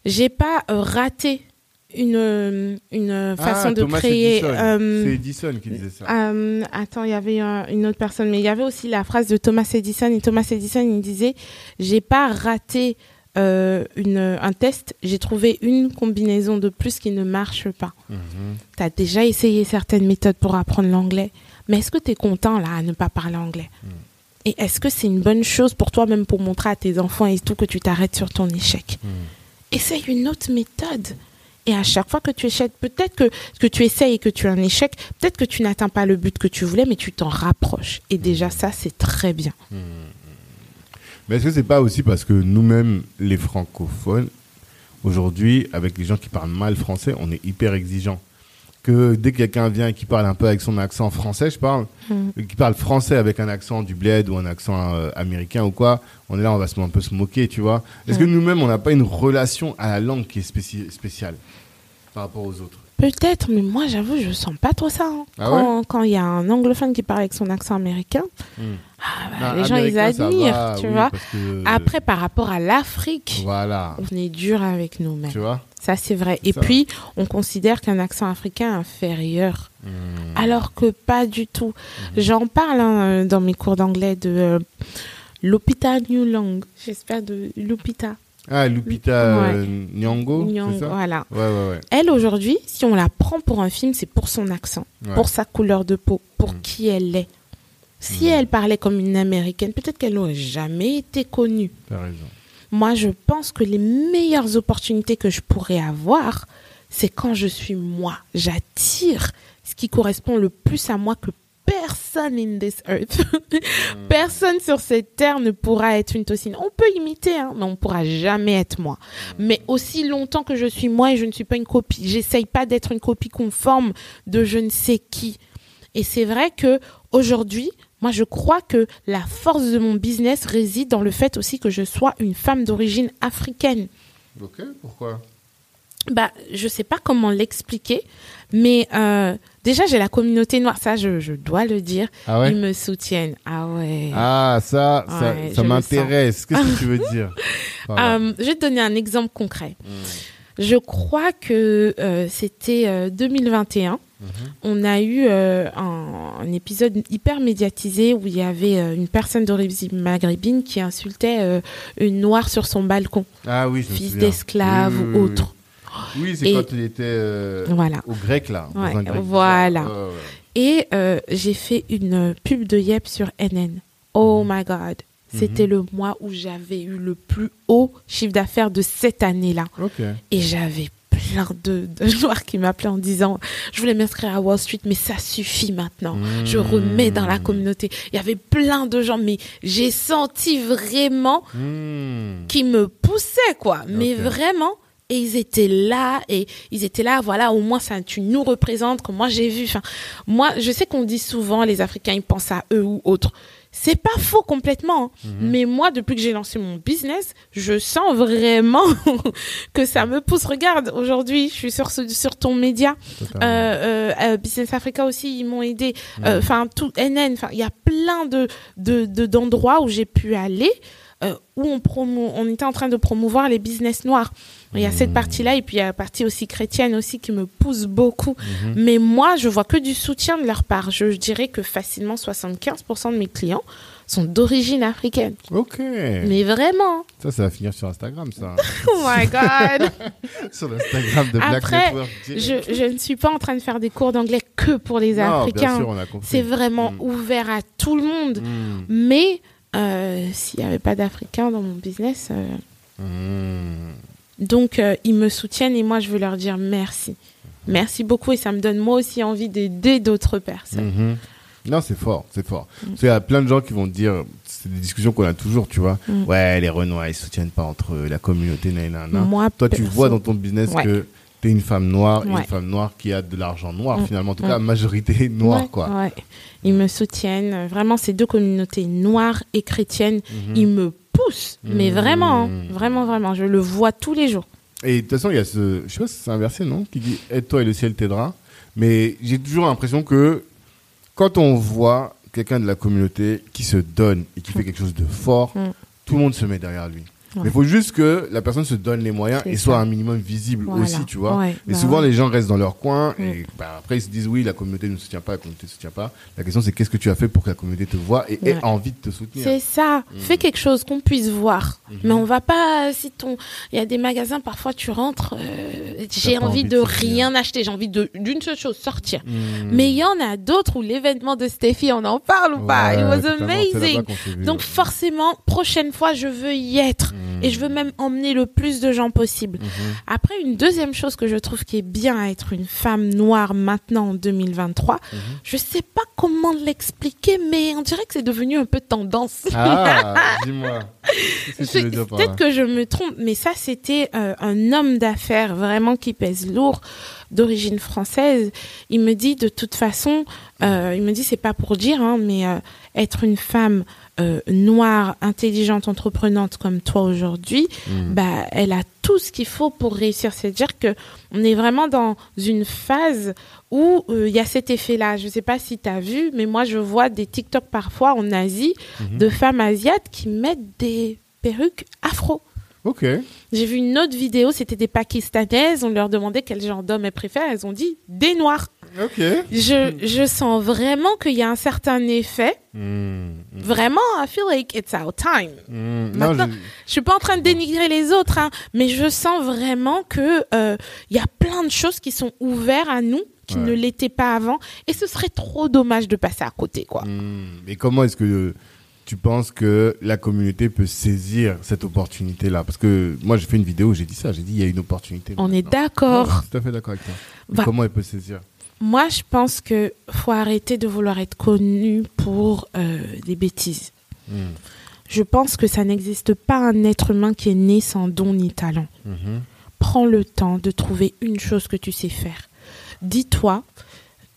j'ai pas raté une une façon ah, de Thomas créer. C'est Edison qui disait ça. attends, il y avait un- une autre personne, mais il y avait aussi la phrase de Thomas Edison. Et Thomas Edison, il disait J'ai pas raté euh, une, un test, j'ai trouvé une combinaison de plus qui ne marche pas. Mhm. Tu as déjà essayé certaines méthodes pour apprendre l'anglais, mais est-ce que tu es content là à ne pas parler anglais? Et est-ce que c'est une bonne chose pour toi, même pour montrer à tes enfants et tout, que tu t'arrêtes sur ton échec? Essaye une autre méthode. Et à chaque fois que tu échèques, peut-être que, que tu essayes et que tu as un échec, peut-être que tu n'atteins pas le but que tu voulais, mais tu t'en rapproches. Et déjà, ça, c'est très bien. Mais est-ce que c'est pas aussi parce que nous-mêmes, les francophones, aujourd'hui, avec les gens qui parlent mal français, on est hyper exigeants? Que dès que quelqu'un vient et qui parle un peu avec son accent français, je parle, Mm. qui parle français avec un accent du bled ou un accent euh, américain ou quoi, on est là, on va se un peu se moquer, tu vois. Est-ce que nous-mêmes, on n'a pas une relation à la langue qui est spéci- spéciale par rapport aux autres? Peut-être, mais moi, j'avoue, je sens pas trop ça. hein. Ah quand il y a un anglophone qui parle avec son accent américain, Hmm. ah, bah, Non, les gens, ils admirent, va, tu oui, vois. que- Après, par rapport à l'Afrique, Voilà. on est dur avec nous-mêmes. Tu vois Ça, c'est vrai. Et Ça. puis, on considère qu'un accent africain est inférieur. Hmm. Alors que pas du tout. Mhm. J'en parle hein, euh, dans mes cours d'anglais de euh, Lupita Nyong'o. J'espère de Lupita Ah, Lupita Ouais. euh, Nyong'o, Nyong'o, c'est ça Voilà. Ouais, ouais, ouais. Elle, aujourd'hui, si on la prend pour un film, c'est pour son accent, pour sa couleur de peau, pour Mm. qui elle est. Si Mm. elle parlait comme une américaine, peut-être qu'elle n'aurait jamais été connue. T'as raison. Moi, je pense que les meilleures opportunités que je pourrais avoir, c'est quand je suis moi. J'attire ce qui correspond le plus à moi que personne in this earth, personne sur cette terre ne pourra être une tossine. On peut imiter, hein, mais on pourra jamais être moi. Mais aussi longtemps que je suis moi et je ne suis pas une copie, j'essaye pas d'être une copie conforme de je ne sais qui. Et c'est vrai que aujourd'hui, moi, je crois que la force de mon business réside dans le fait aussi que je sois une femme d'origine africaine. Ok, pourquoi? Bah, je sais pas comment l'expliquer, mais euh, déjà j'ai la communauté noire, ça je, je dois le dire. Ah ouais? Ils me soutiennent. Ah ouais. Ah, ça, ça, Ouais, ça m'intéresse. Qu'est-ce que tu veux dire? Voilà. Euh, je vais te donner un exemple concret. Mm. Je crois que euh, c'était euh, 2021. Mhm. On a eu euh, un, un épisode hyper médiatisé où il y avait euh, une personne d'origine maghrébine qui insultait euh, une noire sur son balcon, Ah oui, je fils d'esclave Oui, oui, ou oui, autre. Oui, c'est quand il était euh, Voilà. au grec, là. Ouais, grec voilà. Et euh, j'ai fait une pub de Yep sur NN. Oh my God. C'était le mois où j'avais eu le plus haut chiffre d'affaires de cette année-là. Et j'avais plein de, de noirs qui m'appelaient en disant Je voulais m'inscrire à Wall Street, mais ça suffit maintenant. Je Mmh. remets dans la communauté. Il y avait plein de gens, mais j'ai senti vraiment Hmm. qui me poussaient, quoi. Mais vraiment. Et ils étaient là, et ils étaient là, voilà, au moins ça, tu nous représentes, comme moi j'ai vu. Enfin, moi, je sais qu'on dit souvent, les Africains, ils pensent à eux ou autres. C'est pas faux complètement. hein. Mhm. Mais moi, depuis que j'ai lancé mon business, je sens vraiment que ça me pousse. Regarde, aujourd'hui, je suis sur, ton média. Euh, euh, euh, Business Africa aussi, ils m'ont aidé. Euh, Enfin, tout NN. Enfin, il y a plein de de- de- d'endroits où j'ai pu aller. où on, promo, on était en train de promouvoir les business noirs. Il y a cette Mhm. partie-là et puis il y a la partie aussi chrétienne aussi qui me pousse beaucoup. Mhm. Mais moi, je vois que du soutien de leur part. Je dirais que facilement 75% de mes clients sont d'origine africaine. Ok. Mais vraiment. Ça, ça va finir sur Instagram, ça. Oh my God. sur l'Instagram de Black Après, Network. je, je ne suis pas en train de faire des cours d'anglais que pour les Non, Africains. C'est vraiment Mm. ouvert à tout le monde. Hmm. Mais euh, s'il n'y avait pas d'Africains dans mon business, euh. Donc euh, ils me soutiennent et moi je veux leur dire merci. Merci beaucoup et ça me donne moi aussi envie d'aider d'autres personnes. Mhm. Non, c'est fort, c'est fort. Mm. Parce qu'il y a plein de gens qui vont dire, c'est des discussions qu'on a toujours, tu vois. Mm. Ouais, les Renois, ils soutiennent pas entre eux, la communauté, nanana. Moi, Toi, tu vois dans ton business Ouais. que tu es une femme noire, et une femme noire qui a de l'argent noir, Mm. finalement. En tout Mm. cas, majorité noire, Ouais, quoi. Ils me soutiennent. Vraiment, ces deux communautés, noires et chrétiennes, Mhm. ils me poussent. Mais Mm. vraiment, hein. vraiment, vraiment. Je le vois tous les jours. Et de toute façon, il y a ce, je sais pas si c'est inversé, non, qui dit aide-toi et le ciel t'aidera. Mais j'ai toujours l'impression que quand on voit quelqu'un de la communauté qui se donne et qui fait quelque chose de fort, Mm. tout le monde se met derrière lui. Ouais. Mais il faut juste que la personne se donne les moyens et soit un minimum visible Voilà. aussi, tu vois. Ouais, et bah souvent, ouais. les gens restent dans leur coin Mm. et bah, après, ils se disent oui, la communauté ne soutient pas, la communauté ne soutient pas. La question, c'est qu'est-ce que tu as fait pour que la communauté te voit et ait envie de te soutenir? C'est ça. Mm. Fais quelque chose qu'on puisse voir. Mhm. Mais on va pas, si ton, il y a des magasins, parfois tu rentres, euh, j'ai envie envie de, rien acheter, j'ai envie de, d'une seule chose, sortir. Mm. Mais il y en a d'autres où l'événement de Steffi, on en parle ou pas? It was amazing. Donc forcément, prochaine fois, je veux y être. Et je veux même emmener le plus de gens possible. Mhm. Après, une deuxième chose que je trouve qui est bien à être une femme noire maintenant en 2023, Mhm. je sais pas comment l'expliquer, mais on dirait que c'est devenu un peu tendance. Ah, dis-moi. Peut-être que je me trompe, mais ça, c'était euh, un homme d'affaires vraiment qui pèse lourd. d'origine française, il me dit de toute façon, euh, il me dit c'est pas pour dire, hein, mais euh, être une femme euh, noire, intelligente, entreprenante comme toi aujourd'hui, Mm. bah, elle a tout ce qu'il faut pour réussir. C'est-à-dire que on est vraiment dans une phase où euh, il y a cet effet-là. Je sais pas si tu as vu, mais moi je vois des TikTok parfois en Asie Mhm. de femmes asiates qui mettent des perruques afro. Ok. J'ai vu une autre vidéo, c'était des Pakistanaises, on leur demandait quel genre d'homme elles préfèrent, elles ont dit des noirs. Ok. Je, je sens vraiment qu'il y a un certain effet. Mm. Vraiment, I feel like it's our time. Mm. Non, je- Je suis pas en train de dénigrer les autres, hein, mais je sens vraiment que euh, il y a plein de choses qui sont ouvertes à nous qui Ouais. ne l'étaient pas avant, et ce serait trop dommage de passer à côté, quoi. Mais comment est-ce que tu penses que la communauté peut saisir cette opportunité-là? Parce que moi, j'ai fait une vidéo où j'ai dit ça. J'ai dit il y a une opportunité. On est d'accord. Tout à fait d'accord avec toi. Comment elle peut saisir? Moi, je pense que faut arrêter de vouloir être connu pour euh, des bêtises. Mm. Je pense que ça n'existe pas un être humain qui est né sans don ni talent. Mhm. Prends le temps de trouver une chose que tu sais faire. Dis-toi,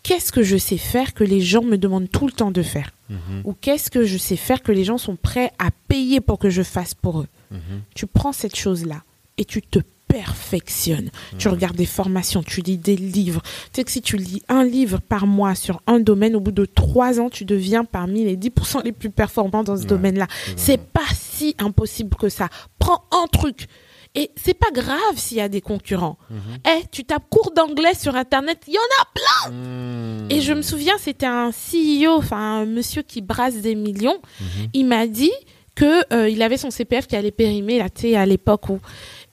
qu'est-ce que je sais faire que les gens me demandent tout le temps de faire Mhm. Ou qu'est-ce que je sais faire que les gens sont prêts à payer pour que je fasse pour eux Mhm. Tu prends cette chose-là et tu te perfectionnes. Tu regardes des formations, tu lis des livres. Tu sais que si tu lis un livre par mois sur un domaine, au bout de trois ans, tu deviens parmi les 10% les plus performants dans ce domaine-là. C'est pas si impossible que ça. Prends un truc. Et c'est pas grave s'il y a des concurrents. Mhm. Eh, tu tapes cours d'anglais sur Internet, il y en a Mm. et je me souviens, c'était un CEO, enfin un monsieur qui brasse des millions. Mhm. Il m'a dit que euh, il avait son CPF qui allait périmer là, tu à l'époque où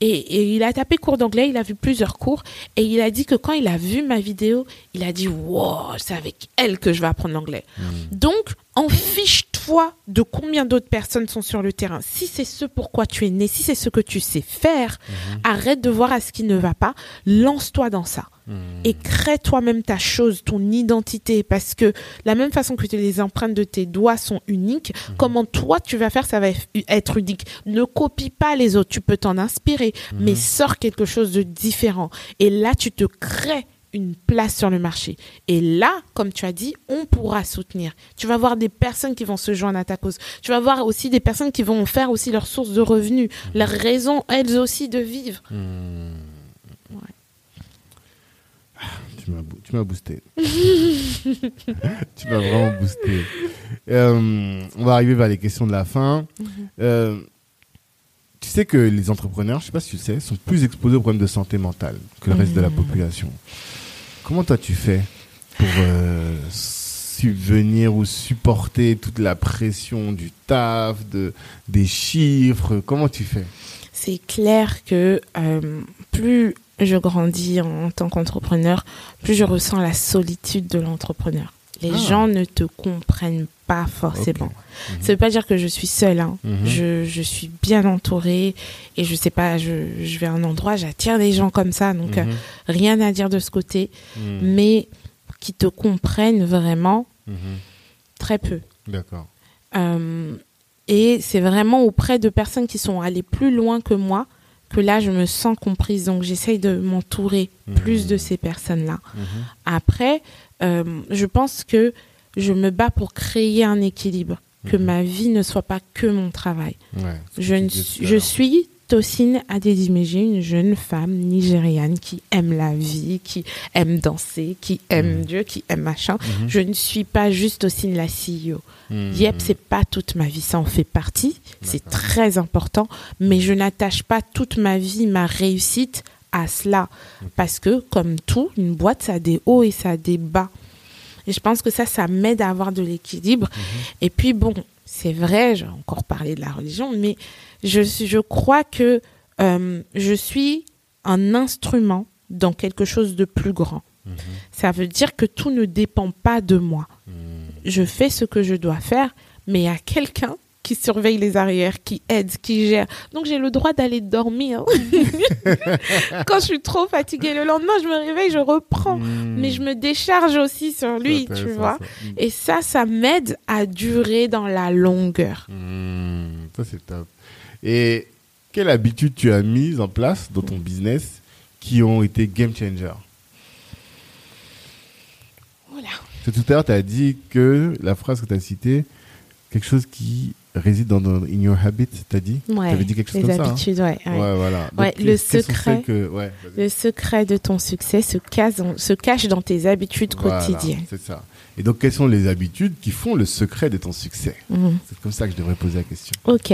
et, et il a tapé cours d'anglais, il a vu plusieurs cours et il a dit que quand il a vu ma vidéo, il a dit wow, c'est avec elle que je vais apprendre l'anglais. Mm. Donc, en fiche-toi de combien d'autres personnes sont sur le terrain. Si c'est ce pourquoi tu es né, si c'est ce que tu sais faire, arrête de voir à ce qui ne va pas, lance-toi dans ça Mm. et crée toi-même ta chose, ton identité, parce que la même façon que les empreintes de tes doigts sont uniques, comment toi tu vas faire, ça va être unique. Ne copie pas les autres, tu peux t'en inspirer, mais sors quelque chose de différent. Et là, tu te crées une place sur le marché. Et là, comme tu as dit, on pourra soutenir. Tu vas voir des personnes qui vont se joindre à ta cause. Tu vas voir aussi des personnes qui vont faire aussi leur source de revenus, leur raison, elles aussi, de vivre. Mm. Ouais. Tu m'as boo- tu m'as boosté. tu m'as vraiment boosté. Euh, on va arriver vers les questions de la fin. Euh, tu sais que les entrepreneurs, je sais pas si tu le sais, sont plus exposés aux problèmes de santé mentale que le reste de la population. Comment toi tu fais pour euh, subvenir ou supporter toute la pression du taf, de, des chiffres? Comment tu fais? C'est clair que euh, plus je grandis en, tant qu'entrepreneur, plus je ressens la solitude de l'entrepreneur. Les Ah. gens ne te comprennent pas forcément. Ok. Ça veut pas dire que je suis seule. hein. Mhm. Je, je suis bien entourée et je sais pas, je, je vais à un endroit, j'attire des gens comme ça, donc euh, Mhm. rien à dire de ce côté, Mhm. mais qui te comprennent vraiment très peu. D'accord. Euh, et c'est vraiment auprès de personnes qui sont allées plus loin que moi que là, je me sens comprise. Donc, j'essaye de m'entourer plus de ces personnes-là. Après, euh, je pense que je me bats pour créer un équilibre, que Mhm. ma vie ne soit pas que mon travail. Ouais, Je, ne je suis Tocine Adedimege, une jeune femme nigériane qui aime la vie, qui aime danser, qui aime Mhm. Dieu, qui aime machin. Mhm. Je ne suis pas juste Tocine la CEO. Yep, c'est pas toute ma vie, ça en fait partie, c'est très important, mais je n'attache pas toute ma vie, ma réussite à cela, parce que comme tout, une boîte, ça a des hauts et ça a des bas. Et je pense que ça, ça m'aide à avoir de l'équilibre. Et puis bon, c'est vrai, j'ai encore parlé de la religion, mais je, je crois que euh, je suis un instrument dans quelque chose de plus grand. Mhm. Ça veut dire que tout ne dépend pas de moi Mhm. je fais ce que je dois faire, mais il y a quelqu'un qui surveille les arrières, qui aide, qui gère. Donc j'ai le droit d'aller dormir. Quand je suis trop fatiguée le lendemain, je me réveille, je reprends. Mhm. Mais je me décharge aussi sur lui, tu vois. ça. Mhm. Et ça, ça m'aide à durer dans la longueur. Mmh, ça c'est top. Et quelle habitude tu as mise en place dans ton business qui ont été game changer? Tout à l'heure, tu as dit que la phrase que tu as citée, quelque chose qui réside dans, dans in your habit, t'as dit Ouais, T'avais dit quelque chose les comme ça, hein? habitudes, ouais, ouais. Ouais, voilà. Ouais, le secret- que- ouais. Le secret de ton succès se cache, dans- se cache dans tes habitudes Voilà, quotidiennes. c'est ça. Et donc, quelles sont les habitudes qui font le secret de ton succès? Mhm. C'est comme ça que je devrais poser la question. Ok.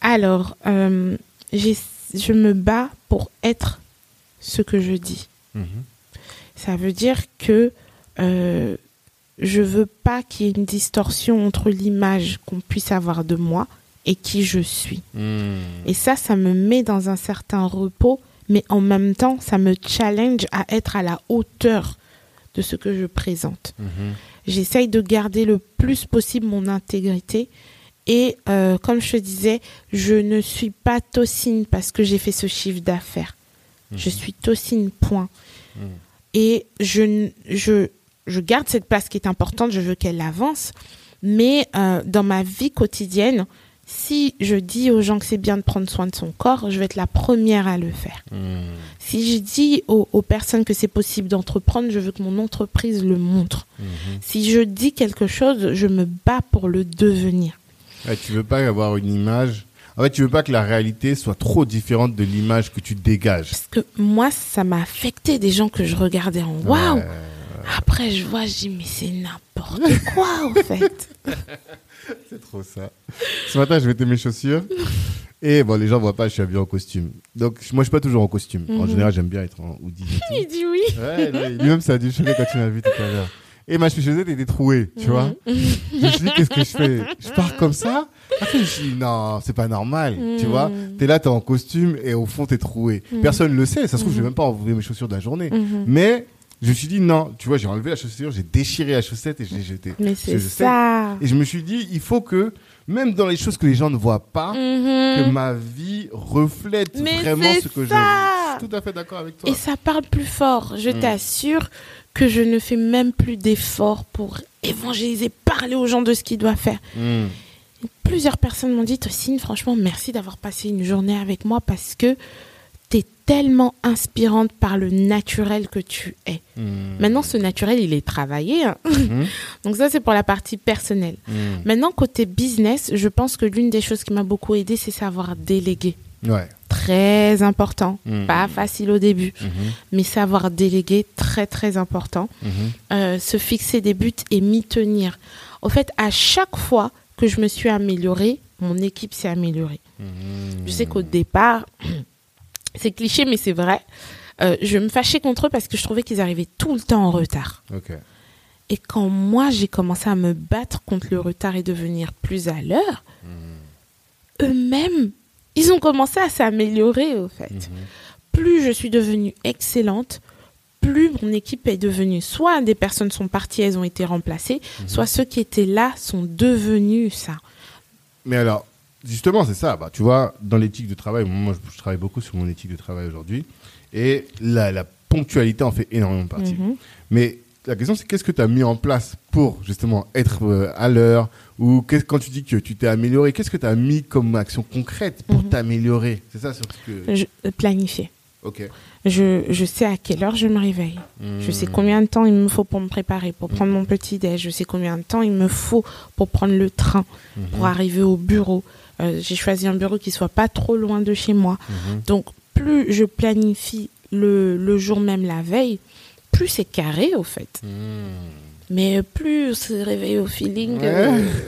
Alors, euh, je me bats pour être ce que je dis. Mhm. Ça veut dire que euh, je veux pas qu'il y ait une distorsion entre l'image qu'on puisse avoir de moi et qui je suis. Mhm. Et ça, ça me met dans un certain repos, mais en même temps, ça me challenge à être à la hauteur de ce que je présente. Mhm. J'essaye de garder le plus possible mon intégrité. Et euh, comme je te disais, je ne suis pas tocine parce que j'ai fait ce chiffre d'affaires. Je suis tocine, point. Mhm. Et je, je, je garde cette place qui est importante, je veux qu'elle avance. Mais euh, dans ma vie quotidienne, si je dis aux gens que c'est bien de prendre soin de son corps, je vais être la première à le faire. Mhm. Si je dis aux, aux personnes que c'est possible d'entreprendre, je veux que mon entreprise le montre. Mhm. Si je dis quelque chose, je me bats pour le devenir. Tu veux pas avoir une image? En fait, tu veux pas que la réalité soit trop différente de l'image que tu dégages. Parce que moi, ça m'a affecté des gens que je regardais en waouh. Après, je vois, je dis, mais c'est n'importe quoi, en fait. C'est trop ça. Ce matin, je mettais mes chaussures. Et bon, les gens voient pas, je suis habillé en costume. Donc, moi, je suis pas toujours en costume. En Mhm. général, j'aime bien être en hoodie. Il dit oui. Ouais, lui-même, ça a dû choquer quand tu m'as vu tout à l'heure. Et ma chaussette était trouée, tu vois. Mhm. Je me suis dit, qu'est-ce que je fais? Je pars comme ça? Après, je me suis dit, non, c'est pas normal, tu Mhm. vois. T'es là, t'es en costume et au fond, t'es troué. Personne le sait. Ça se trouve, je vais Mhm. même pas enlever mes chaussures de la journée. Mhm. Mais je me suis dit, non, tu vois, j'ai enlevé la chaussure, j'ai déchiré la chaussette et je l'ai jetée. Mais c'est ça. Et je me suis dit, il faut que, même dans les choses que les gens ne voient pas, que Mhm. ma vie reflète Mais vraiment ce que je ça. Je suis tout à fait d'accord avec toi. Et ça parle plus fort. Je Mm. t'assure que je ne fais même plus d'efforts pour évangéliser, parler aux gens de ce qu'ils doivent faire. Mm. Plusieurs personnes m'ont dit, Tocine, franchement, merci d'avoir passé une journée avec moi parce que tellement inspirante par le naturel que tu es. Mm. Maintenant, ce naturel, il est travaillé. hein. Mhm. Donc ça, c'est pour la partie personnelle. Mm. Maintenant, côté business, je pense que l'une des choses qui m'a beaucoup aidé, c'est savoir déléguer. Ouais. Très important. Pas facile au début, mais savoir déléguer, très très important. Euh, se fixer des buts et m'y tenir. Au fait, à chaque fois que je me suis améliorée, mon équipe s'est améliorée. Je sais qu'au départ, c'est cliché, mais c'est vrai. euh, je me fâchais contre eux parce que je trouvais qu'ils arrivaient tout le temps en retard. Et quand moi, j'ai commencé à me battre contre le retard et devenir plus à l'heure, eux-mêmes, ils ont commencé à s'améliorer, au fait. Mhm. Plus je suis devenue excellente, plus mon équipe est devenue. Soit des personnes sont parties, elles ont été remplacées, soit ceux qui étaient là sont devenus ça. Mais alors, justement, c'est ça. Bah, tu vois, dans l'éthique de travail, moi, je, je travaille beaucoup sur mon éthique de travail aujourd'hui. Et la, la ponctualité en fait énormément partie. Mhm. Mais la question, c'est qu'est-ce que tu as mis en place pour justement être euh, à l'heure Ou quand tu dis que tu t'es amélioré, qu'est-ce que tu as mis comme action concrète pour Mhm. t'améliorer? C'est ça surtout que. Je, euh, planifier. Je, je sais à quelle heure je me réveille. Je sais combien de temps il me faut pour me préparer, pour prendre mon petit déj. Je sais combien de temps il me faut pour prendre le train, pour arriver au bureau. Euh, J'ai choisi un bureau qui soit pas trop loin de chez moi. Mhm. Donc, plus je planifie le, le jour même la veille, plus c'est carré au fait. Mais plus on se réveille au feeling. Ouais.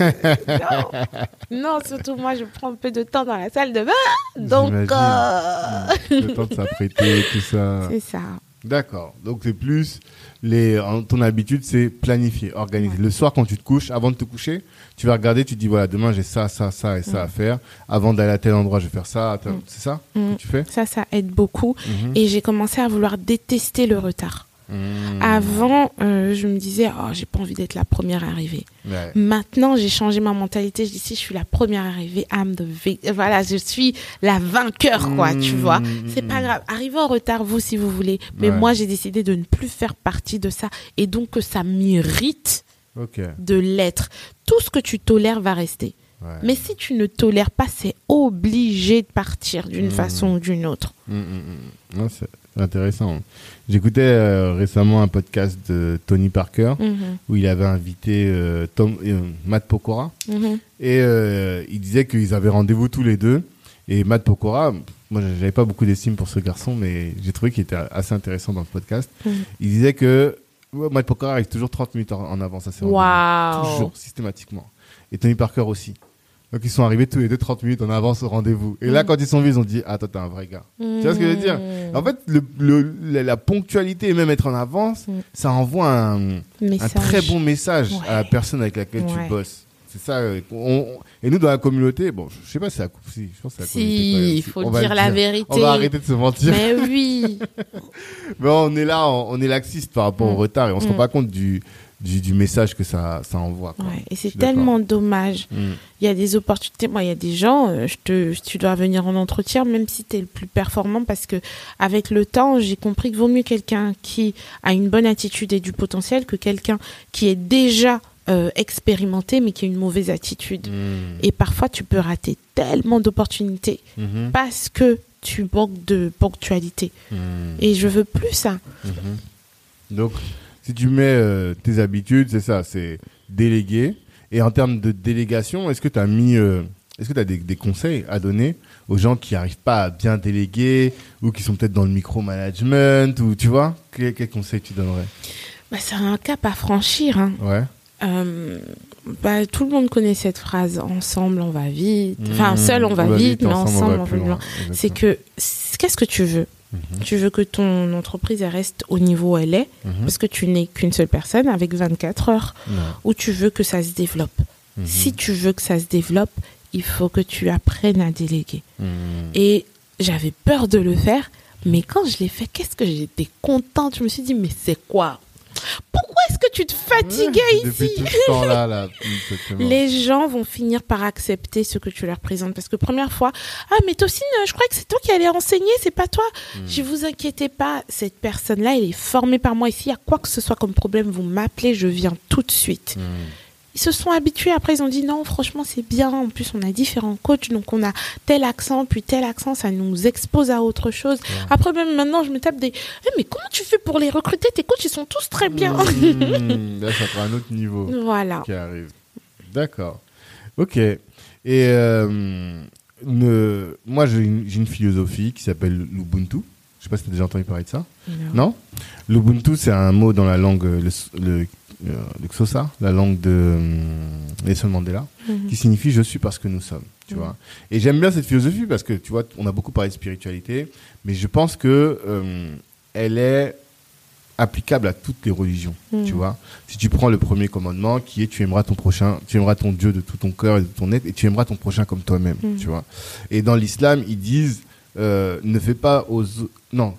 euh, non. non, surtout moi, je prends un peu de temps dans la salle de bain. Donc, euh, Le temps de s'apprêter, tout ça. c'est ça. D'accord. Donc c'est plus les ton habitude c'est planifier, organiser. Le soir quand tu te couches, avant de te coucher, tu vas regarder, tu te dis voilà demain j'ai ça, ça, ça et ça à faire. Avant d'aller à tel endroit, je vais faire ça. Mm. C'est ça Mm. que tu fais? Ça, ça aide beaucoup. Mhm. Et j'ai commencé à vouloir détester le retard. Mm. Avant, euh, je me disais, oh, j'ai pas envie d'être la première arrivée. Ouais. Maintenant, j'ai changé ma mentalité. Je dis, si je suis la première arrivée, I'm the Voilà, je suis la vainqueur, quoi, tu Mm, vois. C'est pas grave. Arrivez en retard, vous, si vous voulez. Mais Ouais. moi, j'ai décidé de ne plus faire partie de ça. Et donc, que ça m'irrite de l'être. Tout ce que tu tolères va rester. Ouais. Mais si tu ne tolères pas, c'est obligé de partir d'une Mm. façon ou d'une autre. Intéressant. J'écoutais euh, récemment un podcast de Tony Parker Mhm, où il avait invité euh, Tom, euh, Matt Pokora mhm. et il disait qu'ils avaient rendez-vous tous les deux. Et Matt Pokora, moi j'avais pas beaucoup d'estime pour ce garçon, mais j'ai trouvé qu'il était assez intéressant dans le podcast. Mhm. Il disait que ouais, Matt Pokora arrive toujours 30 minutes en, avance à ses. Waouh. Toujours, systématiquement. Et Tony Parker aussi. Donc ils sont arrivés tous les deux 30 minutes en avance au rendez-vous. Et là, Mhm. quand ils sont vus, ils ont dit Ah, toi, t'es un vrai gars. Tu vois ce que je veux dire Mhm. En fait, le, le- la, la ponctualité et même être en avance, Mhm. ça envoie un, un très bon message à la personne avec laquelle Ouais. tu bosses. C'est ça. euh, on- on- et nous, dans la communauté, bon, je sais pas si c'est la, si, je pense que la communauté. Si, il faut On dire la vérité. On va arrêter de se mentir. Mais oui. Mais on est là, on, est laxiste par rapport au Mm. retard et on se rend Mm. pas compte du, du, du message que ça, ça envoie. quoi. Ouais, et c'est tellement dommage. Mm. Il y a des opportunités. Moi, il y a des gens, euh, je te, tu dois venir en entretien, même si tu es le plus performant, parce que avec le temps, j'ai compris que vaut mieux quelqu'un qui a une bonne attitude et du potentiel que quelqu'un qui est déjà euh, expérimenté, mais qui a une mauvaise attitude. Mm. Et parfois, tu peux rater tellement d'opportunités Mhm. parce que tu manques de ponctualité. Mm. Et je veux plus ça. Mhm. Donc, si tu mets euh, tes habitudes, c'est ça, c'est déléguer. Et en termes de délégation, est-ce que tu as mis, euh, est-ce que tu as des, des conseils à donner aux gens qui n'arrivent pas à bien déléguer ou qui sont peut-être dans le micromanagement ou tu vois, quel, quel conseil tu donnerais? Bah, c'est un cap à franchir. hein. Ouais. Euh, bah, tout le monde connaît cette phrase ensemble on va vite enfin Mmh. seul on va, vite, mais ensemble on va plus loin c'est que qu'est-ce que tu veux? Mhm. tu veux que ton entreprise elle reste au niveau où elle est Mhm. parce que tu n'es qu'une seule personne avec 24 heures. Ou tu veux que ça se développe. Mhm. si tu veux que ça se développe il faut que tu apprennes à déléguer. Et j'avais peur de le faire mais quand je l'ai fait qu'est-ce que j'étais contente. Je me suis dit mais c'est quoi? Pourquoi est-ce que tu te fatiguais Depuis ici tout ce là, les gens vont finir par accepter ce que tu leur présentes. Parce que première fois, ah, mais Tocine, je crois que c'est toi qui allais enseigner, c'est pas toi. Hmm. Je vous inquiétez pas, cette personne-là, elle est formée par moi. Ici, a quoi que ce soit comme problème, vous m'appelez, je viens tout de suite. Mhm. Ils se sont habitués. Après, ils ont dit non, franchement, c'est bien. En plus, on a différents coachs, donc on a tel accent, puis tel accent, ça nous expose à autre chose. Après, même maintenant, je me tape des. Eh, mais comment tu fais pour les recruter? Tes coachs, ils sont tous très bien. Mhm. Là, ça prend un autre niveau. voilà. qui arrive. D'accord. Ok. Et euh, ne- moi, j'ai une, philosophie qui s'appelle l'Ubuntu. Je sais pas si tu as déjà entendu parler de ça. Non L'Ubuntu, c'est un mot dans la langue, le Xhosa, la langue de euh, Nelson Mandela, Mhm. qui signifie je suis parce que nous sommes. Tu Mhm. vois Et j'aime bien cette philosophie parce que, tu vois, on a beaucoup parlé de spiritualité, mais je pense que euh, elle est applicable à toutes les religions. Mhm. Tu vois Si tu prends le premier commandement qui est tu aimeras ton prochain, tu aimeras ton Dieu de tout ton cœur et de ton être, et tu aimeras ton prochain comme toi-même. Tu vois Et dans l'islam, ils disent euh, ne fais pas aux non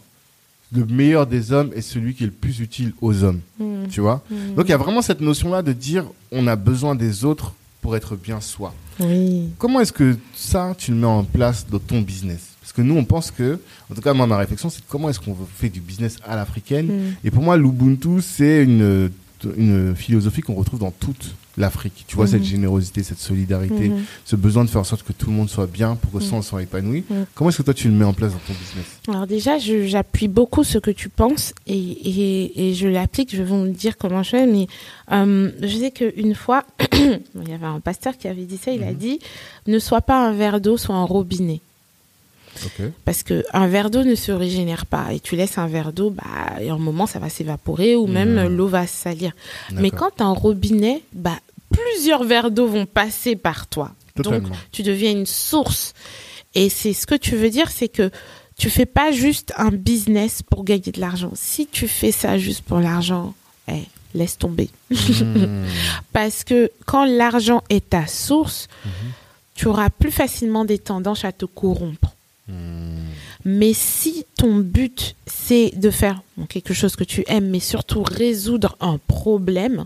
le meilleur des hommes est celui qui est le plus utile aux hommes. Mhm. Tu vois Mhm. Donc il y a vraiment cette notion-là de dire on a besoin des autres pour être bien soi. Oui. Comment est-ce que ça, tu le mets en place dans ton business? Parce que nous, on pense que, en tout cas, moi, ma réflexion, c'est comment est-ce qu'on fait du business à l'africaine? Mhm. Et pour moi, l'Ubuntu, c'est une, une philosophie qu'on retrouve dans toute l'Afrique. Tu vois, Mhm. cette générosité, cette solidarité, Mhm. ce besoin de faire en sorte que tout le monde soit bien pour que Mhm. ça, on soit épanoui. Mhm. Comment est-ce que toi, tu le mets en place dans ton business Alors déjà, j'appuie beaucoup ce que tu penses et, et, et je l'applique. Je vais vous dire comment je fais, mais euh, je sais qu'une fois, il y avait un pasteur qui avait dit ça. Il a Mhm. dit ne sois pas un verre d'eau, sois un robinet. Ok. Parce que un verre d'eau ne se régénère pas et tu laisses un verre d'eau, bah, et à un moment ça va s'évaporer ou même euh, l'eau va se salir. Mais quand tu as un robinet, bah, plusieurs verres d'eau vont passer par toi. Donc tu deviens une source. Et c'est ce que tu veux dire, c'est que tu fais pas juste un business pour gagner de l'argent. Si tu fais ça juste pour l'argent, eh, laisse tomber. Mhm. Parce que quand l'argent est ta source, Mhm. tu auras plus facilement des tendances à te corrompre. Mais si ton but, c'est de faire bon, quelque chose que tu aimes, mais surtout résoudre un problème,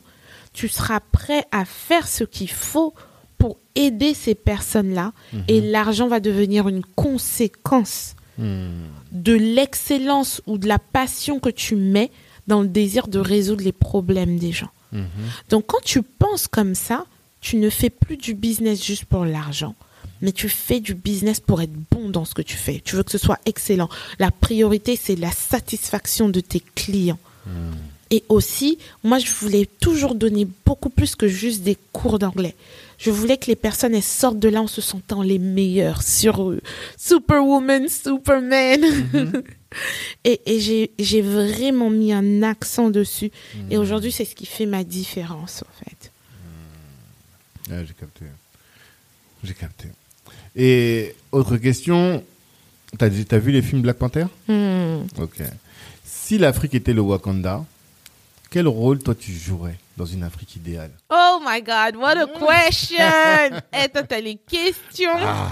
tu seras prêt à faire ce qu'il faut pour aider ces personnes-là Mhm. et l'argent va devenir une conséquence Mhm. de l'excellence ou de la passion que tu mets dans le désir de résoudre les problèmes des gens. Mhm. Donc quand tu penses comme ça, tu ne fais plus du business juste pour l'argent, mais tu fais du business pour être bon dans ce que tu fais. Tu veux que ce soit excellent. La priorité, c'est la satisfaction de tes clients. Et aussi, moi, je voulais toujours donner beaucoup plus que juste des cours d'anglais. Je voulais que les personnes elles sortent de là en se sentant les meilleures sur eux. Superwoman, Superman. et et j'ai, vraiment mis un accent dessus. Et aujourd'hui, c'est ce qui fait ma différence, en fait. Ah, j'ai capté. J'ai capté. Et autre question, t'as as vu les films Black Panther Hmm. Ok. Si l'Afrique était le Wakanda, quel rôle toi tu jouerais dans une Afrique idéale Oh my God, what a question! Eh, toi, t'as les questions. Ah.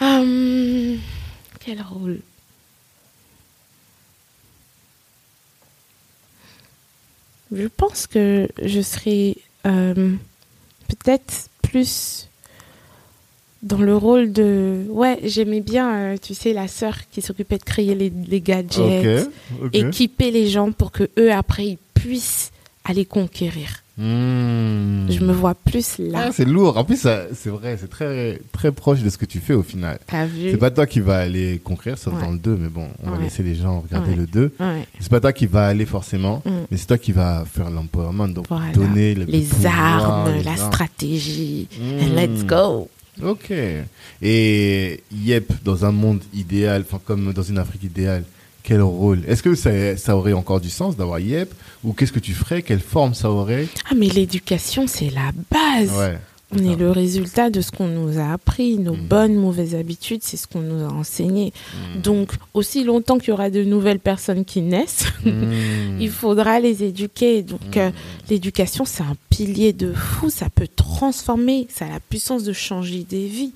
Hum, quel rôle? Je pense que je serais euh, peut-être plus dans le rôle de... Ouais, j'aimais bien, euh, tu sais, la sœur qui s'occupait de créer les, les gadgets, Ok. ok. équiper les gens pour que eux après ils puissent aller conquérir. Hmm. Je me vois plus là. Ah, c'est lourd. En plus, c'est vrai, c'est très, très proche de ce que tu fais au final. C'est pas toi qui va aller conquérir, sauf Ouais. dans le 2, mais bon, on va laisser les gens regarder Ouais. le 2. Ouais. C'est pas toi qui va aller forcément, Mm. mais c'est toi qui va faire l'empowerment, donc Voilà. donner le Les pouvoir, armes, les la armes. stratégie. Mm. And let's go. Ok. Et Yep, dans un monde idéal, enfin comme dans une Afrique idéale, quel rôle? Est-ce que ça, ça aurait encore du sens d'avoir Yep? Ou qu'est-ce que tu ferais? Quelle forme ça aurait? Ah, mais l'éducation, c'est la base. Ouais. On est le résultat de ce qu'on nous a appris. Nos Mm. bonnes, mauvaises habitudes, c'est ce qu'on nous a enseigné. Mm. Donc, aussi longtemps qu'il y aura de nouvelles personnes qui naissent, Mm. il faudra les éduquer. Donc, euh, l'éducation, c'est un pilier de fou. Ça peut transformer. Ça a la puissance de changer des vies.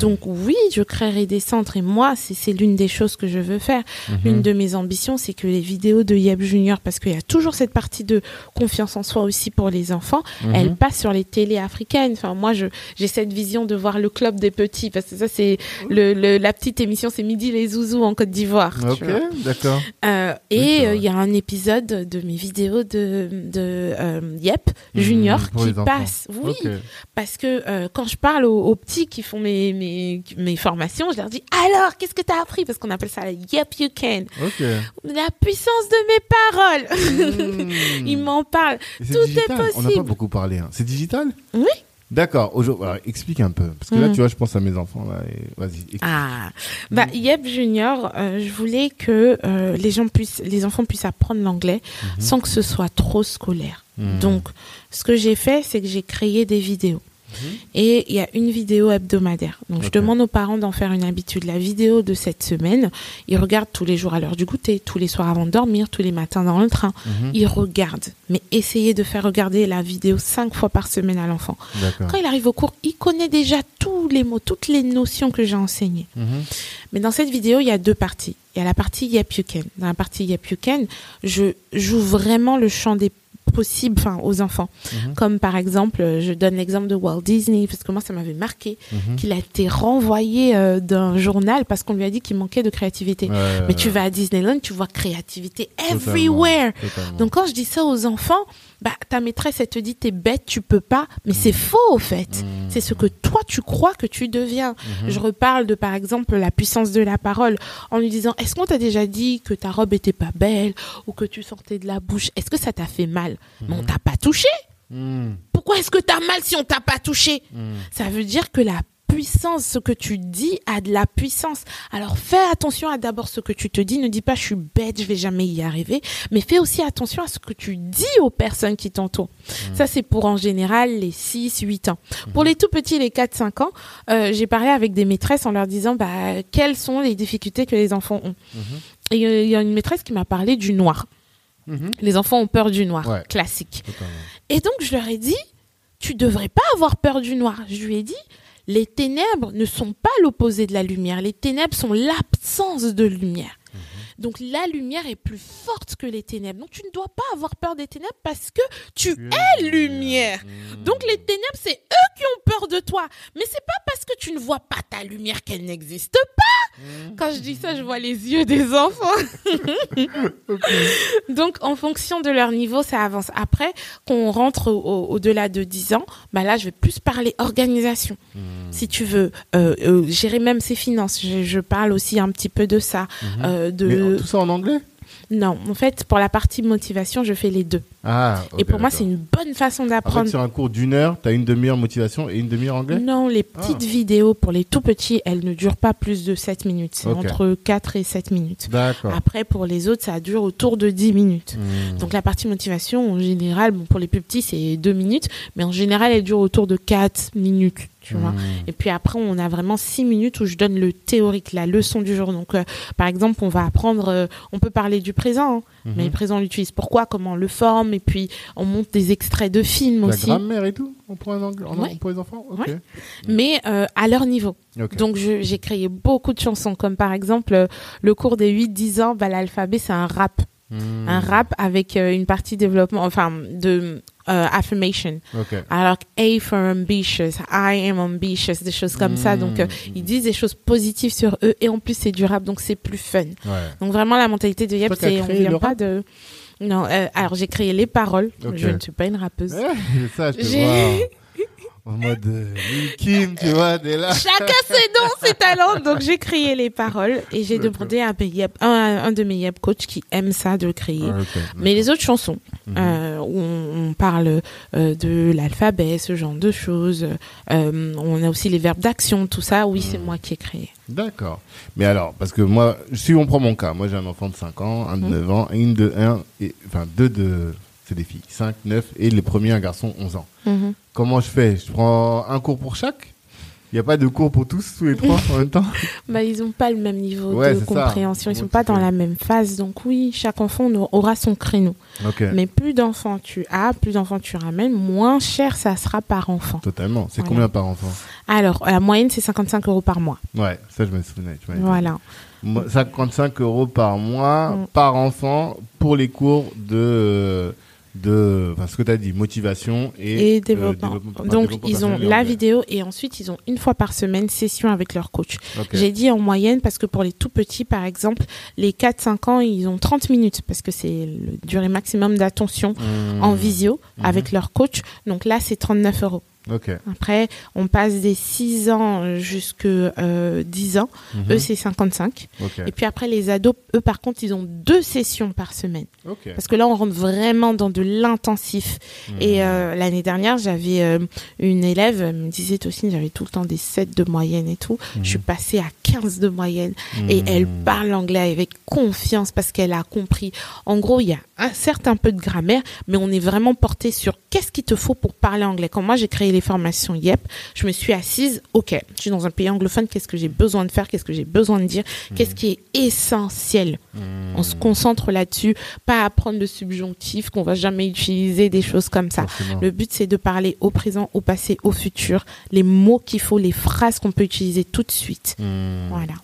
Donc, oui, je créerai des centres. Et moi, c'est l'une des choses que je veux faire. L'une de mes ambitions, c'est que les vidéos de Yeb Junior, parce qu'il y a toujours cette partie de confiance en soi aussi pour les enfants, elles passent sur les télés africaines. Enfin, moi, je- j'ai cette vision de voir le club des petits, parce que ça, c'est le, le- la petite émission, c'est Midi les Zouzous en Côte d'Ivoire. Ok, d'accord. Euh, et euh, il y a un épisode de mes vidéos de, de euh, Yep Junior Mhm, pour qui enfants. passe. Oui, parce que quand je parle aux, aux petits qui font mes, mes, mes formations, je leur dis alors, qu'est-ce que tu as appris? Parce qu'on appelle ça la Yep You Can. Ok. La puissance de mes paroles. Mm. Ils m'en parlent. Tout est digital. On n'a pas possible. beaucoup parlé. hein. C'est digital? Oui. D'accord. Alors, explique un peu. Parce que là, Mm. tu vois, je pense à mes enfants. Là, et... Vas-y. Ah, bah Yep Junior, euh, je voulais que euh, les gens puissent, les enfants puissent apprendre l'anglais sans que ce soit trop scolaire. Mhm. Donc, ce que j'ai fait, c'est que j'ai créé des vidéos. Et il y a une vidéo hebdomadaire. Donc, je demande aux parents d'en faire une habitude. La vidéo de cette semaine, ils regardent tous les jours à l'heure du goûter, tous les soirs avant de dormir, tous les matins dans le train. Mhm. Ils regardent. Mais essayez de faire regarder la vidéo cinq fois par semaine à l'enfant. Quand il arrive au cours, il connaît déjà tous les mots, toutes les notions que j'ai enseignées. Mhm. Mais dans cette vidéo, il y a deux parties. Il y a la partie Can. Dans la partie Can, je joue vraiment le champ des possibles enfin, aux enfants. Mhm. Comme par exemple, euh, je donne l'exemple de Walt Disney, parce que moi, ça m'avait marqué Mhm. qu'il a été renvoyé euh, d'un journal parce qu'on lui a dit qu'il manquait de créativité. Ouais, Mais tu vas à Disneyland, tu vois créativité totalement, everywhere. totalement. Donc quand je dis ça aux enfants, bah ta maîtresse elle te dit t'es bête, tu peux pas, mais c'est faux au fait. Mhm. C'est ce que toi tu crois que tu deviens. Mhm. Je reparle de par exemple la puissance de la parole en lui disant est-ce qu'on t'a déjà dit que ta robe était pas belle ou que tu sortais de la bouche? Est-ce que ça t'a fait mal? Mais on t'a pas touché. Mhm. Pourquoi est-ce que t'as mal si on t'a pas touché? Ça veut dire que la puissance, ce que tu dis a de la puissance. Alors fais attention à d'abord ce que tu te dis. Ne dis pas je suis bête, je vais jamais y arriver. Mais fais aussi attention à ce que tu dis aux personnes qui t'entourent. Ça, c'est pour en général les 6, 8 ans. Pour les tout petits, les 4, 5 ans, euh, j'ai parlé avec des maîtresses en leur disant bah, quelles sont les difficultés que les enfants ont. Et euh, il y a une maîtresse qui m'a parlé du noir. Les enfants ont peur du noir, Ouais. classique. Totalement. Et donc, je leur ai dit, tu devrais pas avoir peur du noir. Je lui ai dit, les ténèbres ne sont pas l'opposé de la lumière. Les ténèbres sont l'absence de lumière. Donc, la lumière est plus forte que les ténèbres. Donc, tu ne dois pas avoir peur des ténèbres parce que tu es lumière. Mhm. Donc, les ténèbres, c'est eux qui ont peur de toi. Mais c'est pas parce que tu ne vois pas ta lumière qu'elle n'existe pas. Quand je dis ça, je vois les yeux des enfants. Donc, en fonction de leur niveau, ça avance. Après, qu'on rentre au- au-delà de 10 ans, bah là, je vais plus parler organisation. Hmm. Si tu veux, euh, euh, gérer même ses finances. Je, je parle aussi un petit peu de ça. euh, de... Mhm. Mais tout ça en anglais? Non, en fait, pour la partie motivation, je fais les deux. Ah, Et pour moi, c'est une bonne façon En d'apprendre. fait, sur un cours d'une heure, tu as une demi-heure motivation et une demi-heure anglais? Non, les petites Ah. vidéos pour les tout petits, elles ne durent pas plus de 7 minutes. C'est entre 4 et 7 minutes. D'accord. Après, pour les autres, ça dure autour de 10 minutes. Hmm. Donc la partie motivation, en général, bon, pour les plus petits, c'est 2 minutes, mais en général, elle dure autour de 4 minutes, tu vois. Et puis après, on a vraiment 6 minutes où je donne le théorique, la leçon du jour. Donc, euh, par exemple, on va apprendre, euh, on peut parler du présent, hein, Mhm. mais le présent, on l'utilise pourquoi, comment on le forme, et puis on monte des extraits de films La aussi, grammaire et tout? On prend un anglais en- Ouais. pour les enfants? Ok. Ouais. mais euh, à leur niveau. Donc j'ai créé beaucoup de chansons, comme par exemple le cours des 8-10 ans, bah, l'alphabet c'est un rap. Hmm. Un rap avec une partie développement, enfin de euh, affirmation. Alors A for ambitious, I am ambitious, des choses comme ça. Donc euh, Hmm. ils disent des choses positives sur eux et en plus c'est du rap, donc c'est plus fun. Ouais. Donc vraiment la mentalité de Yep, c'est on vient pas de... Non, euh, alors j'ai créé les paroles. Je ne suis pas une rappeuse. Ça, je te en mode euh, Kim, tu vois, t'es là. Chacun ses dons, ses talents. Donc j'ai créé les paroles et j'ai demandé à mes un, un de mes Yep coachs qui aime ça de créer. Ah. Mais les autres chansons, Mhm. euh, où on, on parle euh, de l'alphabet, ce genre de choses. on a aussi les verbes d'action, tout ça. Oui, c'est Mhm. moi qui ai créé. D'accord. Mais alors, parce que moi, si on prend mon cas, moi j'ai un enfant de 5 ans, un de Mhm. 9 ans, et une de 1, et, enfin deux de, c'est des filles, 5, 9, et le premier un garçon, 11 ans. Comment je fais? Je prends un cours pour chaque? Il n'y a pas de cours pour tous, tous les trois en même temps? Bah, ils n'ont pas le même niveau Ouais, de compréhension. Ils Comment sont pas dans la même phase. Donc oui, chaque enfant aura son créneau. Mais plus d'enfants tu as, plus d'enfants tu ramènes, moins cher ça sera par enfant. Totalement. C'est Voilà. combien par enfant? Alors, la moyenne, c'est 55 euros par mois. Ouais, ça je me souvenais. dit. Voilà. Moi, 55 euros par mois, Mm. par enfant, pour les cours de, de enfin, ce que tu as dit, motivation et, Et développement. euh, enfin, Donc, développement ils ont la vidéo et ensuite, ils ont une fois par semaine session avec leur coach. J'ai dit en moyenne parce que pour les tout petits, par exemple, les 4-5 ans, ils ont 30 minutes parce que c'est le durée maximum d'attention Mm. en visio Mhm. avec leur coach. Donc là, c'est 39 euros. Après, on passe des 6 ans jusqu'à 10 ans. Mhm. Eux, c'est 55. Ok. Et puis après, les ados, eux, par contre, ils ont deux sessions par semaine. Parce que là, on rentre vraiment dans de l'intensif. Mhm. Et euh, l'année dernière, j'avais euh, une élève, elle me disait aussi, j'avais tout le temps des 7 de moyenne et tout. Je suis passée à 15 de moyenne. Et Mhm. elle parle anglais avec confiance parce qu'elle a compris. En gros, il y a un certain peu de grammaire, mais on est vraiment porté sur qu'est-ce qu'il te faut pour parler anglais. Quand moi, j'ai créé les formations YEP, je me suis assise, ok, je suis dans un pays anglophone, qu'est-ce que j'ai besoin de faire, qu'est-ce que j'ai besoin de dire, qu'est-ce qui est essentiel. Mhm. On se concentre là-dessus, pas apprendre le subjonctif qu'on va jamais utiliser, des choses comme ça. Forcément. Le but, c'est de parler au présent, au passé, au futur, les mots qu'il faut, les phrases qu'on peut utiliser tout de suite. Mhm. Voilà.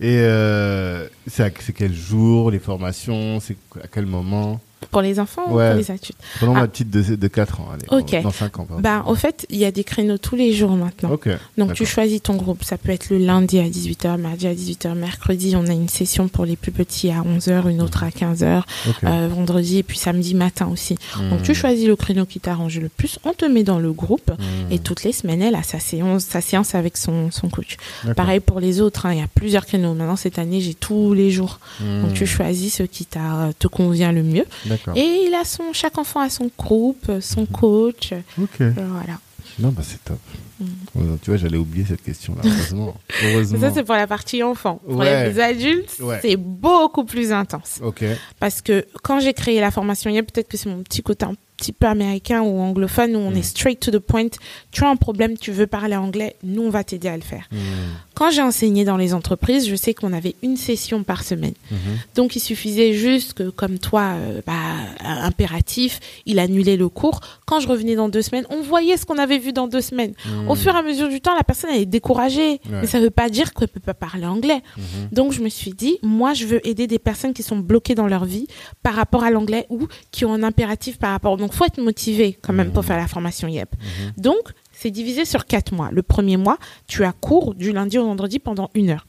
Et euh, c'est à- c'est quel jour, les formations, c'est à quel moment? Pour les enfants ou pour les adultes Prenons Ah. ma petite de, de 4 ans, allez. Ok. Dans 5 ans, pardon. Bah, au fait, il y a des créneaux tous les jours maintenant. Donc, tu choisis ton groupe. Ça peut être le lundi à 18h, mardi à 18h, mercredi, on a une session pour les plus petits à 11h, une autre à 15h, Ok. euh, vendredi et puis samedi matin aussi. Donc, tu Mhm. choisis le créneau qui t'arrange le plus, on te met dans le groupe Mhm. et toutes les semaines, elle a sa séance, sa séance avec son, son coach. Pareil pour les autres, hein, il y a plusieurs créneaux. Maintenant, cette année, j'ai tous les jours. Donc, tu choisis ce qui te convient le mieux. Et il a son, chaque enfant a son groupe, son coach. Ok. euh, Voilà. Non, bah c'est top. Mhm. Ouais, Tu vois, j'allais oublier cette question-là, heureusement. Heureusement. Ça, c'est pour la partie enfant. Pour Ouais. les adultes, Ouais. c'est beaucoup plus intense. Ok. Parce que quand j'ai créé la formation hier, peut-être que c'est mon petit côté un petit peu américain ou anglophone, où on Mm. est straight to the point. Tu as un problème, tu veux parler anglais, nous, on va t'aider à le faire. Mhm. Quand j'ai enseigné dans les entreprises, je sais qu'on avait une session par semaine. Mhm. Donc, il suffisait juste que, comme toi, euh, bah, impératif, il annulait le cours. Quand je revenais dans deux semaines, on voyait ce qu'on avait vu dans deux semaines. Mhm. Au fur et à mesure du temps, la personne elle est découragée. Mais ça veut pas dire qu'elle peut pas parler anglais. Mhm. Donc je me suis dit, moi je veux aider des personnes qui sont bloquées dans leur vie par rapport à l'anglais ou qui ont un impératif par rapport. Donc faut être motivé quand même pour faire la formation YEP. Mhm. Donc c'est divisé sur quatre mois. Le premier mois, tu as cours du lundi au vendredi pendant une heure.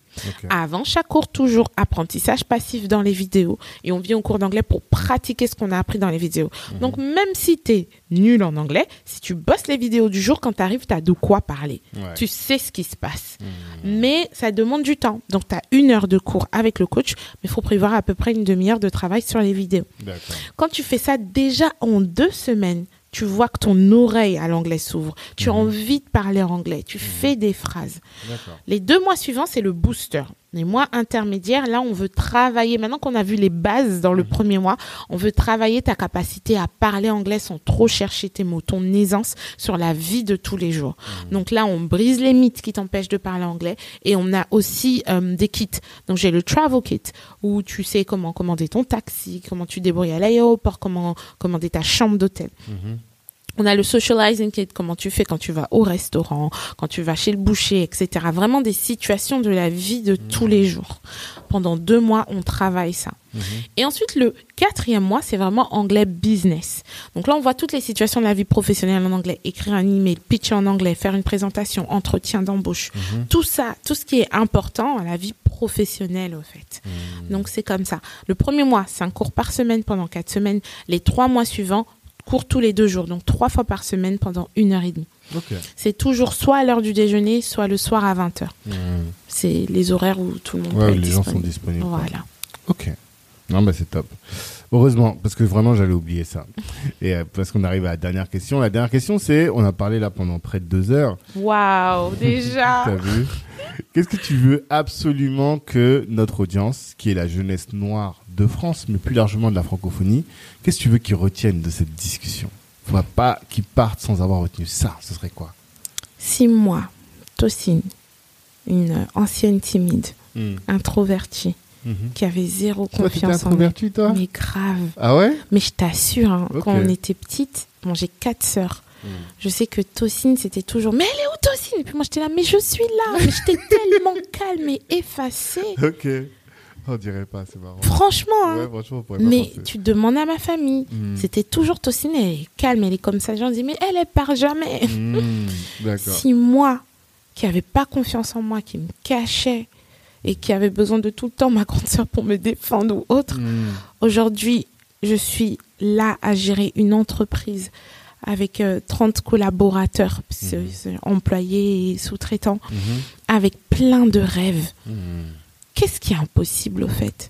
Avant chaque cours, toujours apprentissage passif dans les vidéos. Et on vient au cours d'anglais pour pratiquer ce qu'on a appris dans les vidéos. Mhm. Donc, même si tu es nul en anglais, si tu bosses les vidéos du jour, quand tu arrives, tu as de quoi parler. Ouais. Tu sais ce qui se passe. Mhm. Mais ça demande du temps. Donc, tu as une heure de cours avec le coach, mais il faut prévoir à peu près une demi-heure de travail sur les vidéos. Quand tu fais ça déjà en deux semaines, tu vois que ton oreille à l'anglais s'ouvre. Tu as Mhm. envie de parler anglais. Tu fais des phrases. Les deux mois suivants, c'est le booster. Les mois intermédiaires, là, on veut travailler. Maintenant qu'on a vu les bases dans le Mhm. premier mois, on veut travailler ta capacité à parler anglais sans trop chercher tes mots, ton aisance sur la vie de tous les jours. Mhm. Donc là, on brise les mythes qui t'empêchent de parler anglais et on a aussi euh, des kits. Donc j'ai le travel kit où tu sais comment commander ton taxi, comment tu débrouilles à l'aéroport, comment commander ta chambre d'hôtel. Mhm. On a le socializing kit, comment tu fais quand tu vas au restaurant, quand tu vas chez le boucher, etc. Vraiment des situations de la vie de tous les jours. Pendant deux mois, on travaille ça. Mhm. Et ensuite, le quatrième mois, c'est vraiment anglais business. Donc là, on voit toutes les situations de la vie professionnelle en anglais. Écrire un email, pitcher en anglais, faire une présentation, entretien d'embauche. Mhm. Tout ça, tout ce qui est important à la vie professionnelle, au fait. Mhm. Donc c'est comme ça. Le premier mois, c'est un cours par semaine pendant quatre semaines. Les trois mois suivants, cours tous les deux jours. Donc trois fois par semaine pendant une heure et demie. C'est toujours soit à l'heure du déjeuner, soit le soir à 20h. Mhm. C'est les horaires où tout le monde Ouais, peut les gens sont disponible. disponibles. Voilà. Ok. Non, bah c'est top. Heureusement, parce que vraiment, j'allais oublier ça. Et euh, parce qu'on arrive à la dernière question. La dernière question, c'est, on a parlé là pendant près de deux heures. Waouh, déjà. T'as vu? Qu'est-ce que tu veux absolument que notre audience, qui est la jeunesse noire de France, mais plus largement de la francophonie, qu'est-ce que tu veux qu'ils retiennent de cette discussion? Faut pas qu'ils partent sans avoir retenu ça. Ce serait quoi? Six mois, Tocine, une ancienne timide, introvertie, Mhm. qui avait zéro Toi, confiance en introverti, toi Mais grave. Ah ouais Mais je t'assure, hein, quand on était petite, bon, j'ai quatre sœurs. Je sais que Tocine, c'était toujours Mais elle est où Tocine Et puis moi, j'étais là, mais je suis là. Mais j'étais tellement calme et effacée. Ok. On dirait pas, c'est marrant. Franchement, hein. Ouais, franchement, on pourrait pas Mais tu demandes à ma famille. Mhm. C'était toujours Tocine, elle est calme, elle est comme ça. Gens disent, mais elle, elle part jamais. Mhm. D'accord. Si moi, qui avait pas confiance en moi, qui me cachait et qui avait besoin de tout le temps ma grande sœur pour me défendre ou autre, Mhm. aujourd'hui, je suis là à gérer une entreprise avec euh, 30 collaborateurs, c'est employés et sous-traitants, Mhm. avec plein de rêves. Qu'est-ce qui est impossible au fait?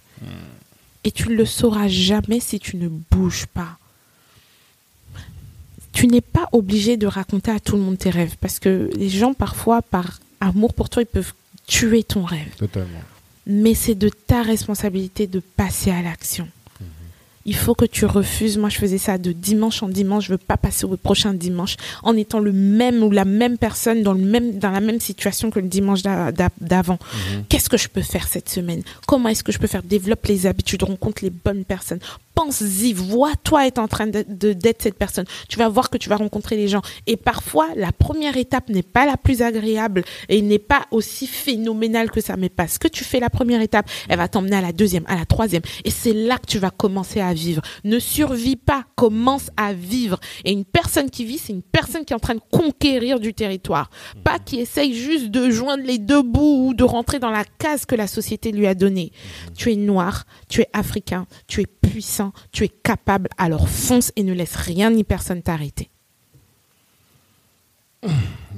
Et tu ne le sauras jamais si tu ne bouges pas. Tu n'es pas obligé de raconter à tout le monde tes rêves parce que les gens parfois par amour pour toi ils peuvent tuer ton rêve. Totalement. Mais c'est de ta responsabilité de passer à l'action. Il faut que tu refuses. Moi, je faisais ça de dimanche en dimanche. Je veux pas passer au prochain dimanche en étant le même ou la même personne dans le même dans la même situation que le dimanche d'a- d'a- d'avant. Qu'est-ce que je peux faire cette semaine? Comment est-ce que je peux faire? Développe les habitudes, rencontre les bonnes personnes. Pense-y, vois-toi être en train de- de- d'être cette personne. Tu vas voir que tu vas rencontrer les gens. Et parfois, la première étape n'est pas la plus agréable et n'est pas aussi phénoménale que ça. Mais parce que tu fais la première étape, elle va t'emmener à la deuxième, à la troisième. Et c'est là que tu vas commencer à vivre. Ne survis pas, commence à vivre. Et une personne qui vit, c'est une personne qui est en train de conquérir du territoire. Pas qui essaye juste de joindre les deux bouts ou de rentrer dans la case que la société lui a donnée. Tu es noir, tu es africain, tu es puissant, tu es capable, alors fonce et ne laisse rien ni personne t'arrêter.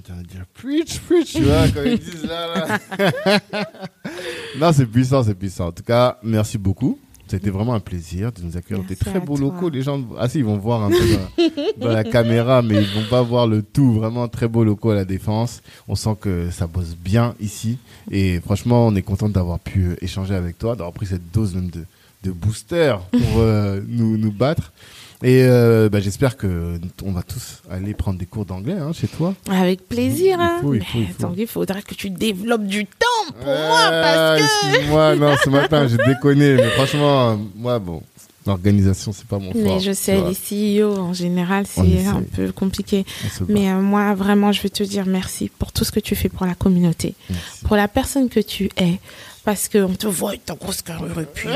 On va dire preach, preach, tu vois, comme ils disent là. là. non, c'est puissant, c'est puissant. En tout cas, merci beaucoup. C'était vraiment un plaisir de nous accueillir dans tes très beaux toi. locaux. Les gens, ah si, ils vont voir un peu dans, la caméra, mais ils vont pas voir le tout. Vraiment très beaux locaux à la Défense. On sent que ça bosse bien ici. Et franchement, on est content d'avoir pu euh, échanger avec toi, d'avoir pris cette dose même de, de booster pour euh, nous, nous battre. Et euh, bah, j'espère que on va tous aller prendre des cours d'anglais hein, chez toi. Avec plaisir, Il hein. faut, il Mais faut, il faut. attends, il faudra que tu développes du temps pour moi parce que. Excuse-moi, non, ce matin j'ai déconné, mais franchement, euh, moi, bon, L'organisation, c'est pas mon fort. Mais je sais, les CEO, en général, c'est un peu compliqué. Mais euh, moi, vraiment, je veux te dire merci pour tout ce que tu fais pour la communauté, pour la personne que tu es, parce qu'on te voit avec ta grosse carrure et puis...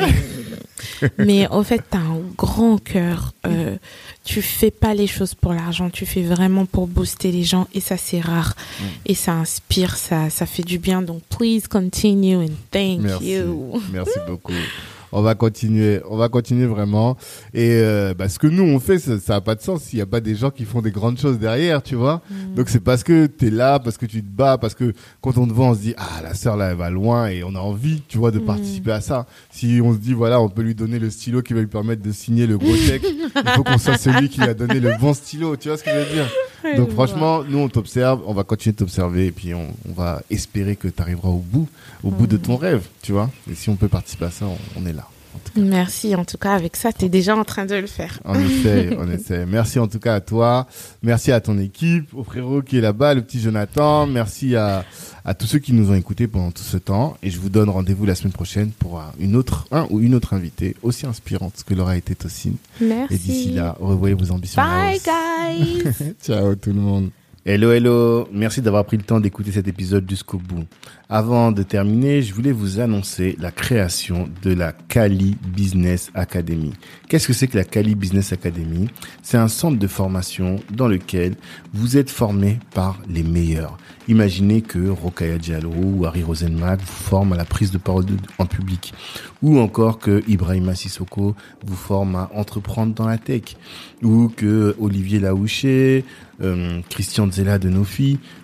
Mais au fait, tu as un grand cœur. Euh, tu fais pas les choses pour l'argent, tu fais vraiment pour booster les gens et ça, c'est rare. Mm. Et ça inspire, ça, ça fait du bien. Donc, please continue and thank you. Merci beaucoup on va continuer, on va continuer vraiment. Et euh, bah, ce que nous on fait, ça, ça a pas de sens s'il y a pas des gens qui font des grandes choses derrière, tu vois. Mm. Donc c'est parce que tu es là, parce que tu te bats, parce que quand on te voit, on se dit ah la sœur là elle va loin et on a envie, tu vois, de mm. participer à ça. Si on se dit voilà, on peut lui donner le stylo qui va lui permettre de signer le gros chèque, il faut qu'on soit celui qui lui a donné le bon stylo, tu vois ce que je veux dire? Donc franchement, nous on t'observe, on va continuer de t'observer et puis on, va espérer que tu arriveras au bout, au bout de ton rêve, tu vois. Et si on peut participer à ça, on, est là. Merci, en tout cas, avec ça, tu es déjà en train de le faire. On essaie, on essaie. Merci en tout cas à toi. Merci à ton équipe, au frérot qui est là-bas, le petit Jonathan. Merci à, à tous ceux qui nous ont écoutés pendant tout ce temps. Et je vous donne rendez-vous la semaine prochaine pour une autre, un ou une autre invitée aussi inspirante que l'aura été Tossine. Merci. Et d'ici là, revoyez vos ambitions. Bye, guys. Ciao, tout le monde. Hello, hello. Merci d'avoir pris le temps d'écouter cet épisode jusqu'au bout. Avant de terminer, je voulais vous annoncer la création de la Kali Business Academy. Qu'est-ce que c'est que la Kali Business Academy? C'est un centre de formation dans lequel vous êtes formé par les meilleurs. Imaginez que Rokaya Diallo ou Harry Rosenmack vous forment à la prise de parole en public. Ou encore que Ibrahima Sissoko vous forme à entreprendre dans la tech. Ou que Olivier Laouché, euh, Christian Zella de Nofi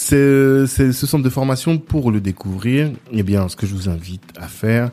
C'est ce centre de formation pour le découvrir. Eh bien, ce que je vous invite à faire,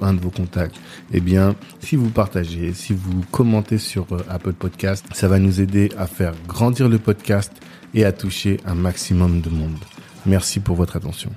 un de vos contacts, eh bien, si vous partagez, si vous commentez sur euh, Apple Podcast, ça va nous aider à faire grandir le podcast et à toucher un maximum de monde. Merci pour votre attention.